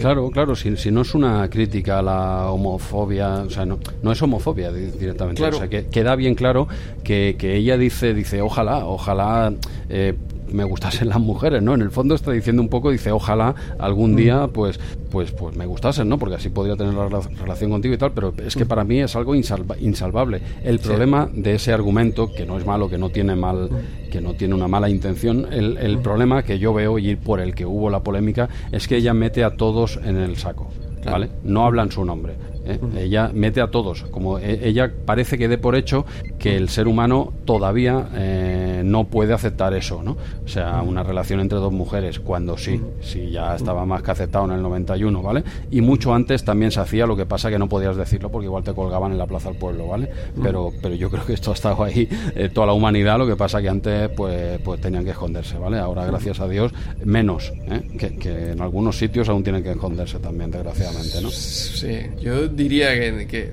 Claro, claro, si, si, no es una crítica a la homofobia, o sea, no, no es homofobia directamente, o sea, que queda bien claro que, que ella dice, dice, ojalá, ojalá eh, me gustasen las mujeres, ¿no? En el fondo está diciendo un poco, dice, ojalá algún mm. día, pues, pues, pues me gustasen, ¿no? Porque así podría tener la relación contigo y tal, pero es que mm. para mí es algo insalvable. El problema de ese argumento, que no es malo, que no tiene mal, mm. que no tiene una mala intención, el, el problema que yo veo y por el que hubo la polémica es que ella mete a todos en el saco. ¿Vale? No hablan su nombre. ¿Eh? Ella mete a todos, como e, ella parece que dé por hecho que el ser humano todavía eh, no puede aceptar eso, ¿no? O sea, una relación entre dos mujeres, cuando sí, sí ya estaba más que aceptado en el 91, ¿vale? Y mucho antes también se hacía, lo que pasa que no podías decirlo porque igual te colgaban en la Plaza del Pueblo, ¿vale? Pero, pero yo creo que esto ha estado ahí eh, toda la humanidad, lo que pasa que antes pues, pues tenían que esconderse, ¿vale? Ahora, gracias a Dios, menos, que, que en algunos sitios aún tienen que esconderse también, desgraciadamente, ¿no? Sí, yo diría que,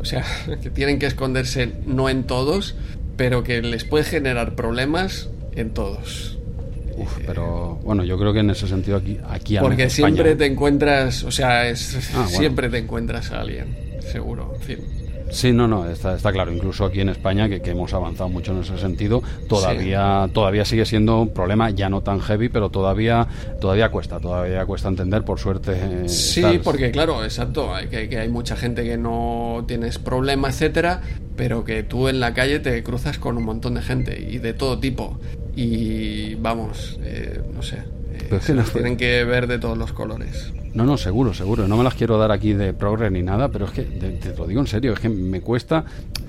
o sea, que tienen que esconderse no en todos, pero que les puede generar problemas en todos. pero bueno, yo creo que en ese sentido aquí, aquí Porque siempre te encuentras, o sea, es, ah, siempre te encuentras a alguien, seguro, en fin. Sí, no, no, está, está claro. Incluso aquí en España, que, que, hemos avanzado mucho en ese sentido, todavía, todavía sigue siendo un problema, ya no tan heavy, pero todavía, todavía cuesta, todavía cuesta entender, por suerte. Sí, porque claro, exacto, hay, que, que hay mucha gente que no tienes problema, etcétera, pero que tú en la calle te cruzas con un montón de gente y de todo tipo. Y vamos, eh, no sé, tienen que ver de todos los colores. No, no, seguro, seguro. No me las quiero dar aquí de progre ni nada, pero es que te, lo digo en serio, es que me cuesta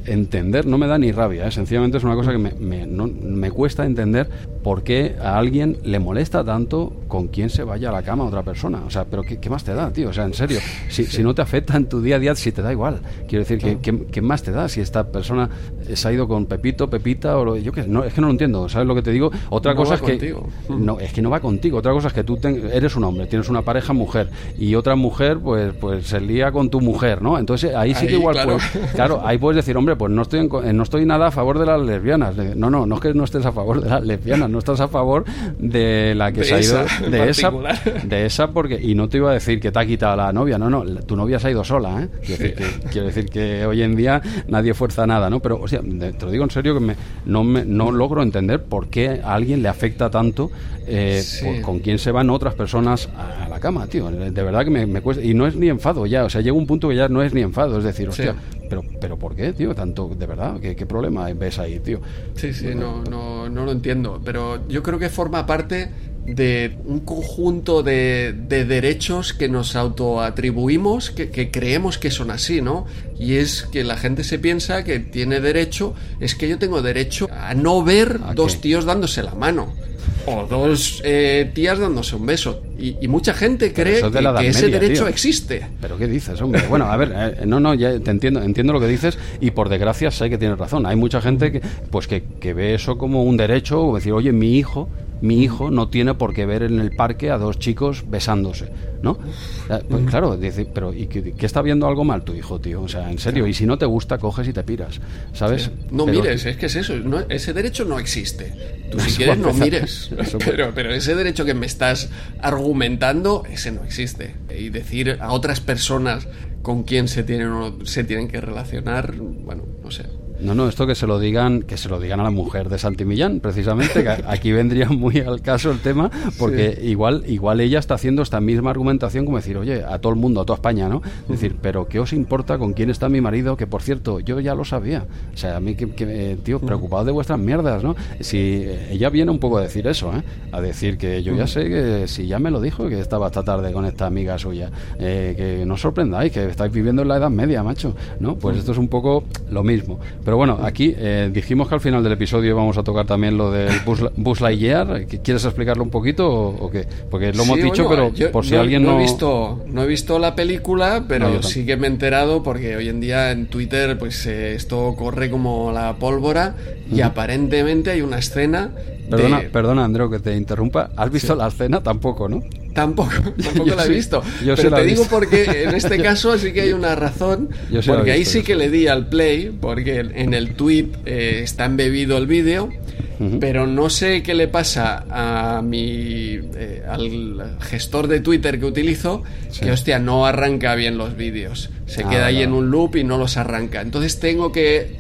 entender, no me da ni rabia, ¿eh? sencillamente es una cosa que me, me, no, me, cuesta entender por qué a alguien le molesta tanto con quién se vaya a la cama a otra persona. O sea, pero ¿qué, qué más te da, tío? O sea, en serio, si, si, no te afecta en tu día a día, si te da igual. Quiero decir, ¿qué, qué, más te da si esta persona se ha ido con Pepito, Pepita o lo, yo qué no, es que no lo entiendo, ¿sabes lo que te digo? Otra cosa es que no, es que no va contigo, otra cosa es que tú eres un hombre, tienes una pareja mujer y otra mujer pues pues se lía con tu mujer, ¿no? Entonces ahí sí que igual claro. Pues, claro, ahí puedes decir, hombre, pues no estoy en, no estoy nada a favor de las lesbianas. No, no, no es que no estés a favor de las lesbianas, no estás a favor de la que de se ha ido esa, de esa de esa porque y no te iba a decir que te ha quitado la novia, no, no, tu novia se ha ido sola, ¿eh? Quiero, sí. decir, que, quiero decir que hoy en día nadie fuerza nada, ¿no? Pero o sea, te lo digo en serio que me, no me, no logro entender por qué a alguien le afecta tanto eh, sí. por, con quién se van otras personas a, la cama, tío. De verdad que me, me, cuesta. Y no es ni enfado ya, o sea, llega un punto que ya no es ni enfado, es decir, hostia, sí. pero, pero ¿por qué, tío? Tanto, de verdad, ¿qué, qué problema ves ahí, tío? Sí, sí, no, no, no lo entiendo, pero yo creo que forma parte de un conjunto de, de, derechos que nos autoatribuimos, que, que, creemos que son así, ¿no? Y es que la gente se piensa que tiene derecho, es que yo tengo derecho a no ver ¿A dos tíos dándose la mano. O dos eh, tías dándose un beso. Y, y mucha gente cree que, que ese media, derecho tío. existe. Pero ¿qué dices, hombre? Bueno, a ver, eh, no, no, ya te entiendo, entiendo lo que dices y por desgracia sé que tienes razón. Hay mucha gente que, pues que, que ve eso como un derecho, o decir, oye, mi hijo mi hijo no tiene por qué ver en el parque a dos chicos besándose, ¿no? Pues claro, dice, pero ¿y qué, qué, está viendo algo mal tu hijo, tío? O sea, en serio, y si no te gusta, coges y te piras, ¿sabes? Sí. No pero, mires, es que es eso, no, ese derecho no existe. Tú si quieres no mires, pero, pero ese derecho que me estás argumentando, ese no existe. Y decir a otras personas con quién se tienen, se tienen que relacionar, bueno, no sé. No, no, esto que se lo digan, que se lo digan a la mujer de Santi Millán, precisamente, que aquí vendría muy al caso el tema, porque sí. igual, igual ella está haciendo esta misma argumentación como decir, oye, a todo el mundo, a toda España, ¿no? Es decir, pero ¿qué os importa con quién está mi marido? Que por cierto, yo ya lo sabía. O sea, a mí que, que eh, tío, preocupado de vuestras mierdas, ¿no? Si ella viene un poco a decir eso, ¿eh? A decir que yo ya sé que si ya me lo dijo, que estaba esta tarde con esta amiga suya, eh, que no os sorprendáis, que estáis viviendo en la Edad Media, macho, ¿no? Pues esto es un poco lo mismo. Pero bueno, aquí eh, dijimos que al final del episodio vamos a tocar también lo del Buzz, Buzz Lightyear. ¿Quieres explicarlo un poquito o, o qué? Porque lo hemos sí, dicho, bueno, pero yo, por si no, alguien no... no... He visto, no he visto la película, pero no, sí que me he enterado porque hoy en día en Twitter pues eh, esto corre como la pólvora y uh -huh. aparentemente hay una escena Perdona, de... perdona, Andreu, que te interrumpa. ¿Has visto sí. la escena? Tampoco, ¿no? Tampoco, tampoco la he visto. Yo pero te digo porque en este caso sí que hay una razón. Yo porque ahí visto, sí que le di al play, porque en el tweet eh, está embebido el vídeo. Uh -huh. Pero no sé qué le pasa a mi eh, al gestor de Twitter que utilizo, sí. que hostia, no arranca bien los vídeos. Se ah, queda ahí en un loop y no los arranca. Entonces tengo que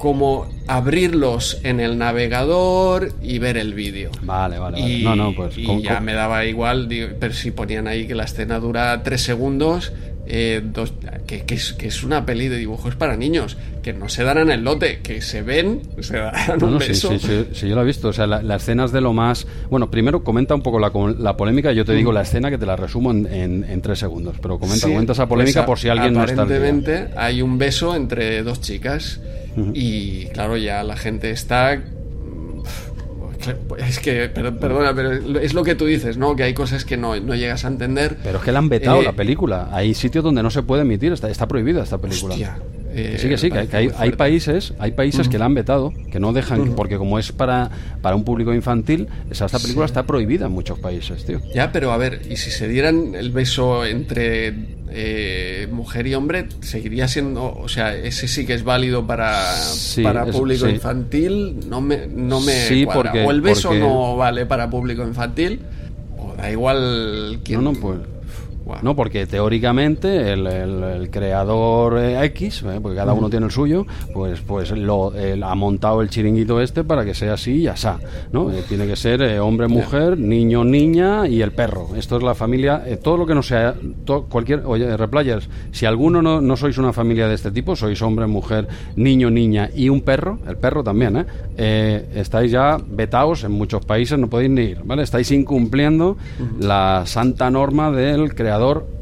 como abrirlos en el navegador y ver el vídeo. Vale, vale, vale. Y, no, no, pues. Y ya me daba igual, digo, pero si ponían ahí que la escena dura tres segundos, eh, dos, que, que, es, que, es, una peli de dibujos para niños, que no se darán el lote, que se ven, se no, un no, beso. Sí, sí, sí, yo lo he visto, o sea, las la escenas de lo más... Bueno, primero comenta un poco la, la polémica, yo te digo mm. la escena que te la resumo en, en, en tres segundos, pero comenta, comenta esa polémica pues, por si alguien no está... Aparentemente hay un beso entre dos chicas uh -huh. y claro, ya la gente está es que, perdona, pero es lo que tú dices, ¿no? Que hay cosas que no, no llegas a entender. Pero es que la han vetado eh, la película. Hay sitios donde no se puede emitir, está, está prohibida esta película. Hostia. Eh, sí, que sí, que, que hay, hay, países, hay países uh -huh. que la han vetado, que no dejan, uh -huh. porque como es para, para un público infantil, esa, esta película sí. está prohibida en muchos países, tío. Ya, pero a ver, y si se dieran el beso entre eh, mujer y hombre, seguiría siendo, o sea, ese sí que es válido para, sí, para público sí. infantil, no me, no me sí, porque, o el beso porque... no vale para público infantil, o da igual quién. No, no, pues ¿no? Porque teóricamente el, creador eh, X, eh, porque cada uno tiene el suyo, pues, pues lo, ha montado el chiringuito este para que sea así y asá, ¿no? Eh, tiene que ser hombre, mujer, niño, niña y el perro. Esto es la familia, todo lo que no sea, cualquier, oye, replayers, si alguno no, no sois una familia de este tipo, sois hombre, mujer, niño, niña y un perro, el perro también, ¿eh? estáis ya vetados en muchos países, no podéis ni ir, ¿vale? Estáis incumpliendo la santa norma del creador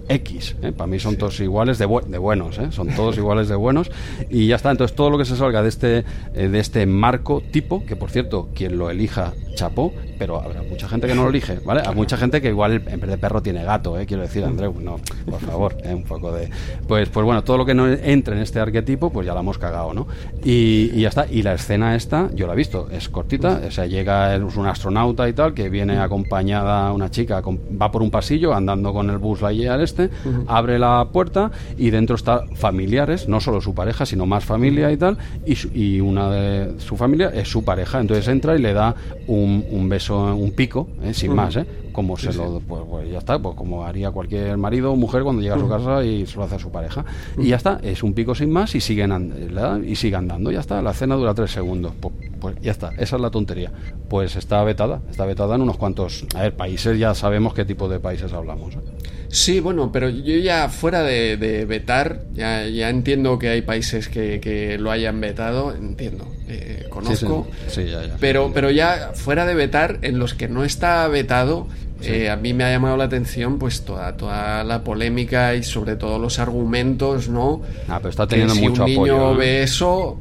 X. ¿eh? Para mí son todos iguales de, de buenos, ¿eh? son todos iguales de buenos. Y ya está. Entonces, todo lo que se salga de este, eh, de este marco tipo, que por cierto, quien lo elija, chapó, pero habrá mucha gente que no lo elige, ¿vale? Hay mucha gente que igual en vez de perro tiene gato, ¿eh? Quiero decir, Andreu, no, por favor, ¿eh? un poco de. Pues, pues bueno, todo lo que no entre en este arquetipo, pues ya la hemos cagado, ¿no? Y, y ya está. Y la escena esta, yo la he visto, es cortita, o sea, llega es un astronauta y tal, que viene acompañada una chica, va por un pasillo andando con el bus Lightyear este este, abre la puerta y dentro está familiares, no solo su pareja, sino más familia y tal, y, una de su familia es su pareja. Entonces entra y le da un, beso, un pico, ¿eh? sin más, ¿eh? como se lo pues, pues, ya está pues como haría cualquier marido o mujer cuando llega a su casa y se lo hace a su pareja. Y ya está es un pico sin más y siguen y sigue andando ya está. La cena dura tres segundos pues, pues, ya está. Esa es la tontería. Pues está vetada está vetada en unos cuantos a ver países ya sabemos qué tipo de países hablamos ¿eh? Sí, bueno, pero yo ya fuera de, vetar, ya, ya, entiendo que hay países que, lo hayan vetado, entiendo, eh, conozco, sí, ya, ya. Pero, pero ya fuera de vetar, en los que no está vetado, eh, a mí me ha llamado la atención pues toda, toda la polémica y sobre todo los argumentos, ¿no? Ah, pero está teniendo que si un niño ve eso,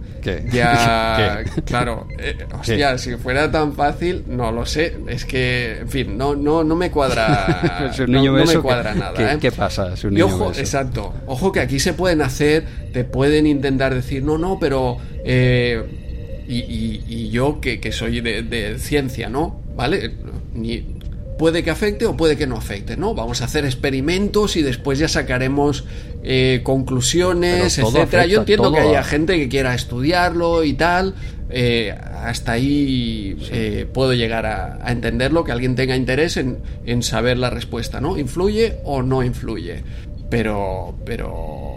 ya, claro, eh, hostia, si fuera tan fácil, no lo sé, es que, en fin, no, no, no me cuadra, no, me cuadra nada. ¿qué, ¿eh? pasa si un niño ojo, Exacto, ojo que aquí se pueden hacer, te pueden intentar decir, no, no, pero... y, yo que, que soy de, de, ciencia, ¿no? ¿Vale? Ni, puede que afecte o puede que no afecte, ¿no? Vamos a hacer experimentos y después ya sacaremos eh, conclusiones, etcétera. Yo entiendo que haya gente que quiera estudiarlo y tal. Eh, hasta ahí eh, puedo llegar a, a, entenderlo, que alguien tenga interés en, en saber la respuesta, ¿no? ¿Influye o no influye? Pero, pero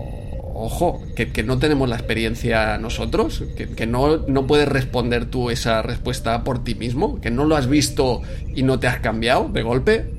ojo, que, no tenemos la experiencia nosotros, que, no, no, puedes responder tú esa respuesta por ti mismo, que no lo has visto y no te has cambiado de golpe.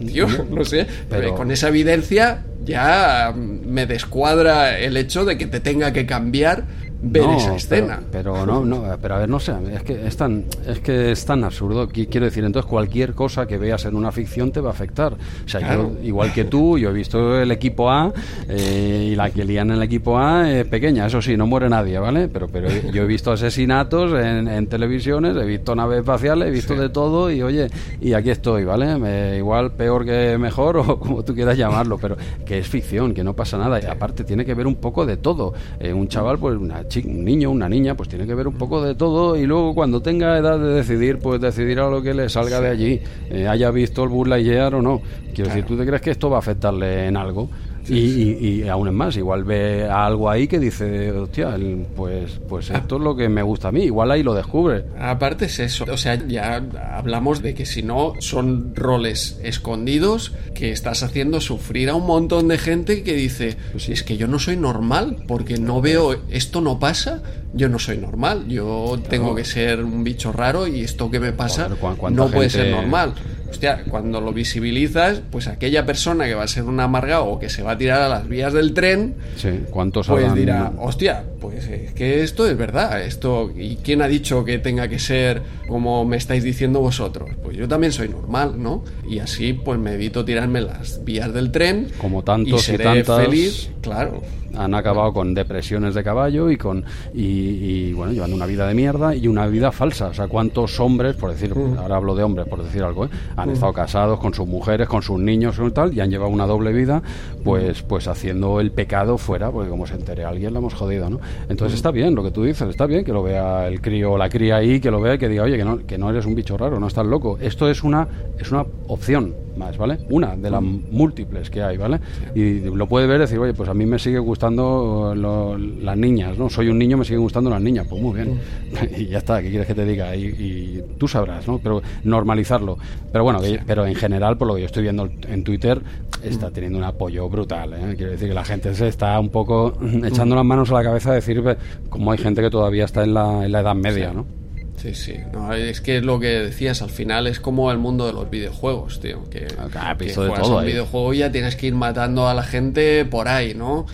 Yo no sé, pero con esa evidencia ya me descuadra el hecho de que te tenga que cambiar ver esa escena. Pero, no, no, pero a ver, no sé, es que es tan, es que es tan absurdo. Quiero decir, entonces cualquier cosa que veas en una ficción te va a afectar. O sea, yo, igual que tú, yo he visto el equipo A eh, y la que lían en el equipo A es pequeña, eso sí, no muere nadie, ¿vale? Pero, pero yo he visto asesinatos en, televisiones, he visto naves espaciales, he visto de todo y oye, y aquí estoy, ¿vale? igual peor que mejor o como tú quieras llamarlo, pero que es ficción, que no pasa nada. Y aparte tiene que ver un poco de todo. Eh, un chaval, pues una un niño, una niña, pues tiene que ver un poco de todo y luego cuando tenga edad de decidir, pues decidirá lo que le salga de allí, eh, haya visto el Buzz Lightyear o no. Quiero decir, ¿tú te crees que esto va a afectarle en algo? Y, y, aún es más, igual ve algo ahí que dice, hostia, pues, pues ah. esto es lo que me gusta a mí, igual ahí lo descubre. Aparte es eso, o sea, ya hablamos de que si no son roles escondidos que estás haciendo sufrir a un montón de gente que dice, pues es que yo no soy normal, porque no veo, esto no pasa, yo no soy normal, yo tengo que ser un bicho raro y esto que me pasa no puede ser normal hostia, cuando lo visibilizas, pues aquella persona que va a ser un amargado o que se va a tirar a las vías del tren, sí, ¿cuántos pues dirá, hostia, pues es que esto es verdad, esto, ¿y quién ha dicho que tenga que ser como me estáis diciendo vosotros? Pues yo también soy normal, ¿no? Y así pues me evito tirarme las vías del tren. Como tantos y, seré tantas... feliz, claro han acabado con depresiones de caballo y con y, bueno llevando una vida de mierda y una vida falsa o sea cuántos hombres por decir mm. ahora hablo de hombres por decir algo ¿eh? han mm. estado casados con sus mujeres con sus niños y tal y han llevado una doble vida pues mm. pues haciendo el pecado fuera porque como se entere alguien la hemos jodido no entonces está bien lo que tú dices está bien que lo vea el crío o la cría ahí que lo vea y que diga oye que no que no eres un bicho raro no estás loco esto es una es una opción más, ¿vale? Una de las múltiples que hay, ¿vale? Y lo puede ver y decir, oye, pues a mí me sigue gustando las niñas, ¿no? Soy un niño, me siguen gustando las niñas, pues muy bien. y ya está, ¿qué quieres que te diga? Y, tú sabrás, ¿no? Pero normalizarlo. Pero bueno, pero en general, por lo que yo estoy viendo en Twitter, está teniendo un apoyo brutal, ¿eh? Quiero decir que la gente se está un poco echando las manos a la cabeza a decir como hay gente que todavía está en la, en la edad media, ¿no? Sí, sí. No, es que lo que decías, al final es como el mundo de los videojuegos, tío. Que, ah, que juegas un videojuego y ya tienes que ir matando a la gente por ahí, ¿no?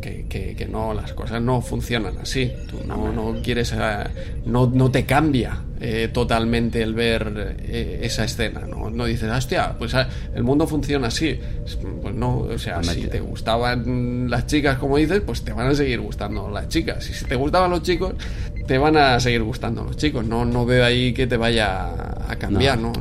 Que, que, no, las cosas no funcionan así. Tú no, no quieres, eh, no, no te cambia eh, totalmente el ver eh, esa escena, ¿no? No dices, hostia, pues ah, el mundo funciona así. Pues no, o sea, si te gustaban las chicas, como dices, pues te van a seguir gustando las chicas. Y si te gustaban los chicos, te van a seguir gustando los chicos. No, no veo ahí que te vaya a cambiar, ¿no?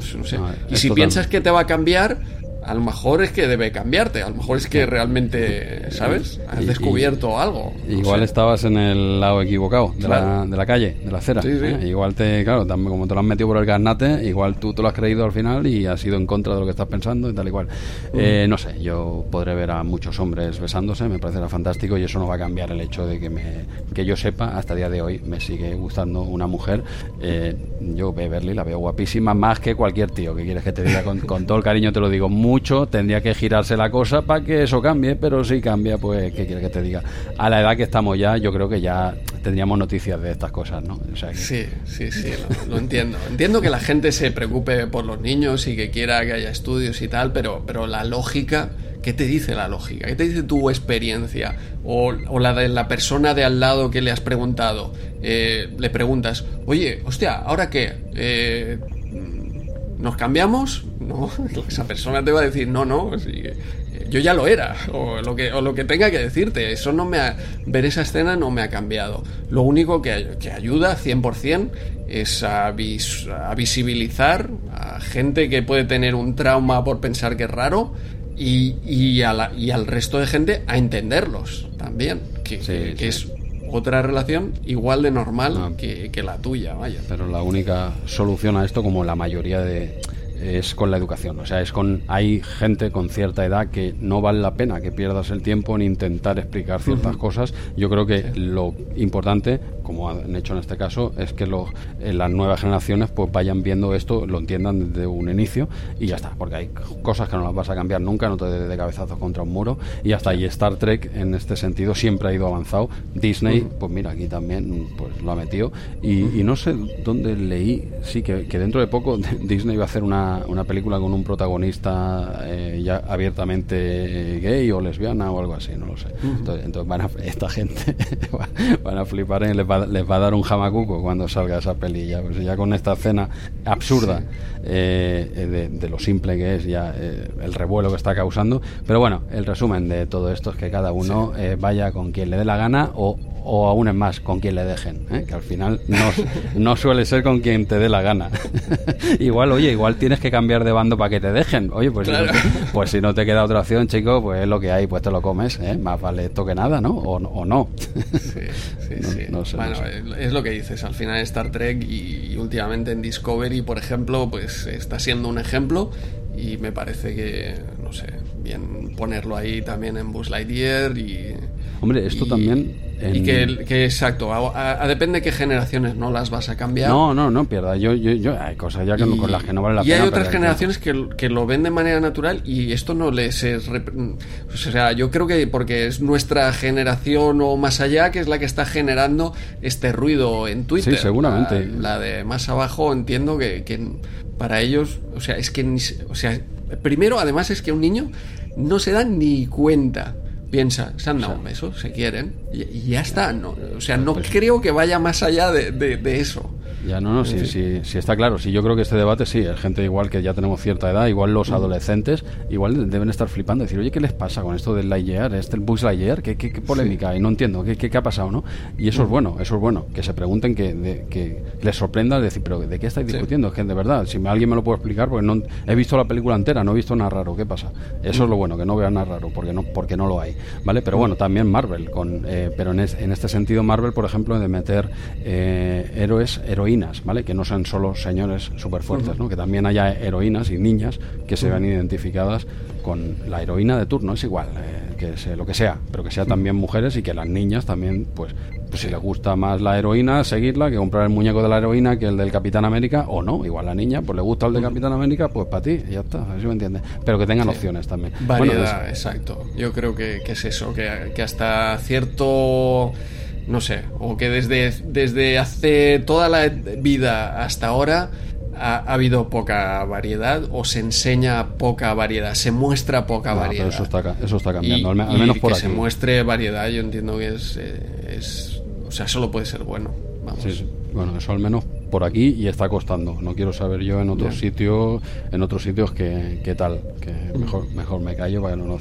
y si piensas que te va a cambiar, a lo mejor es que debe cambiarte, a lo mejor es que realmente, ¿sabes? Has descubierto algo. igual estabas en el lado equivocado de, la, de la calle, de la acera. ¿eh? Igual te, claro, como te lo has metido por el garnate, igual tú te lo has creído al final y has ido en contra de lo que estás pensando y tal y cual. Eh, no sé, yo podré ver a muchos hombres besándose, me parecerá fantástico y eso no va a cambiar el hecho de que, me, que yo sepa, hasta el día de hoy me sigue gustando una mujer. Eh, yo Beverly la veo guapísima más que cualquier tío, que quieres que te diga con, con todo el cariño, te lo digo muy mucho, tendría que girarse la cosa para que eso cambie, pero si cambia, pues, ¿qué quiere que te diga? A la edad que estamos ya, yo creo que ya tendríamos noticias de estas cosas, ¿no? Sí, sí, sí, lo, entiendo. Entiendo que la gente se preocupe por los niños y que quiera que haya estudios y tal, pero, pero la lógica... ¿Qué te dice la lógica? ¿Qué te dice tu experiencia? O, la de la persona de al lado que le has preguntado. Eh, le preguntas, oye, hostia, ¿ahora qué? Eh, ¿Nos cambiamos? No, esa persona te va a decir, no, no, yo ya lo era, o lo, que, o lo que tenga que decirte. Eso no me ha, ver esa escena no me ha cambiado. Lo único que, que ayuda 100% es a, a, visibilizar a gente que puede tener un trauma por pensar que es raro y, y, a y al resto de gente a entenderlos también, que, que es otra relación igual de normal ah. que, que, la tuya, vaya. Pero la única solución a esto, como la mayoría de, es con la educación. O sea, es con hay gente con cierta edad que no vale la pena que pierdas el tiempo en intentar explicar ciertas cosas. Yo creo que lo importante, como han hecho en este caso, es que lo, eh, las nuevas generaciones pues vayan viendo esto, lo entiendan desde un inicio y ya está, porque hay cosas que no las vas a cambiar nunca, no te des de cabezazos contra un muro y hasta ahí Star Trek en este sentido siempre ha ido avanzado. Disney, pues mira, aquí también pues lo ha metido y, no sé dónde leí, sí, que, que dentro de poco Disney va a hacer una una, película con un protagonista eh, ya abiertamente gay o lesbiana o algo así, no lo sé. Entonces, van a, esta gente van a flipar y les va, les va a dar un jamacuco cuando salga esa peli. Ya, pues ya con esta escena absurda eh, de, lo simple que es ya eh, el revuelo que está causando. Pero bueno, el resumen de todo esto es que cada uno vaya con quien le dé la gana o o aún es más, con quien le dejen, ¿eh? que al final no, no, suele ser con quien te dé la gana. igual, oye, igual tienes que cambiar de bando para que te dejen. Oye, pues, si no te, pues si no te queda otra opción, chico, pues es lo que hay, pues te lo comes. ¿eh? Más vale esto que nada, ¿no? O, o no. sí, sí, sí. bueno, es lo que dices, al final Star Trek y, y últimamente en Discovery, por ejemplo, pues está siendo un ejemplo y me parece que, no sé, bien ponerlo ahí también en Buzz Lightyear y... Hombre, esto también y que, que exacto, a, depende de qué generaciones no las vas a cambiar. No, no, no pierda. Yo, yo, yo, hay cosas ya con las que no vale la pena. Y hay otras generaciones que, que, lo ven de manera natural y esto no les es. O sea, yo creo que porque es nuestra generación o más allá que es la que está generando este ruido en Twitter. Sí, seguramente. La, de más abajo entiendo que, que para ellos, o sea, es que. O sea, primero, además, es que un niño no se da ni cuenta piensa, se han dado un beso, se quieren, y, ya está. No, o sea, no pues creo que vaya más allá de, de eso. Ya, no, no, sí, sí, sí, está claro. Sí, yo creo que este debate sí, hay gente igual que ya tenemos cierta edad, igual los adolescentes, igual deben estar flipando, decir, oye, ¿qué les pasa con esto del Lightyear, este el Buzz Lightyear? ¿Qué, qué, polémica? Y no entiendo, ¿qué, ¿qué, qué, ha pasado, no? Y eso es bueno, eso es bueno, que se pregunten, que, que les sorprenda, decir, pero ¿de qué estáis discutiendo? Es que de verdad, si alguien me lo puede explicar, porque no he visto la película entera, no he visto nada raro, ¿qué pasa? Eso es lo bueno, que no vean nada raro, porque no, porque no lo hay, ¿vale? Pero bueno, también Marvel, con, eh, pero en, en, este sentido Marvel, por ejemplo, de meter eh, héroes, heroínas, heroínas, ¿vale? Que no sean solo señores súper fuertes, ¿no? Que también haya heroínas y niñas que se vean identificadas con la heroína de turno, es igual, eh, que sea lo que sea, pero que sea también mujeres y que las niñas también, pues, pues si les gusta más la heroína, seguirla, que comprar el muñeco de la heroína que el del Capitán América, o no, igual la niña, pues le gusta el de Capitán América, pues para ti, ya está, eso me entiende. Pero que tengan opciones también. Variedad, exacto. Yo creo que, es eso, que, que hasta cierto no sé, o que desde, desde hace toda la vida hasta ahora ha, habido poca variedad o se enseña poca variedad, se muestra poca variedad. Eso está, eso está cambiando, al, menos por que se muestre variedad, yo entiendo que es, eh, es, o sea, solo puede ser bueno. Vamos. Bueno, eso al menos por aquí y está costando. No quiero saber yo en otros sitios, en otros sitios qué, qué tal. Que mejor, mejor me callo para que no,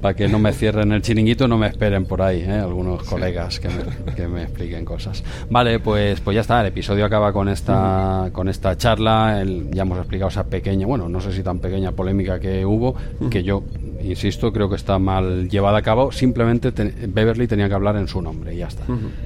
para que no me cierren el chiringuito, no me esperen por ahí, ¿eh? algunos colegas que me, que me, expliquen cosas. Vale, pues, pues ya está. El episodio acaba con esta, con esta charla. ya hemos explicado esa pequeña, bueno, no sé si tan pequeña polémica que hubo, que yo insisto, creo que está mal llevada a cabo. Simplemente Beverly tenía que hablar en su nombre y ya está.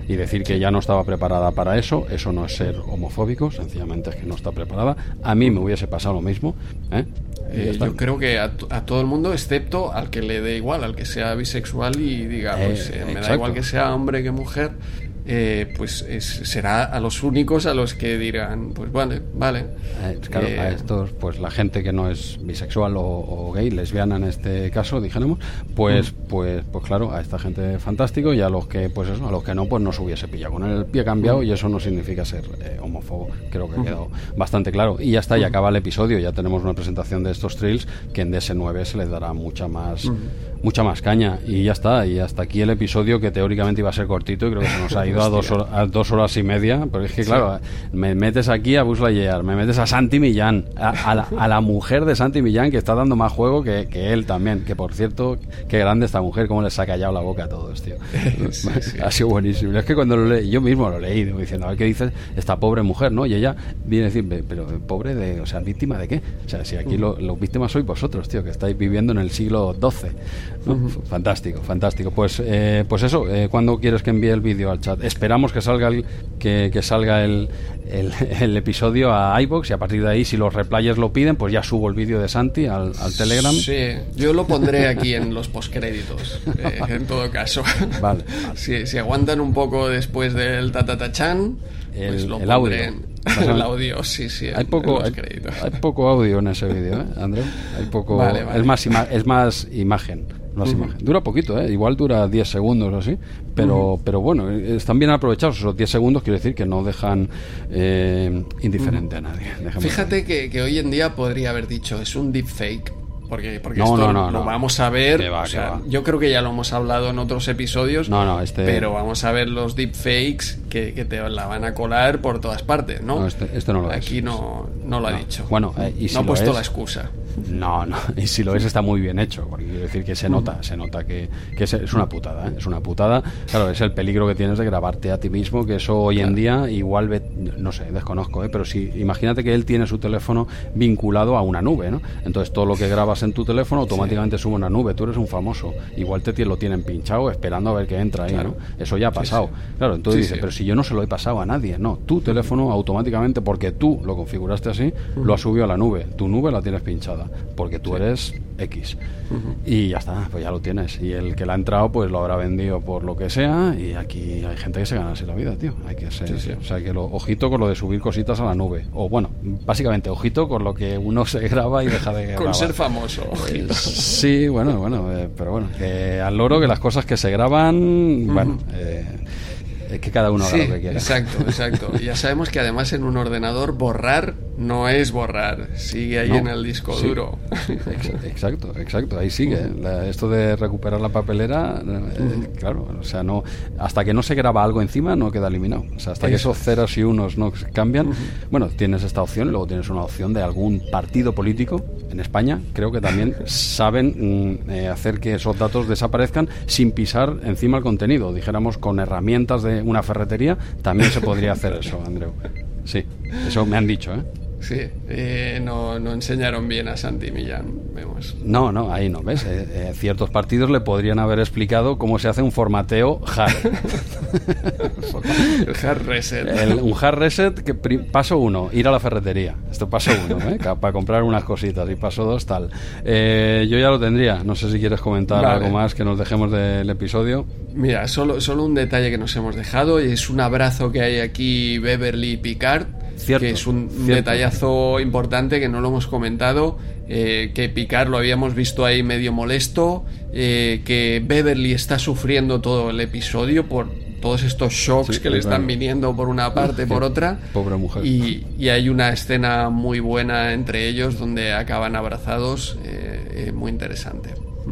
Y decir que ya no estaba preparada para eso, eso no es ser homofóbico, sencillamente es que no está preparada. A mí me hubiese pasado lo mismo. ¿eh? Eh, yo creo que a, todo el mundo, excepto al que le dé igual, al que sea bisexual y diga, pues eh, me da igual que sea hombre que mujer, eh, pues será a los únicos a los que dirán, pues vale, vale. Eh, claro, a eh, estos, pues la gente que no es bisexual o, gay, lesbiana en este caso, dijéramos, pues, mm. pues, pues claro, a esta gente fantástico y a los que, pues eso, a los que no, pues no se hubiese pillado con el pie cambiado mm. y eso no significa ser homófobo. Creo que ha quedado bastante claro. Y ya está, y acaba el episodio, ya tenemos una presentación de estos trails que en DS9 se les dará mucha más mucha más caña y ya está. Y hasta aquí el episodio que teóricamente iba a ser cortito y creo que se nos ha ido a dos, horas, a dos horas y media. Porque es que, claro, me metes aquí a Lightyear, me metes a Santi Millán, a, la, mujer de Santi Millán que está dando más juego que, él también. Que por cierto, qué grande esta mujer, cómo les ha callado la boca a todos, tío. ha sido buenísimo. Es que cuando lo leí, yo mismo lo leí, diciendo, a ver qué dice esta pobre mujer, ¿no? Y ella viene a decir, pero pobre de, o sea, víctima de qué? O sea, si aquí los víctimas sois vosotros, tío, que estáis viviendo en el siglo XII. Fantástico, fantástico. Pues, eh, pues eso, eh, ¿cuándo quieres que envíe el vídeo al chat? Esperamos que salga el, que, salga el, el, episodio a iBox y a partir de ahí, si los replayers lo piden, pues ya subo el vídeo de Santi al, Telegram. Sí, yo lo pondré aquí en los postcréditos, eh, en todo caso. Vale. Si, si, aguantan un poco después del tatatachan, pues lo el audio. el audio, sí, sí. Hay poco, hay, poco audio en ese vídeo, ¿eh, André? Hay poco. Es, más es más imagen. Dura poquito, ¿eh? igual dura 10 segundos o así, pero, pero bueno, están bien aprovechados esos 10 segundos, quiere decir que no dejan eh, indiferente a nadie. Fíjate que, que, hoy en día podría haber dicho, es un deepfake. Porque, porque esto lo vamos a ver. yo creo que ya lo hemos hablado en otros episodios. Este... Pero vamos a ver los deepfakes que, que te la van a colar por todas partes, ¿no? este, este no lo Aquí no, no lo ha dicho. Bueno, eh, y no ha puesto la excusa. No, no, y si lo es está muy bien hecho, porque quiero decir que se nota, se nota que, que es, una putada, ¿eh? es una putada. Claro, es el peligro que tienes de grabarte a ti mismo, que eso hoy en día igual, ve, no sé, desconozco, ¿eh? pero si imagínate que él tiene su teléfono vinculado a una nube, ¿no? Entonces todo lo que en tu teléfono automáticamente sube a una nube, tú eres un famoso, igual te lo tienen pinchado esperando a ver qué entra ahí, ¿no? Eso ya ha pasado. Claro, entonces dice, pero si yo no se lo he pasado a nadie, no, tu teléfono automáticamente, porque tú lo configuraste así, lo ha subido a la nube, tu nube la tienes pinchada porque tú eres X. Y ya está, pues ya lo tienes. Y el que la ha entrado, pues lo habrá vendido por lo que sea. Y aquí hay gente que se gana así la vida, tío. Hay que ser, o sea, que lo, ojito con lo de subir cositas a la nube. O bueno, básicamente, ojito con lo que uno se graba y deja de grabar. Con ser famoso, Eh, sí, bueno, bueno, eh, pero bueno, que al loro que las cosas que se graban, bueno, eh, que cada uno haga lo que quiera. Exacto, exacto. Ya sabemos que además en un ordenador borrar no es borrar, sigue ahí en el disco duro. exacto, exacto, ahí sigue. esto de recuperar la papelera, eh, claro, o sea, no hasta que no se graba algo encima no queda eliminado. O sea, hasta que esos ceros y unos no cambian, bueno, tienes esta opción y luego tienes una opción de algún partido político en España, creo que también saben mm, eh, hacer que esos datos desaparezcan sin pisar encima el contenido, dijéramos con herramientas de una ferretería, también se podría hacer eso, Andreu. Sí, eso me han dicho, ¿eh? Sí, eh, no, no, enseñaron bien a Santi Millán, vemos. No, no, ahí no, ¿ves? Eh, eh, ciertos partidos le podrían haber explicado cómo se hace un formateo hard. el hard reset. un hard reset, que paso uno, ir a la ferretería. Esto paso uno, ¿eh? para comprar unas cositas. Y paso dos, tal. yo ya lo tendría. No sé si quieres comentar algo más que nos dejemos del episodio. Mira, solo, solo un detalle que nos hemos dejado y es un abrazo que hay aquí Beverly Picard que es un detallazo importante que no lo hemos comentado, eh, que Picard lo habíamos visto ahí medio molesto, eh, que Beverly está sufriendo todo el episodio por todos estos shocks que le están viniendo por una parte, por otra. Pobre mujer. Y, hay una escena muy buena entre ellos donde acaban abrazados, eh, muy interesante.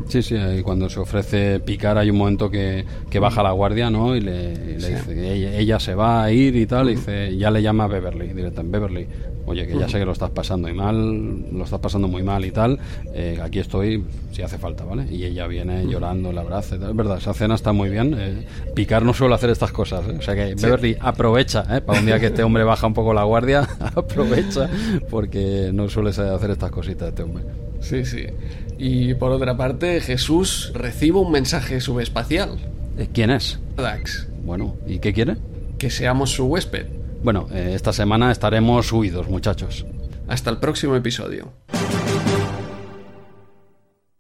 Sí, sí, y cuando se ofrece picar hay un momento que, que baja la guardia, ¿no? Y le, dice que ella, se va a ir y tal, y dice, ya le llama a Beverly, directamente, Beverly, oye, que ya sé que lo estás pasando y mal, lo estás pasando muy mal y tal, eh, aquí estoy si hace falta, ¿vale? Y ella viene llorando, la abraza, es verdad, esa cena está muy bien, eh, picar no suele hacer estas cosas, ¿eh? o sea que Beverly aprovecha, ¿eh? Para un día que este hombre baja un poco la guardia, aprovecha, porque no suele hacer estas cositas este hombre. Sí, sí. Y por otra parte, Jesús recibe un mensaje subespacial. Eh, ¿Quién es? Dax. Bueno, ¿y qué quiere? Que seamos su huésped. Bueno, eh, esta semana estaremos huidos, muchachos. Hasta el próximo episodio.